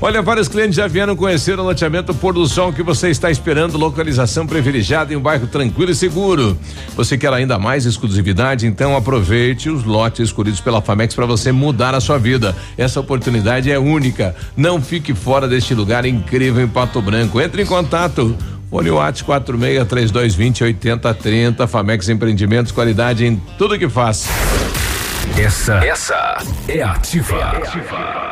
Olha, vários clientes já vieram conhecer o loteamento Pôr do Sol que você está esperando, localização privilegiada em um bairro tranquilo e seguro. Você quer ainda mais exclusividade? Então aproveite os lotes escolhidos pela Famex para você mudar a sua vida. Essa oportunidade é única. Não fique fora deste lugar incrível em Pato Branco. Entre em contato. Whats 46 3220 8030. Famex Empreendimentos, qualidade em tudo que faz. Essa, essa é ativa.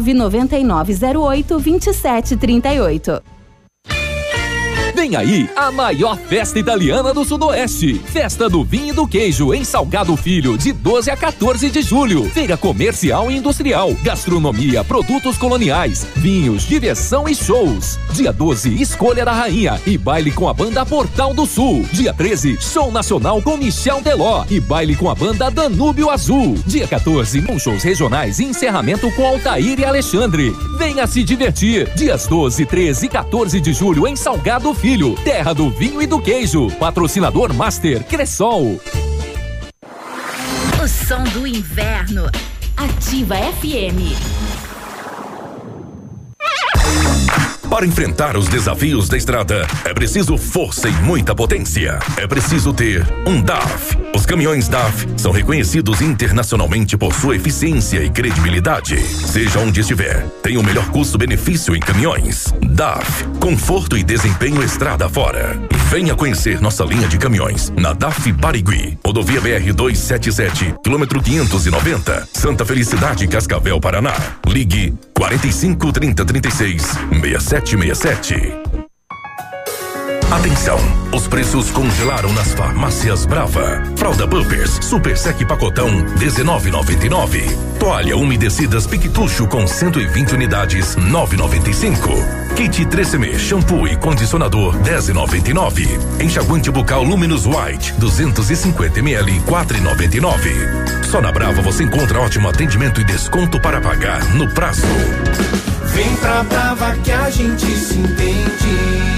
99908 2738. Vem aí a maior festa italiana do Sudoeste. Festa do Vinho e do Queijo em Salgado Filho, de 12 a 14 de julho. Feira comercial e industrial, gastronomia, produtos coloniais, vinhos, diversão e shows. Dia 12, Escolha da Rainha e baile com a banda Portal do Sul. Dia 13, show nacional com Michel Teló e baile com a banda Danúbio Azul. Dia 14, com shows regionais e encerramento com Altair e Alexandre. Venha se divertir. Dias 12, 13 e 14 de julho em Salgado Filho, terra do vinho e do queijo. Patrocinador Master Cressol. O som do inverno. Ativa FM. Para enfrentar os desafios da estrada, é preciso força e muita potência. É preciso ter um DAF. Os caminhões DAF são reconhecidos internacionalmente por sua eficiência e credibilidade. Seja onde estiver, tem o melhor custo-benefício em caminhões. DAF, conforto e desempenho estrada fora. Venha conhecer nossa linha de caminhões na DAF Barigui, rodovia BR 277, quilômetro 590, Santa Felicidade, Cascavel, Paraná. Ligue 45 30 36 6767. Atenção, os preços congelaram nas farmácias Brava. Fralda Pampers Super Sec Pacotão 19,99. Toalha umedecidas Piquetucho com 120 unidades 9,95. Kit 3M shampoo e condicionador 10,99. Enxaguante bucal Luminous White 250 ml 4,99. Só na Brava você encontra ótimo atendimento e desconto para pagar no prazo. Vem pra Brava que a gente se entende.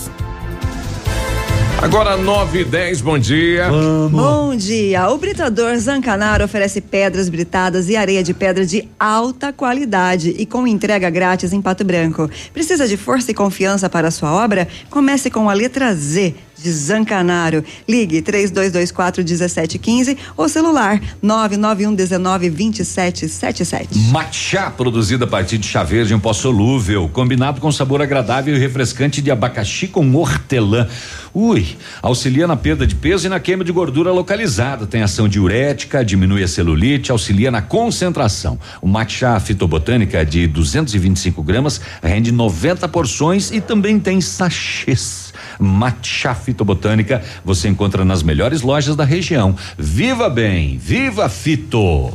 Agora 9 e 10, bom dia. Bom dia. O Britador Zancanaro oferece pedras britadas e areia de pedra de alta qualidade e com entrega grátis em Pato Branco. Precisa de força e confiança para a sua obra? Comece com a letra Z de Zancanaro. Ligue 3224 1715 ou celular 991 19 2777. Matcha, produzida a partir de chá verde em pó solúvel, combinado com sabor agradável e refrescante de abacaxi com hortelã. Ui, auxilia na perda de peso e na queima de gordura localizada. Tem ação diurética, diminui a celulite, auxilia na concentração. O matcha fitobotânica de 225 gramas rende 90 porções e também tem sachês. Matcha fitobotânica você encontra nas melhores lojas da região. Viva bem, viva fito!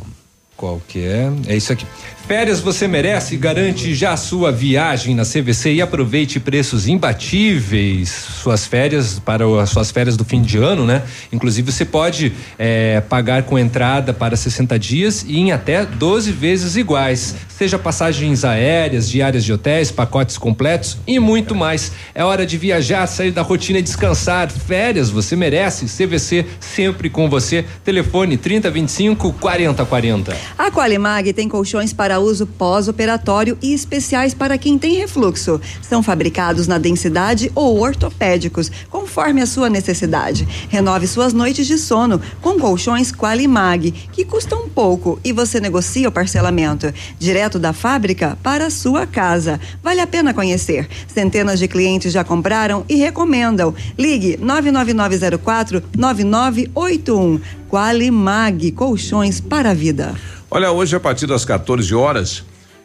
Qual que é? É isso aqui. Férias você merece, garante já a sua viagem na CVC e aproveite preços imbatíveis. Suas férias para as suas férias do fim de ano, né? Inclusive você pode eh, pagar com entrada para 60 dias e em até 12 vezes iguais. Seja passagens aéreas, diárias de hotéis, pacotes completos e muito mais. É hora de viajar, sair da rotina e descansar. Férias você merece. CVC sempre com você. Telefone 3025 4040. A Qualimag tem colchões para uso pós-operatório e especiais para quem tem refluxo. São fabricados na densidade ou ortopédicos, conforme a sua necessidade. Renove suas noites de sono com colchões Qualimag, que custam pouco e você negocia o parcelamento. Direto da fábrica para a sua casa. Vale a pena conhecer. Centenas de clientes já compraram e recomendam. Ligue 99904 9981. Qualimag, colchões para a vida. Olha, hoje a partir das 14 horas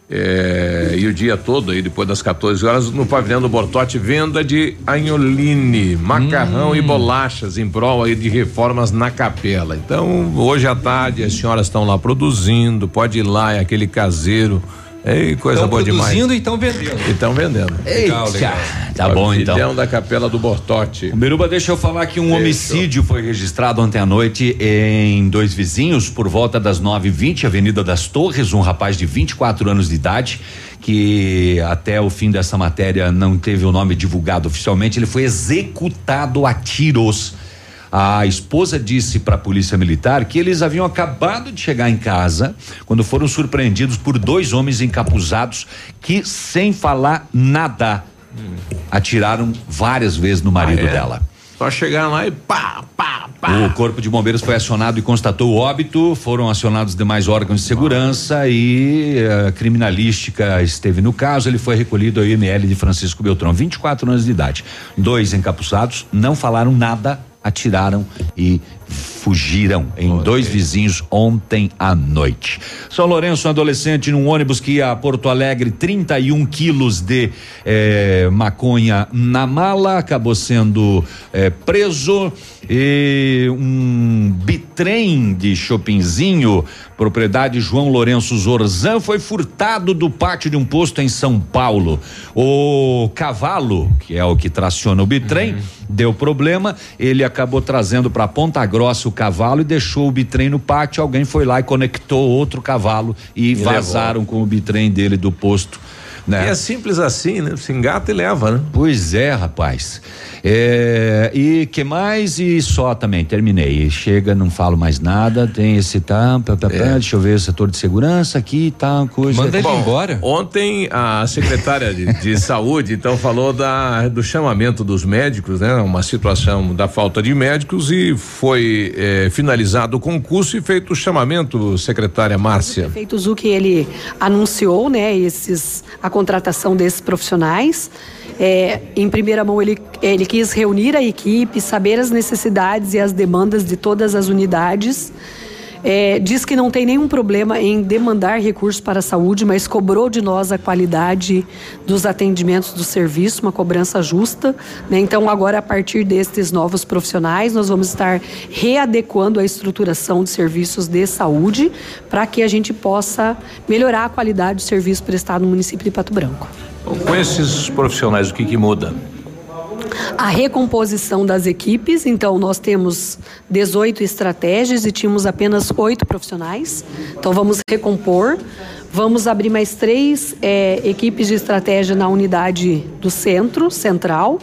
é, e o dia todo aí depois das 14 horas no pavilhão do Bortote venda de anholine, macarrão e bolachas em prol aí de reformas na capela. Então hoje à tarde as senhoras estão lá produzindo, pode ir lá é aquele caseiro. Ei, coisa Estão boa demais. produzindo e estão vendendo. E estão vendendo. Legal, Eita, legal. Tá bom então. Da capela do Bortote. Biruba, deixa eu falar que um Deixa. homicídio foi registrado ontem à noite em dois vizinhos, por volta das 9h20, Avenida das Torres. Um rapaz de 24 anos de idade, que até o fim dessa matéria não teve o nome divulgado oficialmente, ele foi executado a tiros. A esposa disse para a polícia militar que eles haviam acabado de chegar em casa quando foram surpreendidos por dois homens encapuzados que, sem falar nada, atiraram várias vezes no marido Ah, é? dela. Só chegar lá e pá, pá, pá. O corpo de bombeiros foi acionado e constatou o óbito. Foram acionados demais órgãos de segurança e a criminalística esteve no caso. Ele foi recolhido ao IML de Francisco Beltrão, 24 anos de idade. Dois encapuçados não falaram nada, atiraram e fugiram em dois vizinhos ontem à noite. São Lourenço, um adolescente num ônibus que ia a Porto Alegre, 31 quilos de eh, maconha na mala, acabou sendo eh, preso e um bitrem de Chopinzinho, propriedade João Lourenço Zorzan, foi furtado do pátio de um posto em São Paulo. O cavalo, que é o que traciona o bitrem, deu problema, ele acabou trazendo para Ponta Grossa o cavalo e deixou o bitrem no pátio. Alguém foi lá e conectou outro cavalo e, E vazaram com o bitrem dele do posto. Né? E é simples assim, né? Se engata e leva, né? Pois é, rapaz. É, e que mais? E só também, terminei. Chega, não falo mais nada, tem esse tá, pá, pá, pá, É. deixa eu ver o setor de segurança aqui e tal, coisa. Bom, Ontem a secretária de, de saúde então falou da do chamamento dos médicos, né? Uma situação da falta de médicos e foi eh, finalizado o concurso e feito o chamamento, secretária Márcia. prefeito Zucchi ele anunciou, né, esses a contratação desses profissionais. É, em primeira mão ele ele quis reunir a equipe, saber as necessidades e as demandas de todas as unidades. É, diz que não tem nenhum problema em demandar recursos para a saúde, mas cobrou de nós a qualidade dos atendimentos do serviço, uma cobrança justa. né? Então, agora, a partir destes novos profissionais, nós vamos estar readequando a estruturação de serviços de saúde para que a gente possa melhorar a qualidade do serviço prestado no município de Pato Branco. Com esses profissionais, o que, que muda? A recomposição das equipes, então nós temos 18 estratégias e tínhamos apenas oito profissionais. Então vamos recompor. Vamos abrir mais três eh, equipes de estratégia na unidade do centro, central.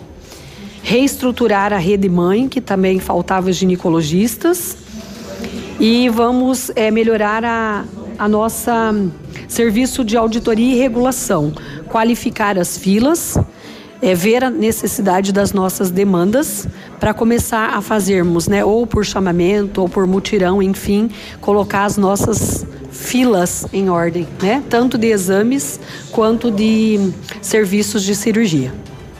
Reestruturar a rede mãe, que também faltava ginecologistas. E vamos eh, melhorar a, a nossa hum, serviço de auditoria e regulação. Qualificar as filas é, ver a necessidade das nossas demandas para começar a fazermos, né, ou por chamamento ou por mutirão, enfim, colocar as nossas filas em ordem, né, tanto de exames quanto de serviços de cirurgia.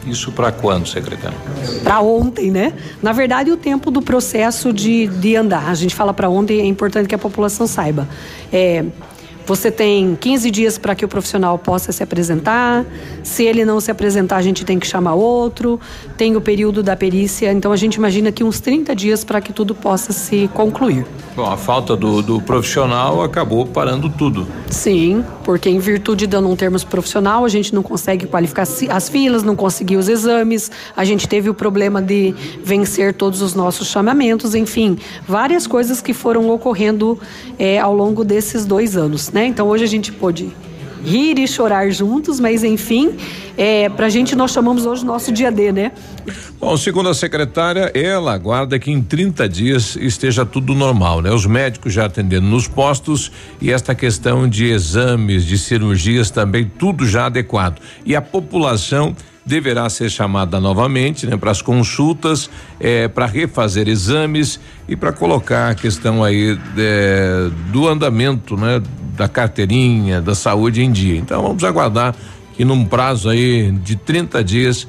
Isso para quando, secretário? Para ontem, né? Na verdade, o tempo do processo de, de andar. A gente fala para ontem, é importante que a população saiba. É, você tem 15 dias para que o profissional possa se apresentar. Se ele não se apresentar, a gente tem que chamar outro. Tem o período da perícia. Então, a gente imagina que uns 30 dias para que tudo possa se concluir. Bom, a falta do, do profissional acabou parando tudo. Sim, porque em virtude de não termos profissional, a gente não consegue qualificar as filas, não conseguiu os exames, a gente teve o problema de vencer todos os nossos chamamentos, enfim, várias coisas que foram ocorrendo eh, ao longo desses dois anos, né? Então hoje a gente pôde rir e chorar juntos, mas enfim, é, pra gente nós chamamos hoje nosso dia D, né? Bom, segundo a secretária, ela aguarda que em 30 dias esteja tudo normal, né? Os médicos já atendendo nos postos e esta questão de exames, de cirurgias também, tudo já adequado. E a população deverá ser chamada novamente, né, para as consultas, eh, para refazer exames e para colocar a questão aí eh, do andamento, né, da carteirinha, da saúde em dia. Então vamos aguardar que num prazo aí de 30 dias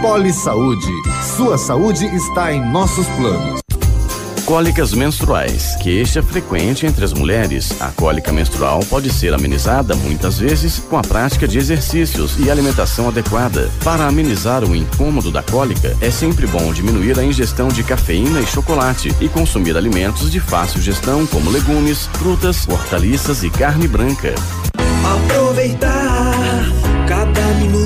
Poli Saúde. Sua saúde está em nossos planos. Cólicas menstruais, queixa frequente entre as mulheres. A cólica menstrual pode ser amenizada muitas vezes com a prática de exercícios e alimentação adequada. Para amenizar o incômodo da cólica, é sempre bom diminuir a ingestão de cafeína e chocolate e consumir alimentos de fácil gestão como legumes, frutas, hortaliças e carne branca. Aproveitar cada minuto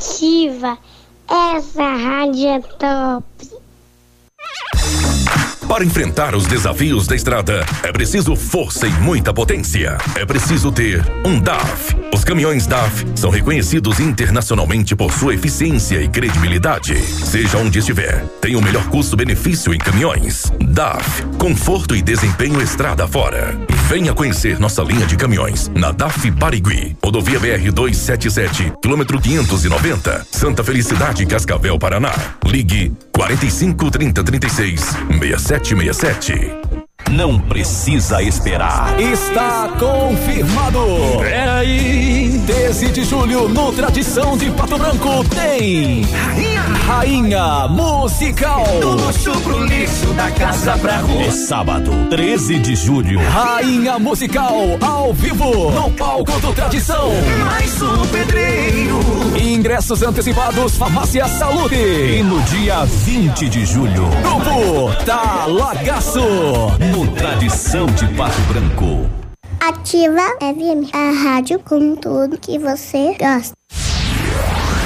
Ativa. Essa rádio é top. Para enfrentar os desafios da estrada, é preciso força e muita potência. É preciso ter um DAF. Os caminhões DAF são reconhecidos internacionalmente por sua eficiência e credibilidade. Seja onde estiver, tem o melhor custo-benefício em caminhões. DAF, conforto e desempenho estrada fora. Venha conhecer nossa linha de caminhões na DAF Barigui, rodovia BR 277, quilômetro 590, Santa Felicidade, Cascavel, Paraná. Ligue 45 30 36 6767. Não precisa esperar. Está confirmado. Peraí. 13 de julho, no Tradição de Pato Branco, tem Rainha, Rainha Musical. Do luxo pro lixo, da casa pra rua. É sábado, 13 de julho. Rainha Musical, ao vivo, no palco do Tradição. Mais um pedreiro. Ingressos antecipados, Farmácia Saúde. E no dia 20 de julho, Grupo Talagaço. no Tradição de Pato Branco. Ativa FM, a rádio com tudo que você gosta.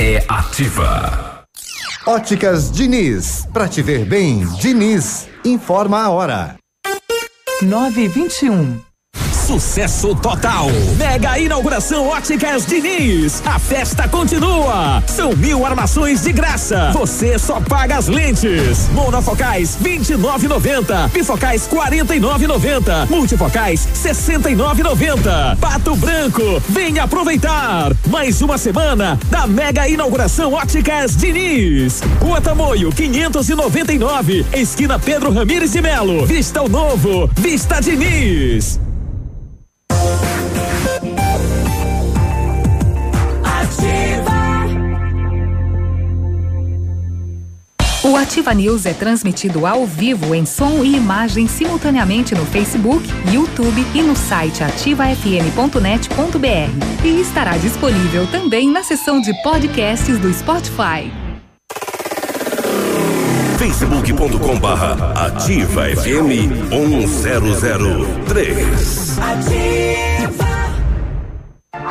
É ativa. Óticas Diniz. Pra te ver bem, Diniz. Informa a hora. 921. Sucesso total. Mega inauguração Óticas Diniz. A festa continua. São mil armações de graça. Você só paga as lentes. Monofocais 29,90. Bifocais 49,90. Multifocais 69,90. Pato Branco. Venha aproveitar. Mais uma semana da mega inauguração Óticas Diniz. Rua Tamoio 599. Esquina Pedro Ramires de Melo. Vista o novo. Vista Diniz. O Ativa News é transmitido ao vivo em som e imagem simultaneamente no Facebook, YouTube e no site ativafm.net.br. E estará disponível também na seção de podcasts do Spotify. facebook.com barra ativa FM 1003. Ativa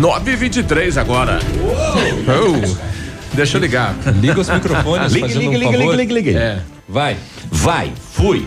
923 agora. Oh, deixa eu ligar. Liga os microfones, liga, liga, um liga, liga, liga, liga. É. Vai. Vai, fui.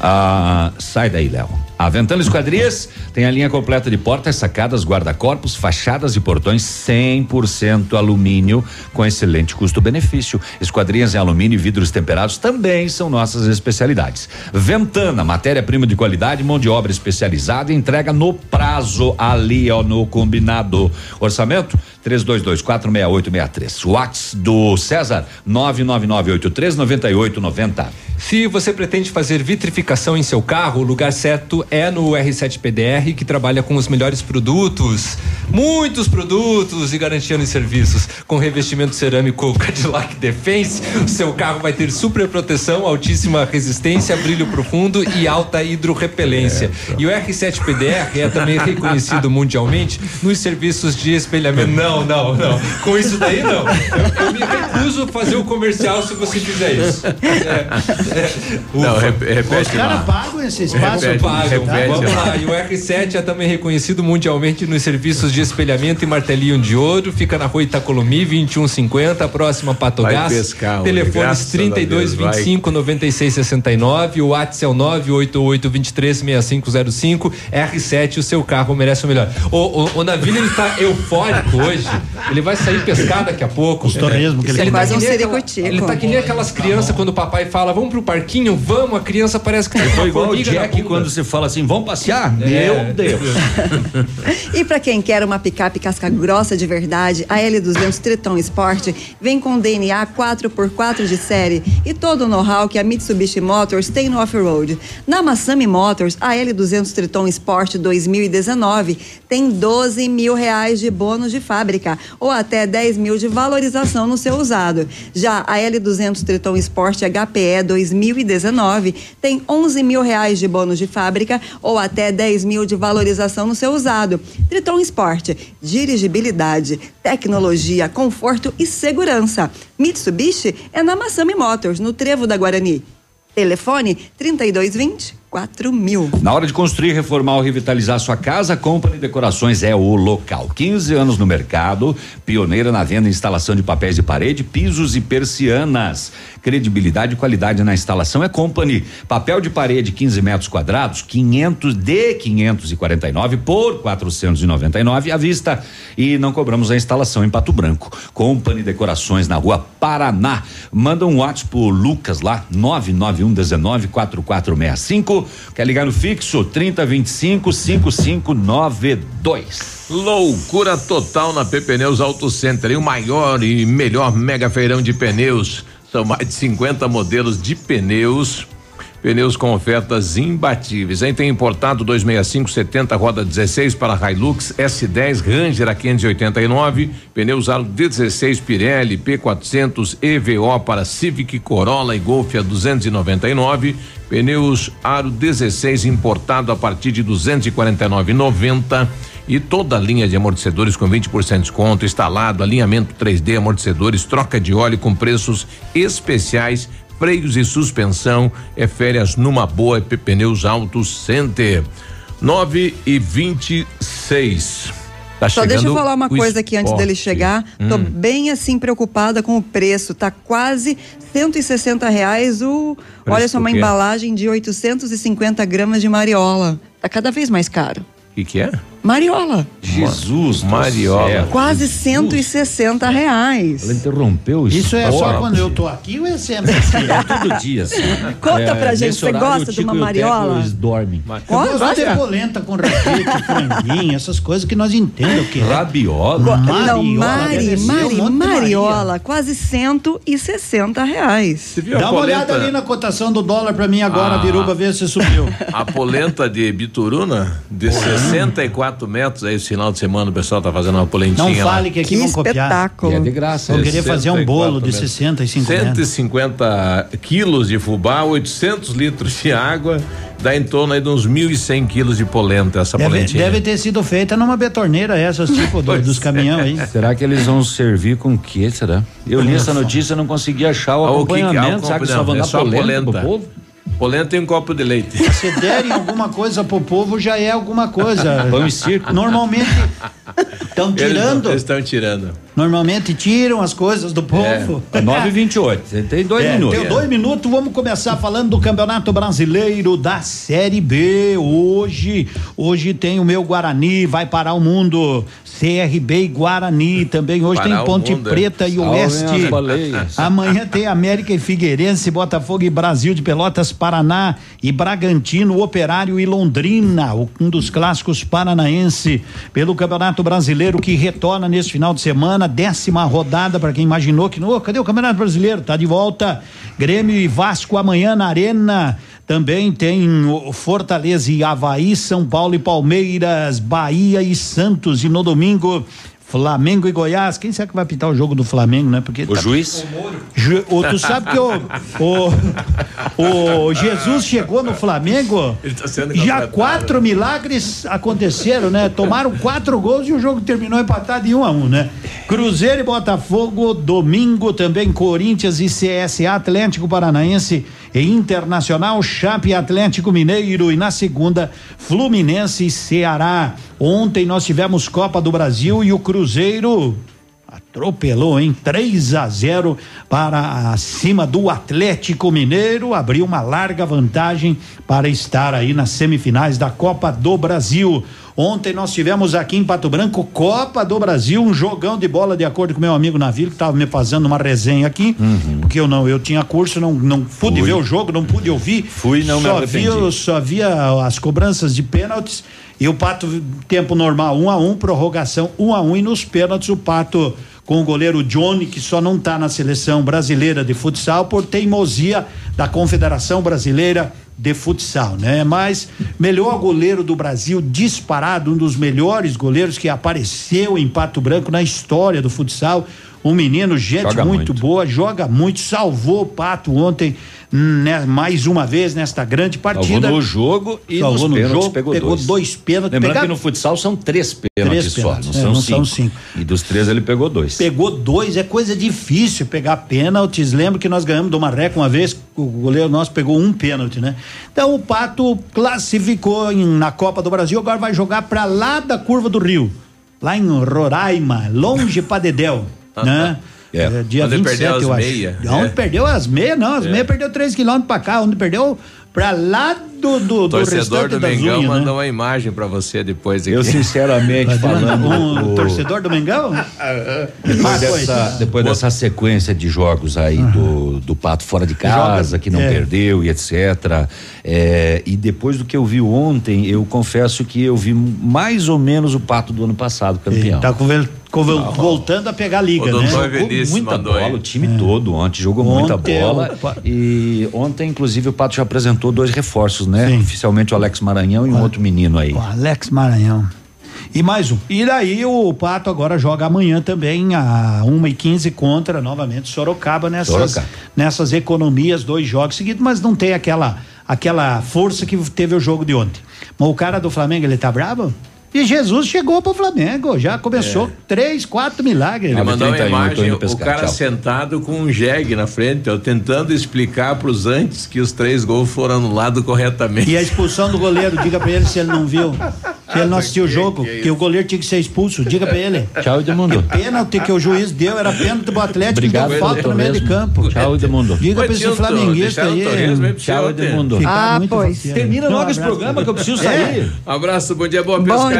Ah, sai daí, Léo. A Ventana Esquadrias tem a linha completa de portas, sacadas, guarda-corpos, fachadas e portões 100% alumínio com excelente custo-benefício. Esquadrias em alumínio e vidros temperados também são nossas especialidades. Ventana, matéria-prima de qualidade, mão de obra especializada, entrega no prazo ali, ó, no combinado. Orçamento 32246863. Whats do César 999839890. Se você pretende fazer vitrificação em seu carro, o lugar certo é no R7 PDR, que trabalha com os melhores produtos, muitos produtos e garantia nos serviços. Com revestimento cerâmico Cadillac Defense, o seu carro vai ter super proteção, altíssima resistência, brilho profundo e alta hidrorrepelência. E o R7 PDR é também reconhecido mundialmente nos serviços de espelhamento. Não, não, não. Com isso daí, não. Eu, eu me recuso a fazer o comercial se você fizer isso. É, é, Não, repete Os caras pagam esse espaço. Repete, Pagam. repete Vamos lá. E o R7 é também reconhecido mundialmente nos serviços de espelhamento e martelinho de ouro. Fica na rua Itacolomi, 2150, próxima a Patogás. Vai pescar Telefones graças a 32 Deus, vai. 25 96 69. O WhatsApp é o 988 23 6505. R7, o seu carro merece o melhor. O, o, o Navilho, ele tá eufórico hoje. Ele vai sair pescar daqui a pouco. Os torresmos que ele ele tá Quase um. Ele tá que nem aquelas crianças quando o papai fala, vamos pro parquinho, vamos, a criança parece que tô uma igual o Jack quando você fala assim, vamos passear? É. Meu Deus. E para quem quer uma picape casca grossa de verdade, a L200 Triton Sport vem com DNA 4x4 de série e todo o know-how que a Mitsubishi Motors tem no off-road. Na Massami Motors, a L200 Triton Sport 2019 tem 12 mil reais de bônus de fábrica ou até 10 mil de valorização no seu usado. Já a L200 Triton Sport HPE 2019 tem 11 mil reais de bônus de fábrica ou até 10 mil de valorização no seu usado. Triton Sport, dirigibilidade, tecnologia, conforto e segurança. Mitsubishi é na Massami Motors, no Trevo da Guarani. Telefone 3220 4000. Na hora de construir, reformar ou revitalizar sua casa, Company Decorações é o local. 15 anos no mercado, pioneira na venda e instalação de papéis de parede, pisos e persianas. Credibilidade e qualidade na instalação é Company. Papel de parede 15 metros quadrados, 500 de 549 por 499 à vista e não cobramos a instalação em Pato Branco. Company Decorações na Rua Paraná. Manda um WhatsApp pro Lucas lá 991 19 4465. Quer ligar no fixo 3025 5592. Loucura total na Pneus Auto Center, o maior e melhor mega feirão de pneus. São mais de 50 modelos de pneus. Pneus com ofertas imbatíveis. Aí tem importado 26570 roda 16 para Hilux, S10 Ranger a 589, pneus aro 16 Pirelli P400 EVO para Civic Corolla e Golf a 299, pneus aro 16 importado a partir de 249,90 e toda a linha de amortecedores com 20% de desconto, instalado, alinhamento 3D, amortecedores, troca de óleo com preços especiais, freios e suspensão. É férias numa boa EP Pneus Auto Center. 9 e 26. Tá Só deixa eu falar uma coisa aqui antes dele chegar. Tô Hum. bem assim preocupada com o preço. Tá quase 160 reais o. Preço olha só, uma embalagem de 850 gramas de mariola. Tá cada vez mais caro. O que, que é? Mariola. Jesus, Mariola. céu. Quase 160 reais. Ela interrompeu isso. Isso é só quando eu tô aqui ou é sempre assim? É todo dia. assim. Conta pra gente, você gosta de uma mariola? Eles dormem. Eu gosto de ter polenta com raquete, franguinho, essas coisas que nós entendemos o que é. Rabiola. Não, Mariola, Mari, um Mari, de Maria. Mariola, quase 160 reais. viu Dá uma olhada polenta? ali na cotação do dólar pra mim agora, Ah. Biruba, ver se subiu. A polenta de Bituruna, de 64 metros, aí esse final de semana o pessoal tá fazendo uma polentinha Não lá. fale que aqui Que vão copiar. espetáculo. E é de graça. Eu queria fazer um bolo de 64 65 metros. 150 quilos de fubá, 800 litros de água, dá em torno aí de uns 1.100 quilos de polenta, essa Deve, polentinha. deve ter sido feita numa betorneira, essas tipo do- dos é. caminhões aí. Será que eles vão servir com o quê, será? Eu li essa notícia e não consegui achar o Ah, o que que é o acompanhamento. Será que só vão é dar só polenta, polenta. pro povo? Polenta e um copo de leite. Se derem alguma coisa pro povo, já é alguma coisa. Pão e circo. Normalmente, Estão tirando. Eles estão tirando. Normalmente tiram as coisas do povo. É 9 e 28 Você tem dois É, minutos. Tem dois minutos, vamos começar falando do Campeonato Brasileiro da Série B. Hoje, hoje tem o meu Guarani, vai parar o mundo. CRB e Guarani também. Hoje Parar tem Ponte mundo, é. Preta e Oeste. Amanhã tem América e Figueirense, Botafogo e Brasil de Pelotas, Paraná e Bragantino, Operário e Londrina, um dos clássicos paranaense pelo Campeonato Brasileiro que retorna neste final de semana, décima rodada para quem imaginou que, oh, cadê o Campeonato Brasileiro? Tá de volta. Grêmio e Vasco amanhã na Arena. Também tem o Fortaleza e Havaí, São Paulo e Palmeiras, Bahia e Santos. E no domingo, Flamengo e Goiás. Quem será que vai pitar o jogo do Flamengo, né? Porque O juiz? Ju- o- tu sabe que o, o, o Jesus chegou no Flamengo, Ele tá sendo já quatro milagres aconteceram, né? Tomaram quatro gols e o jogo terminou empatado em um a um, né? Cruzeiro e Botafogo, domingo também Corinthians e CSA, Atlético Paranaense e Internacional, Chape Atlético Mineiro e na segunda Fluminense e Ceará. Ontem nós tivemos Copa do Brasil e o Cruzeiro atropelou, hein? 3 a 0 para acima do Atlético Mineiro, abriu uma larga vantagem para estar aí nas semifinais da Copa do Brasil. Ontem nós tivemos aqui em Pato Branco Copa do Brasil, um jogão de bola de acordo com meu amigo Navio que estava me fazendo uma resenha aqui, porque eu não, eu tinha curso, não não pude Fui. ver o jogo, não pude ouvir. Fui, não me só arrependi. vi, só via as cobranças de pênaltis e o Pato tempo normal um a um, prorrogação um a um e nos pênaltis o Pato com o goleiro Johnny que só não está na seleção brasileira de futsal por teimosia da Confederação Brasileira de Futsal, né? Mas melhor goleiro do Brasil disparado, um dos melhores goleiros que apareceu em Pato Branco na história do futsal. Um menino, gente muito, muito. boa, joga muito, salvou o Pato ontem, né, mais uma vez nesta grande partida. Salvou no jogo e Salvou nos no pênaltis jogo, pegou, pegou dois. dois pênaltis. Lembrando Pegar- que no futsal são três pênaltis Três só, pênaltis, não, é, são, não cinco. são cinco. E dos três ele pegou dois. Pegou dois, é coisa difícil pegar pênaltis. Lembro que nós ganhamos do Marreco uma vez, o goleiro nosso pegou um pênalti, né? Então o Pato classificou em- na Copa do Brasil, agora vai jogar pra lá da curva do Rio, lá em Roraima, longe pra Dedéu, né? É. dia Onde 27, perdeu as eu acho. meia. Onde É. perdeu as meias, não, as É. meias perdeu 3 quilômetros pra cá, onde perdeu pra lá do, do, O do torcedor do das Mengão unhas, né? mandou uma imagem pra você depois aqui. Eu, sinceramente, falando. Um o- torcedor do Mengão? Depois, Ah, dessa, coisa. depois dessa sequência de jogos aí do, do Pato fora de casa, Joga- que não é. perdeu e etc. é, e depois do que eu vi ontem, eu confesso que eu vi mais ou menos o Pato do ano passado campeão. Tá com- voltando a pegar a liga, O né? Jogou muita mandou bola, aí. o time todo ontem jogou muita Ontem bola. o Pa- E ontem, inclusive, o Pato já apresentou dois reforços, né? Sim. Oficialmente o Alex Maranhão e um outro menino aí. O Alex Maranhão. E mais um. E daí o Pato agora joga amanhã também a 1 e 15 contra novamente Sorocaba nessas, Sorocaba. nessas economias, dois jogos seguidos, mas não tem aquela aquela força que teve o jogo de ontem. Mas o cara do Flamengo, ele tá bravo? E Jesus chegou pro Flamengo, já começou três, quatro milagres. Ele mandou uma 31, tô imagem, o cara tchau. sentado com um jegue na frente, eu tentando explicar pros antes que os três gols foram anulados corretamente. E a expulsão do goleiro, diga pra ele se ele não viu. Se ele não assistiu o jogo, que, o goleiro tinha que ser expulso, diga pra ele. Tchau, Edmundo. O pênalti que o juiz deu era pênalti pro Atlético, Obrigado, deu falta no meio de campo. Tchau, Edmundo. Diga pra esse flamenguista aí Tchau. Edmundo. Ah, muito pois. faceiro. Termina logo esse programa que eu preciso É. sair. Abraço, bom dia, boa pescaria.